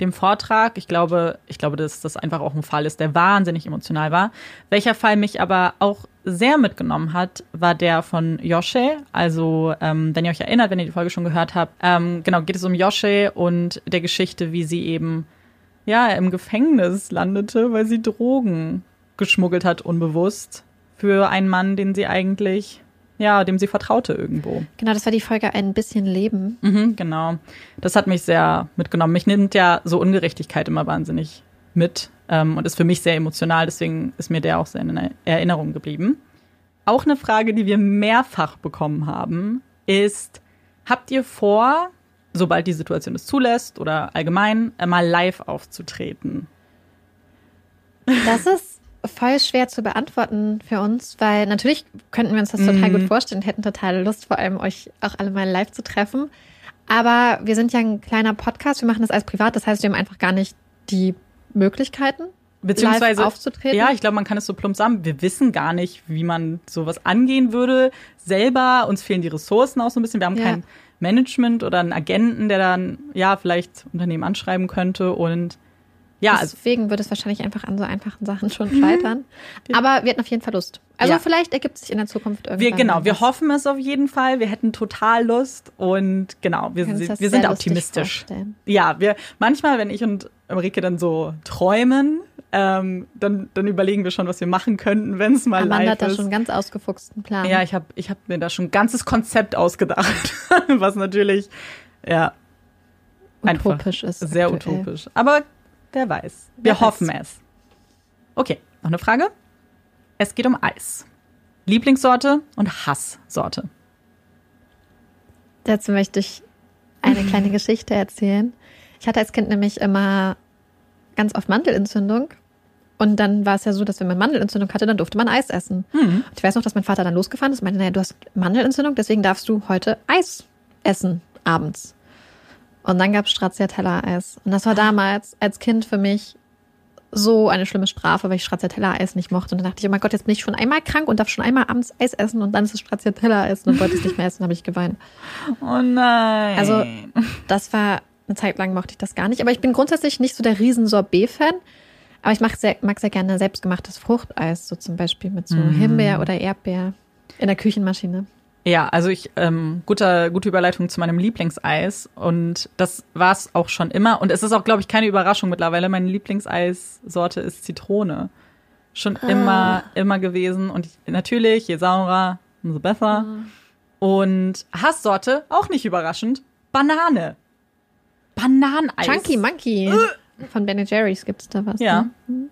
dem Vortrag. Ich glaube, ich glaube, dass das einfach auch ein Fall ist, der wahnsinnig emotional war. Welcher Fall mich aber auch sehr mitgenommen hat, war der von Yoshe. Also, ähm, wenn ihr euch erinnert, wenn ihr die Folge schon gehört habt, ähm, genau, geht es um Yoshe und der Geschichte, wie sie eben ja im Gefängnis landete, weil sie Drogen geschmuggelt hat, unbewusst, für einen Mann, den sie eigentlich, ja, dem sie vertraute irgendwo.
Genau, das war die Folge Ein bisschen Leben.
Mhm, genau. Das hat mich sehr mitgenommen. Mich nimmt ja so Ungerechtigkeit immer wahnsinnig mit ähm, und ist für mich sehr emotional, deswegen ist mir der auch sehr in Erinnerung geblieben. Auch eine Frage, die wir mehrfach bekommen haben, ist, habt ihr vor, sobald die Situation es zulässt oder allgemein, mal live aufzutreten?
Das ist voll schwer zu beantworten für uns, weil natürlich könnten wir uns das total mhm. gut vorstellen, hätten total Lust, vor allem euch auch alle mal live zu treffen. Aber wir sind ja ein kleiner Podcast, wir machen das als privat, das heißt, wir haben einfach gar nicht die Möglichkeiten,
Beziehungsweise,
live aufzutreten.
Ja, ich glaube, man kann es so plump sagen. Wir wissen gar nicht, wie man sowas angehen würde. Selber, uns fehlen die Ressourcen auch so ein bisschen. Wir haben ja. kein Management oder einen Agenten, der dann, ja, vielleicht Unternehmen anschreiben könnte und
ja, also deswegen würde es wahrscheinlich einfach an so einfachen Sachen schon mhm. scheitern. Aber wir hätten auf jeden Fall Lust. Also ja. vielleicht ergibt sich in der Zukunft irgendwann.
Wir, genau, wir hoffen es auf jeden Fall. Wir hätten total Lust und genau, wir, wir, wir sind optimistisch. Ja, wir manchmal, wenn ich und Ulrike dann so träumen, ähm, dann, dann überlegen wir schon, was wir machen könnten, wenn es mal Amanda live ist.
hat da schon einen ganz ausgefuchsten Plan.
Ja, ich habe ich hab mir da schon ein ganzes Konzept ausgedacht, (laughs) was natürlich ja
utopisch ist.
Sehr aktuell. utopisch. Aber Wer weiß. Wir Wer hoffen weiß. es. Okay, noch eine Frage. Es geht um Eis. Lieblingssorte und Hasssorte.
Dazu möchte ich eine (laughs) kleine Geschichte erzählen. Ich hatte als Kind nämlich immer ganz oft Mandelentzündung. Und dann war es ja so, dass wenn man Mandelentzündung hatte, dann durfte man Eis essen. Mhm. Und ich weiß noch, dass mein Vater dann losgefahren ist und meinte, naja, du hast Mandelentzündung, deswegen darfst du heute Eis essen abends. Und dann gab es Stracciatella-Eis. Und das war damals als Kind für mich so eine schlimme Strafe, weil ich Stracciatella-Eis nicht mochte. Und dann dachte ich, oh mein Gott, jetzt bin ich schon einmal krank und darf schon einmal abends Eis essen und dann ist es Stracciatella-Eis und dann wollte ich es nicht mehr essen, habe ich geweint.
Oh nein.
Also das war, eine Zeit lang mochte ich das gar nicht. Aber ich bin grundsätzlich nicht so der riesen Sorbet-Fan. Aber ich mag sehr, mag sehr gerne selbstgemachtes Fruchteis, so zum Beispiel mit so mm. Himbeer oder Erdbeer in der Küchenmaschine.
Ja, also ich, ähm, guter, gute Überleitung zu meinem Lieblingseis. Und das war es auch schon immer. Und es ist auch, glaube ich, keine Überraschung mittlerweile. Meine Lieblingseissorte ist Zitrone. Schon ah. immer, immer gewesen. Und ich, natürlich, je saurer, umso besser. Ah. Und Hasssorte, auch nicht überraschend, Banane. Bananeneis.
Chunky Monkey. Äh. Von Ben Jerry's gibt's da was.
Ja. Ne? Mhm.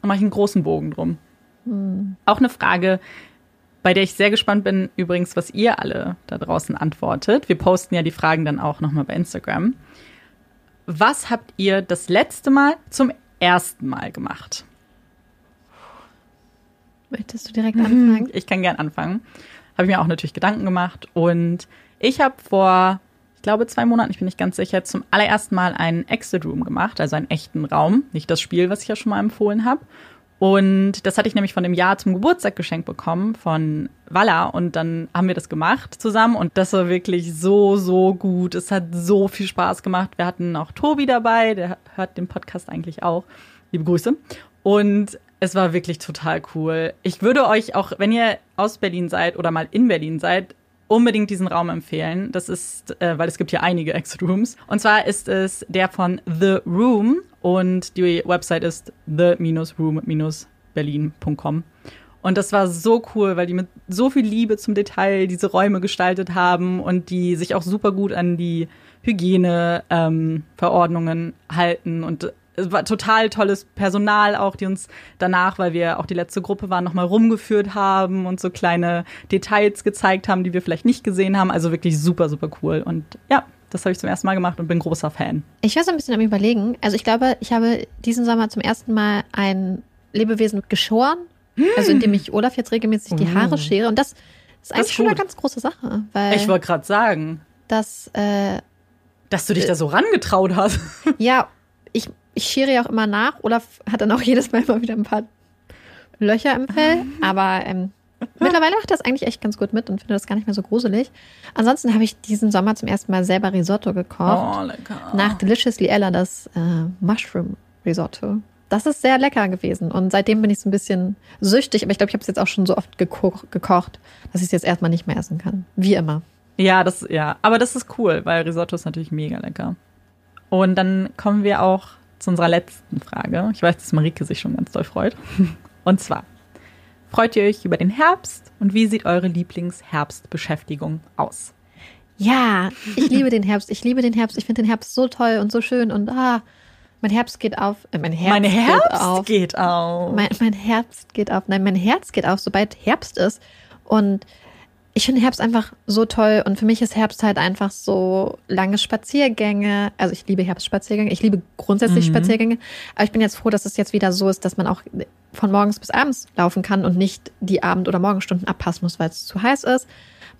Da mache ich einen großen Bogen drum. Mhm. Auch eine Frage, bei der ich sehr gespannt bin, übrigens, was ihr alle da draußen antwortet. Wir posten ja die Fragen dann auch nochmal bei Instagram. Was habt ihr das letzte Mal zum ersten Mal gemacht?
Möchtest du direkt (laughs) anfangen?
Ich kann gern anfangen. Habe ich mir auch natürlich Gedanken gemacht. Und ich habe vor, ich glaube, zwei Monaten, ich bin nicht ganz sicher, zum allerersten Mal einen Exit Room gemacht, also einen echten Raum. Nicht das Spiel, was ich ja schon mal empfohlen habe. Und das hatte ich nämlich von dem Jahr zum Geburtstag geschenkt bekommen von Walla. Und dann haben wir das gemacht zusammen. Und das war wirklich so, so gut. Es hat so viel Spaß gemacht. Wir hatten auch Tobi dabei, der hört den Podcast eigentlich auch. Liebe Grüße. Und es war wirklich total cool. Ich würde euch auch, wenn ihr aus Berlin seid oder mal in Berlin seid, unbedingt diesen Raum empfehlen. Das ist, äh, weil es gibt hier einige Exit Rooms. Und zwar ist es der von The Room und die Website ist the-room- berlin.com. Und das war so cool, weil die mit so viel Liebe zum Detail diese Räume gestaltet haben und die sich auch super gut an die Hygieneverordnungen ähm, halten. Und es war total tolles Personal auch, die uns danach, weil wir auch die letzte Gruppe waren, nochmal rumgeführt haben und so kleine Details gezeigt haben, die wir vielleicht nicht gesehen haben. Also wirklich super, super cool. Und ja, das habe ich zum ersten Mal gemacht und bin großer Fan.
Ich war so ein bisschen am Überlegen. Also ich glaube, ich habe diesen Sommer zum ersten Mal ein Lebewesen geschoren. Also indem ich Olaf jetzt regelmäßig die Haare oh. schere. Und das ist eigentlich das ist schon eine ganz große Sache. Weil
ich wollte gerade sagen.
Dass, äh,
dass du dich äh, da so rangetraut hast. (laughs)
Ja, ich, ich schere ja auch immer nach. Olaf hat dann auch jedes Mal mal wieder ein paar Löcher im Fell. Aber ähm, (laughs) mittlerweile macht das eigentlich echt ganz gut mit und finde das gar nicht mehr so gruselig. Ansonsten habe ich diesen Sommer zum ersten Mal selber Risotto gekocht.
Oh, lecker.
Nach Deliciously Ella das äh, Mushroom Risotto. Das ist sehr lecker gewesen. Und seitdem bin ich so ein bisschen süchtig. Aber ich glaube, ich habe es jetzt auch schon so oft geko gekocht, dass ich es jetzt erstmal nicht mehr essen kann. Wie immer.
Ja, das, ja. Aber das ist cool, weil Risotto ist natürlich mega lecker. Und dann kommen wir auch zu unserer letzten Frage. Ich weiß, dass Marike sich schon ganz doll freut. (laughs) Und zwar, freut ihr euch über den Herbst und wie sieht eure Lieblingsherbstbeschäftigung aus?
Ja, ich liebe den Herbst. Ich liebe den Herbst. Ich finde den Herbst so toll und so schön und ah, mein Herbst geht auf. Äh, mein Herz
mein Herbst geht
auf.
Geht auf.
Mein, mein Herbst geht auf. Nein, mein Herz geht auf, sobald Herbst ist. Und ich finde Herbst einfach so toll und für mich ist Herbst halt einfach so lange Spaziergänge. Also ich liebe Herbstspaziergänge, ich liebe grundsätzlich mhm. Spaziergänge, aber ich bin jetzt froh, dass es jetzt wieder so ist, dass man auch von morgens bis abends laufen kann und nicht die Abend- oder Morgenstunden abpassen muss, weil es zu heiß ist.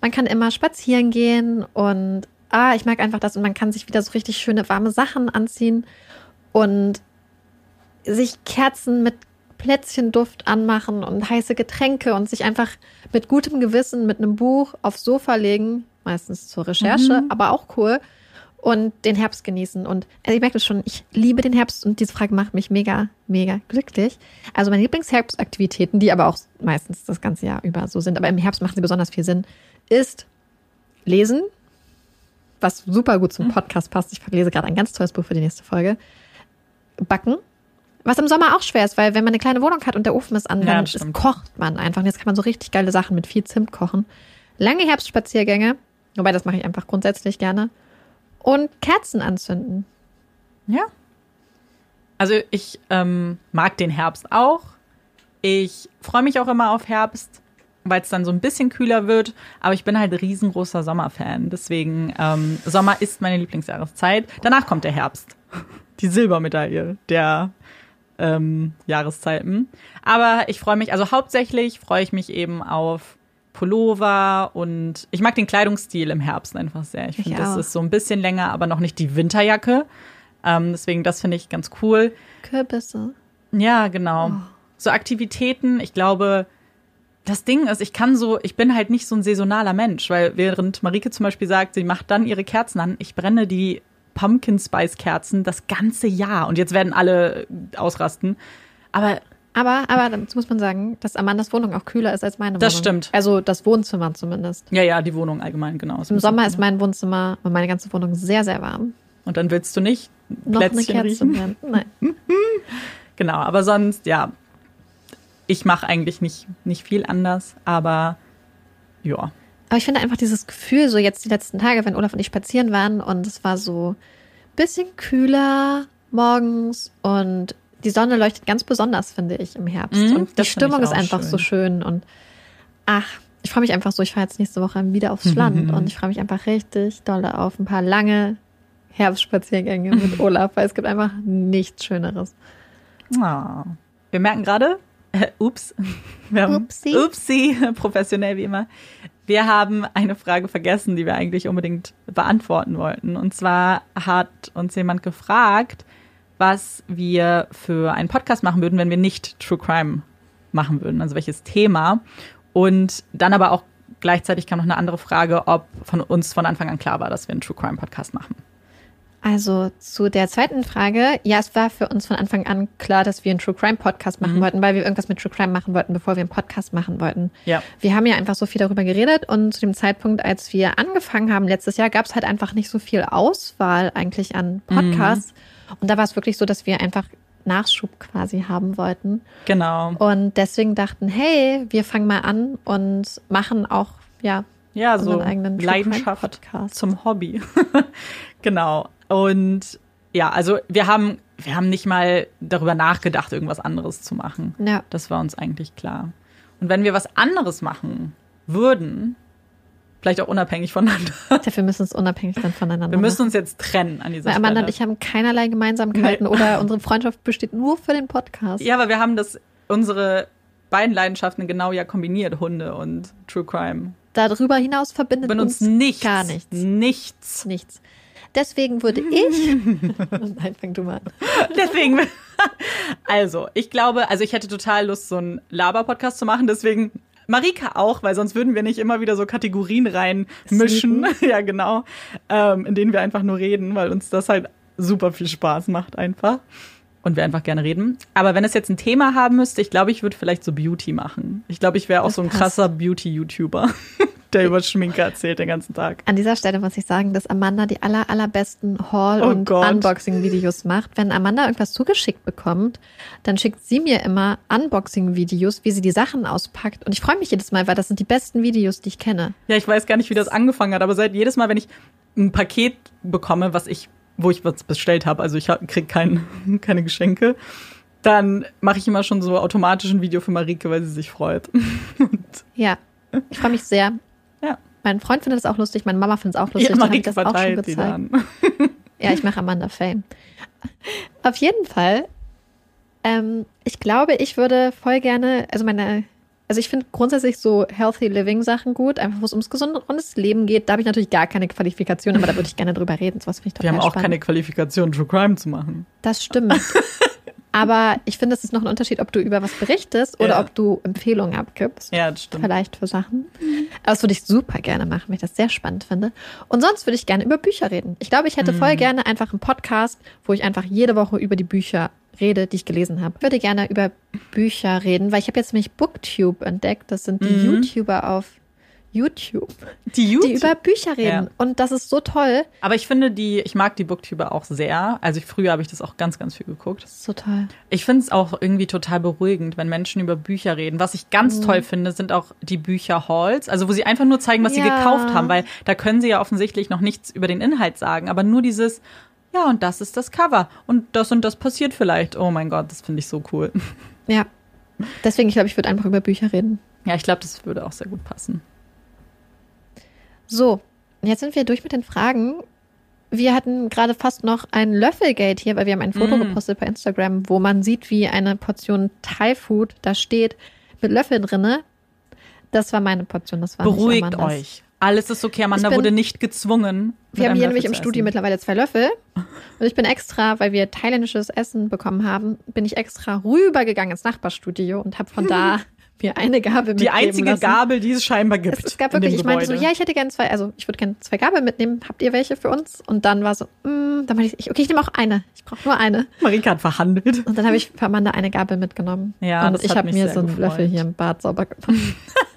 Man kann immer spazieren gehen und ah, ich mag einfach das und man kann sich wieder so richtig schöne warme Sachen anziehen und sich Kerzen mit Plätzchenduft anmachen und heiße Getränke und sich einfach mit gutem Gewissen mit einem Buch aufs Sofa legen, meistens zur Recherche, mhm. aber auch cool, und den Herbst genießen. Und also ich merke das schon, ich liebe den Herbst und diese Frage macht mich mega, mega glücklich. Also meine Lieblingsherbstaktivitäten, die aber auch meistens das ganze Jahr über so sind, aber im Herbst machen sie besonders viel Sinn, ist lesen, was super gut zum mhm. Podcast passt. Ich lese gerade ein ganz tolles Buch für die nächste Folge. Backen, was im Sommer auch schwer ist, weil wenn man eine kleine Wohnung hat und der Ofen ist an, dann ja, kocht man einfach. Und jetzt kann man so richtig geile Sachen mit viel Zimt kochen. Lange Herbstspaziergänge, wobei das mache ich einfach grundsätzlich gerne. Und Kerzen anzünden.
Ja. Also ich ähm, mag den Herbst auch. Ich freue mich auch immer auf Herbst, weil es dann so ein bisschen kühler wird. Aber ich bin halt riesengroßer Sommerfan. Deswegen, ähm, Sommer ist meine Lieblingsjahreszeit. Danach kommt der Herbst. Die Silbermedaille der ähm, Jahreszeiten. Aber ich freue mich, also hauptsächlich freue ich mich eben auf Pullover und ich mag den Kleidungsstil im Herbst einfach sehr. Ich finde, das ist so ein bisschen länger, aber noch nicht die Winterjacke. Ähm, deswegen, das finde ich ganz cool.
Kürbisse.
Ja, genau. Oh. So Aktivitäten, ich glaube, das Ding ist, ich kann so, ich bin halt nicht so ein saisonaler Mensch, weil während Marike zum Beispiel sagt, sie macht dann ihre Kerzen an, ich brenne die Pumpkin Spice Kerzen das ganze Jahr. Und jetzt werden alle ausrasten. Aber
aber, aber dazu muss man sagen, dass Amandas Wohnung auch kühler ist als meine Wohnung.
Das stimmt.
Also das Wohnzimmer zumindest.
Ja, ja, die Wohnung allgemein, genau.
Im Sommer ist mein Wohnzimmer und meine ganze Wohnung sehr, sehr warm.
Und dann willst du nicht
noch eine Kerze riechen? Nein. (laughs)
genau, aber sonst, ja, ich mache eigentlich nicht, nicht viel anders, aber ja.
Aber ich finde einfach dieses Gefühl, so jetzt die letzten Tage, wenn Olaf und ich spazieren waren und es war so ein bisschen kühler morgens und die Sonne leuchtet ganz besonders, finde ich, im Herbst. Mm, und die Stimmung ist einfach schön. so schön. Und ach, ich freue mich einfach so. Ich fahre jetzt nächste Woche wieder aufs Land (laughs) und ich freue mich einfach richtig doll auf ein paar lange Herbstspaziergänge mit (laughs) Olaf, weil es gibt einfach nichts Schöneres.
Oh. Wir merken gerade, äh, ups, wir haben, upsi. upsi, (laughs) professionell wie immer. Wir haben eine Frage vergessen, die wir eigentlich unbedingt beantworten wollten. Und zwar hat uns jemand gefragt, was wir für einen Podcast machen würden, wenn wir nicht True Crime machen würden. Also welches Thema. Und dann aber auch gleichzeitig kam noch eine andere Frage, ob von uns von Anfang an klar war, dass wir einen True Crime Podcast machen.
Also zu der zweiten Frage. Ja, es war für uns von Anfang an klar, dass wir einen True Crime Podcast machen mhm. wollten, weil wir irgendwas mit True Crime machen wollten, bevor wir einen Podcast machen wollten.
Ja.
Wir haben ja einfach so viel darüber geredet und zu dem Zeitpunkt, als wir angefangen haben letztes Jahr, gab es halt einfach nicht so viel Auswahl eigentlich an Podcasts. Mhm. Und da war es wirklich so, dass wir einfach Nachschub quasi haben wollten.
Genau.
Und deswegen dachten, hey, wir fangen mal an und machen auch, ja,
Ja, so Leidenschaft zum Hobby. (laughs) genau. Und ja, also wir haben, wir haben nicht mal darüber nachgedacht, irgendwas anderes zu machen.
Ja.
Das war uns eigentlich klar. Und wenn wir was anderes machen würden, vielleicht auch unabhängig voneinander,
müssen wir uns unabhängig dann voneinander
wir müssen uns jetzt trennen an dieser
Weil Amanda und
Stelle.
ich haben keinerlei Gemeinsamkeiten
Nee.
oder (laughs) unsere Freundschaft besteht nur für den Podcast.
ja, aber wir haben das, unsere beiden Leidenschaften genau ja kombiniert, Hunde und True Crime.
Darüber hinaus verbindet
uns
uns
nichts,
gar nichts.
nichts.
Nichts. Deswegen würde ich. (laughs) (laughs) Nein, fang du mal an.
Deswegen. (laughs) Also, ich glaube, also ich hätte total Lust, so einen Laber-Podcast zu machen. Deswegen Marika auch, weil sonst würden wir nicht immer wieder so Kategorien reinmischen. Ja, genau. Ähm, in denen wir einfach nur reden, weil uns das halt super viel Spaß macht einfach. Und wir einfach gerne reden. Aber wenn es jetzt ein Thema haben müsste, ich glaube, ich würde vielleicht so Beauty machen. Ich glaube, ich wäre auch
Das
so ein
passt.
krasser Beauty-YouTuber, (laughs) der über Schminke erzählt den ganzen Tag.
An dieser Stelle muss ich sagen, dass Amanda die aller, allerbesten Haul-
Oh
und. Unboxing-Videos macht. Wenn Amanda irgendwas zugeschickt bekommt, dann schickt sie mir immer Unboxing-Videos, wie sie die Sachen auspackt. Und ich freue mich jedes Mal, weil das sind die besten Videos, die ich kenne.
Ja, ich weiß gar nicht, wie das angefangen hat, aber seit jedes Mal, wenn ich ein Paket bekomme, was ich, wo ich was bestellt habe, also ich hab- krieg kein, (laughs) keine Geschenke, dann mache ich immer schon so automatisch ein Video für Marike, weil sie sich freut. (laughs)
Ja, ich freue mich sehr.
Ja.
Mein Freund findet es auch lustig, meine Mama findet es auch lustig.
Ja,
dann hab ich
Marike
das auch schon gezeigt.
dann. (laughs)
Ja, ich mache Amanda Fame. Auf jeden Fall, ähm, ich glaube, ich würde voll gerne, also meine, also ich finde grundsätzlich so Healthy Living Sachen gut, einfach wo es ums gesundes Leben geht. Da habe ich natürlich gar keine Qualifikation, aber da würde ich gerne drüber reden. Sowas finde ich
Wir haben auch
spannend.
keine Qualifikation, True Crime zu machen.
Das stimmt. (laughs) aber ich finde, es ist noch ein Unterschied, ob du über was berichtest oder
Ja.
ob du Empfehlungen abgibst.
Ja, das stimmt.
Vielleicht für Sachen. Aber das würde ich super gerne machen, weil ich das sehr spannend finde. Und sonst würde ich gerne über Bücher reden. Ich glaube, ich hätte
Mhm.
voll gerne einfach einen Podcast, wo ich einfach jede Woche über die Bücher rede, die ich gelesen habe. Ich würde gerne über Bücher reden, weil ich habe jetzt nämlich Booktube entdeckt. Das sind die
Mhm.
YouTuber auf YouTube, (laughs)
Die
die
YouTube.
über Bücher reden.
Ja.
Und das ist so toll.
Aber ich finde die, ich mag die Booktuber auch sehr. Also ich, früher habe ich das auch ganz, ganz viel geguckt.
Das ist so toll.
Ich finde es auch irgendwie total beruhigend, wenn Menschen über Bücher reden. Was ich ganz
Mhm.
toll finde, sind auch die Bücher-Halls, also wo sie einfach nur zeigen, was sie
Ja.
gekauft haben, weil da können sie ja offensichtlich noch nichts über den Inhalt sagen, aber nur dieses, ja, und das ist das Cover und das und das passiert vielleicht. Oh mein Gott, das finde ich so cool.
Ja. Deswegen, ich glaube, ich würde einfach über Bücher reden.
Ja, ich glaube, das würde auch sehr gut passen.
So, jetzt sind wir durch mit den Fragen. Wir hatten gerade fast noch ein Löffelgate hier, weil wir haben ein Foto
Mm.
gepostet bei Instagram, wo man sieht, wie eine Portion Thai Food da steht mit Löffel drinne. Das war meine Portion, das war
Beruhigt euch. Alles ist okay, Amanda
bin-
wurde nicht gezwungen.
Wir haben hier nämlich im Studio mittlerweile zwei Löffel. Und ich bin extra, weil wir thailändisches Essen bekommen haben, bin ich extra rübergegangen ins Nachbarstudio und habe von da (laughs) mir eine Gabel
Die einzige
lassen.
Gabel, die es scheinbar gibt.
Es, es gab wirklich, ich meinte so, ja, ich hätte gerne zwei, also ich würde gerne zwei Gabeln mitnehmen. Habt ihr welche für uns? Und dann war so, mm, dann meinte ich, okay, ich nehme auch eine. Ich brauche nur eine.
Marika hat verhandelt.
Und dann habe ich für Amanda eine Gabel mitgenommen.
Ja,
und ich habe mir so einen
gefreut.
Löffel hier im Bad sauber gemacht. (laughs)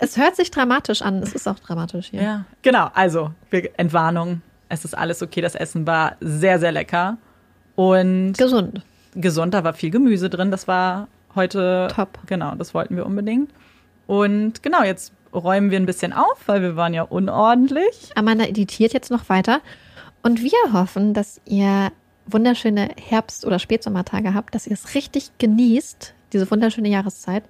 es hört sich dramatisch an. Es ist auch dramatisch hier.
Ja, genau. Also, Entwarnung. Es ist alles okay. Das Essen war sehr, sehr lecker. Und
Gesund.
gesund. Da war viel Gemüse drin. Das war heute.
Top.
Genau, das wollten wir unbedingt. Und genau, jetzt räumen wir ein bisschen auf, weil wir waren ja unordentlich.
Amanda editiert jetzt noch weiter. Und wir hoffen, dass ihr wunderschöne Herbst- oder Spätsommertage habt, dass ihr es richtig genießt, diese wunderschöne Jahreszeit.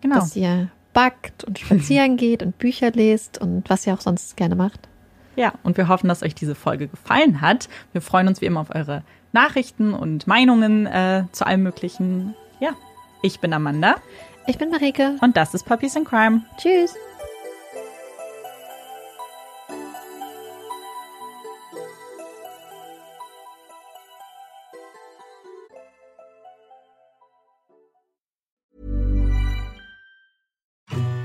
Genau.
dass ihr backt und spazieren (laughs) geht und Bücher lest und was ihr auch sonst gerne macht.
Ja, und wir hoffen, dass euch diese Folge gefallen hat. Wir freuen uns wie immer auf eure Nachrichten und Meinungen äh, zu allem Möglichen. Ja, ich bin Amanda
Ich bin Marike.
und das ist Puppies in Crime.
Tschüss.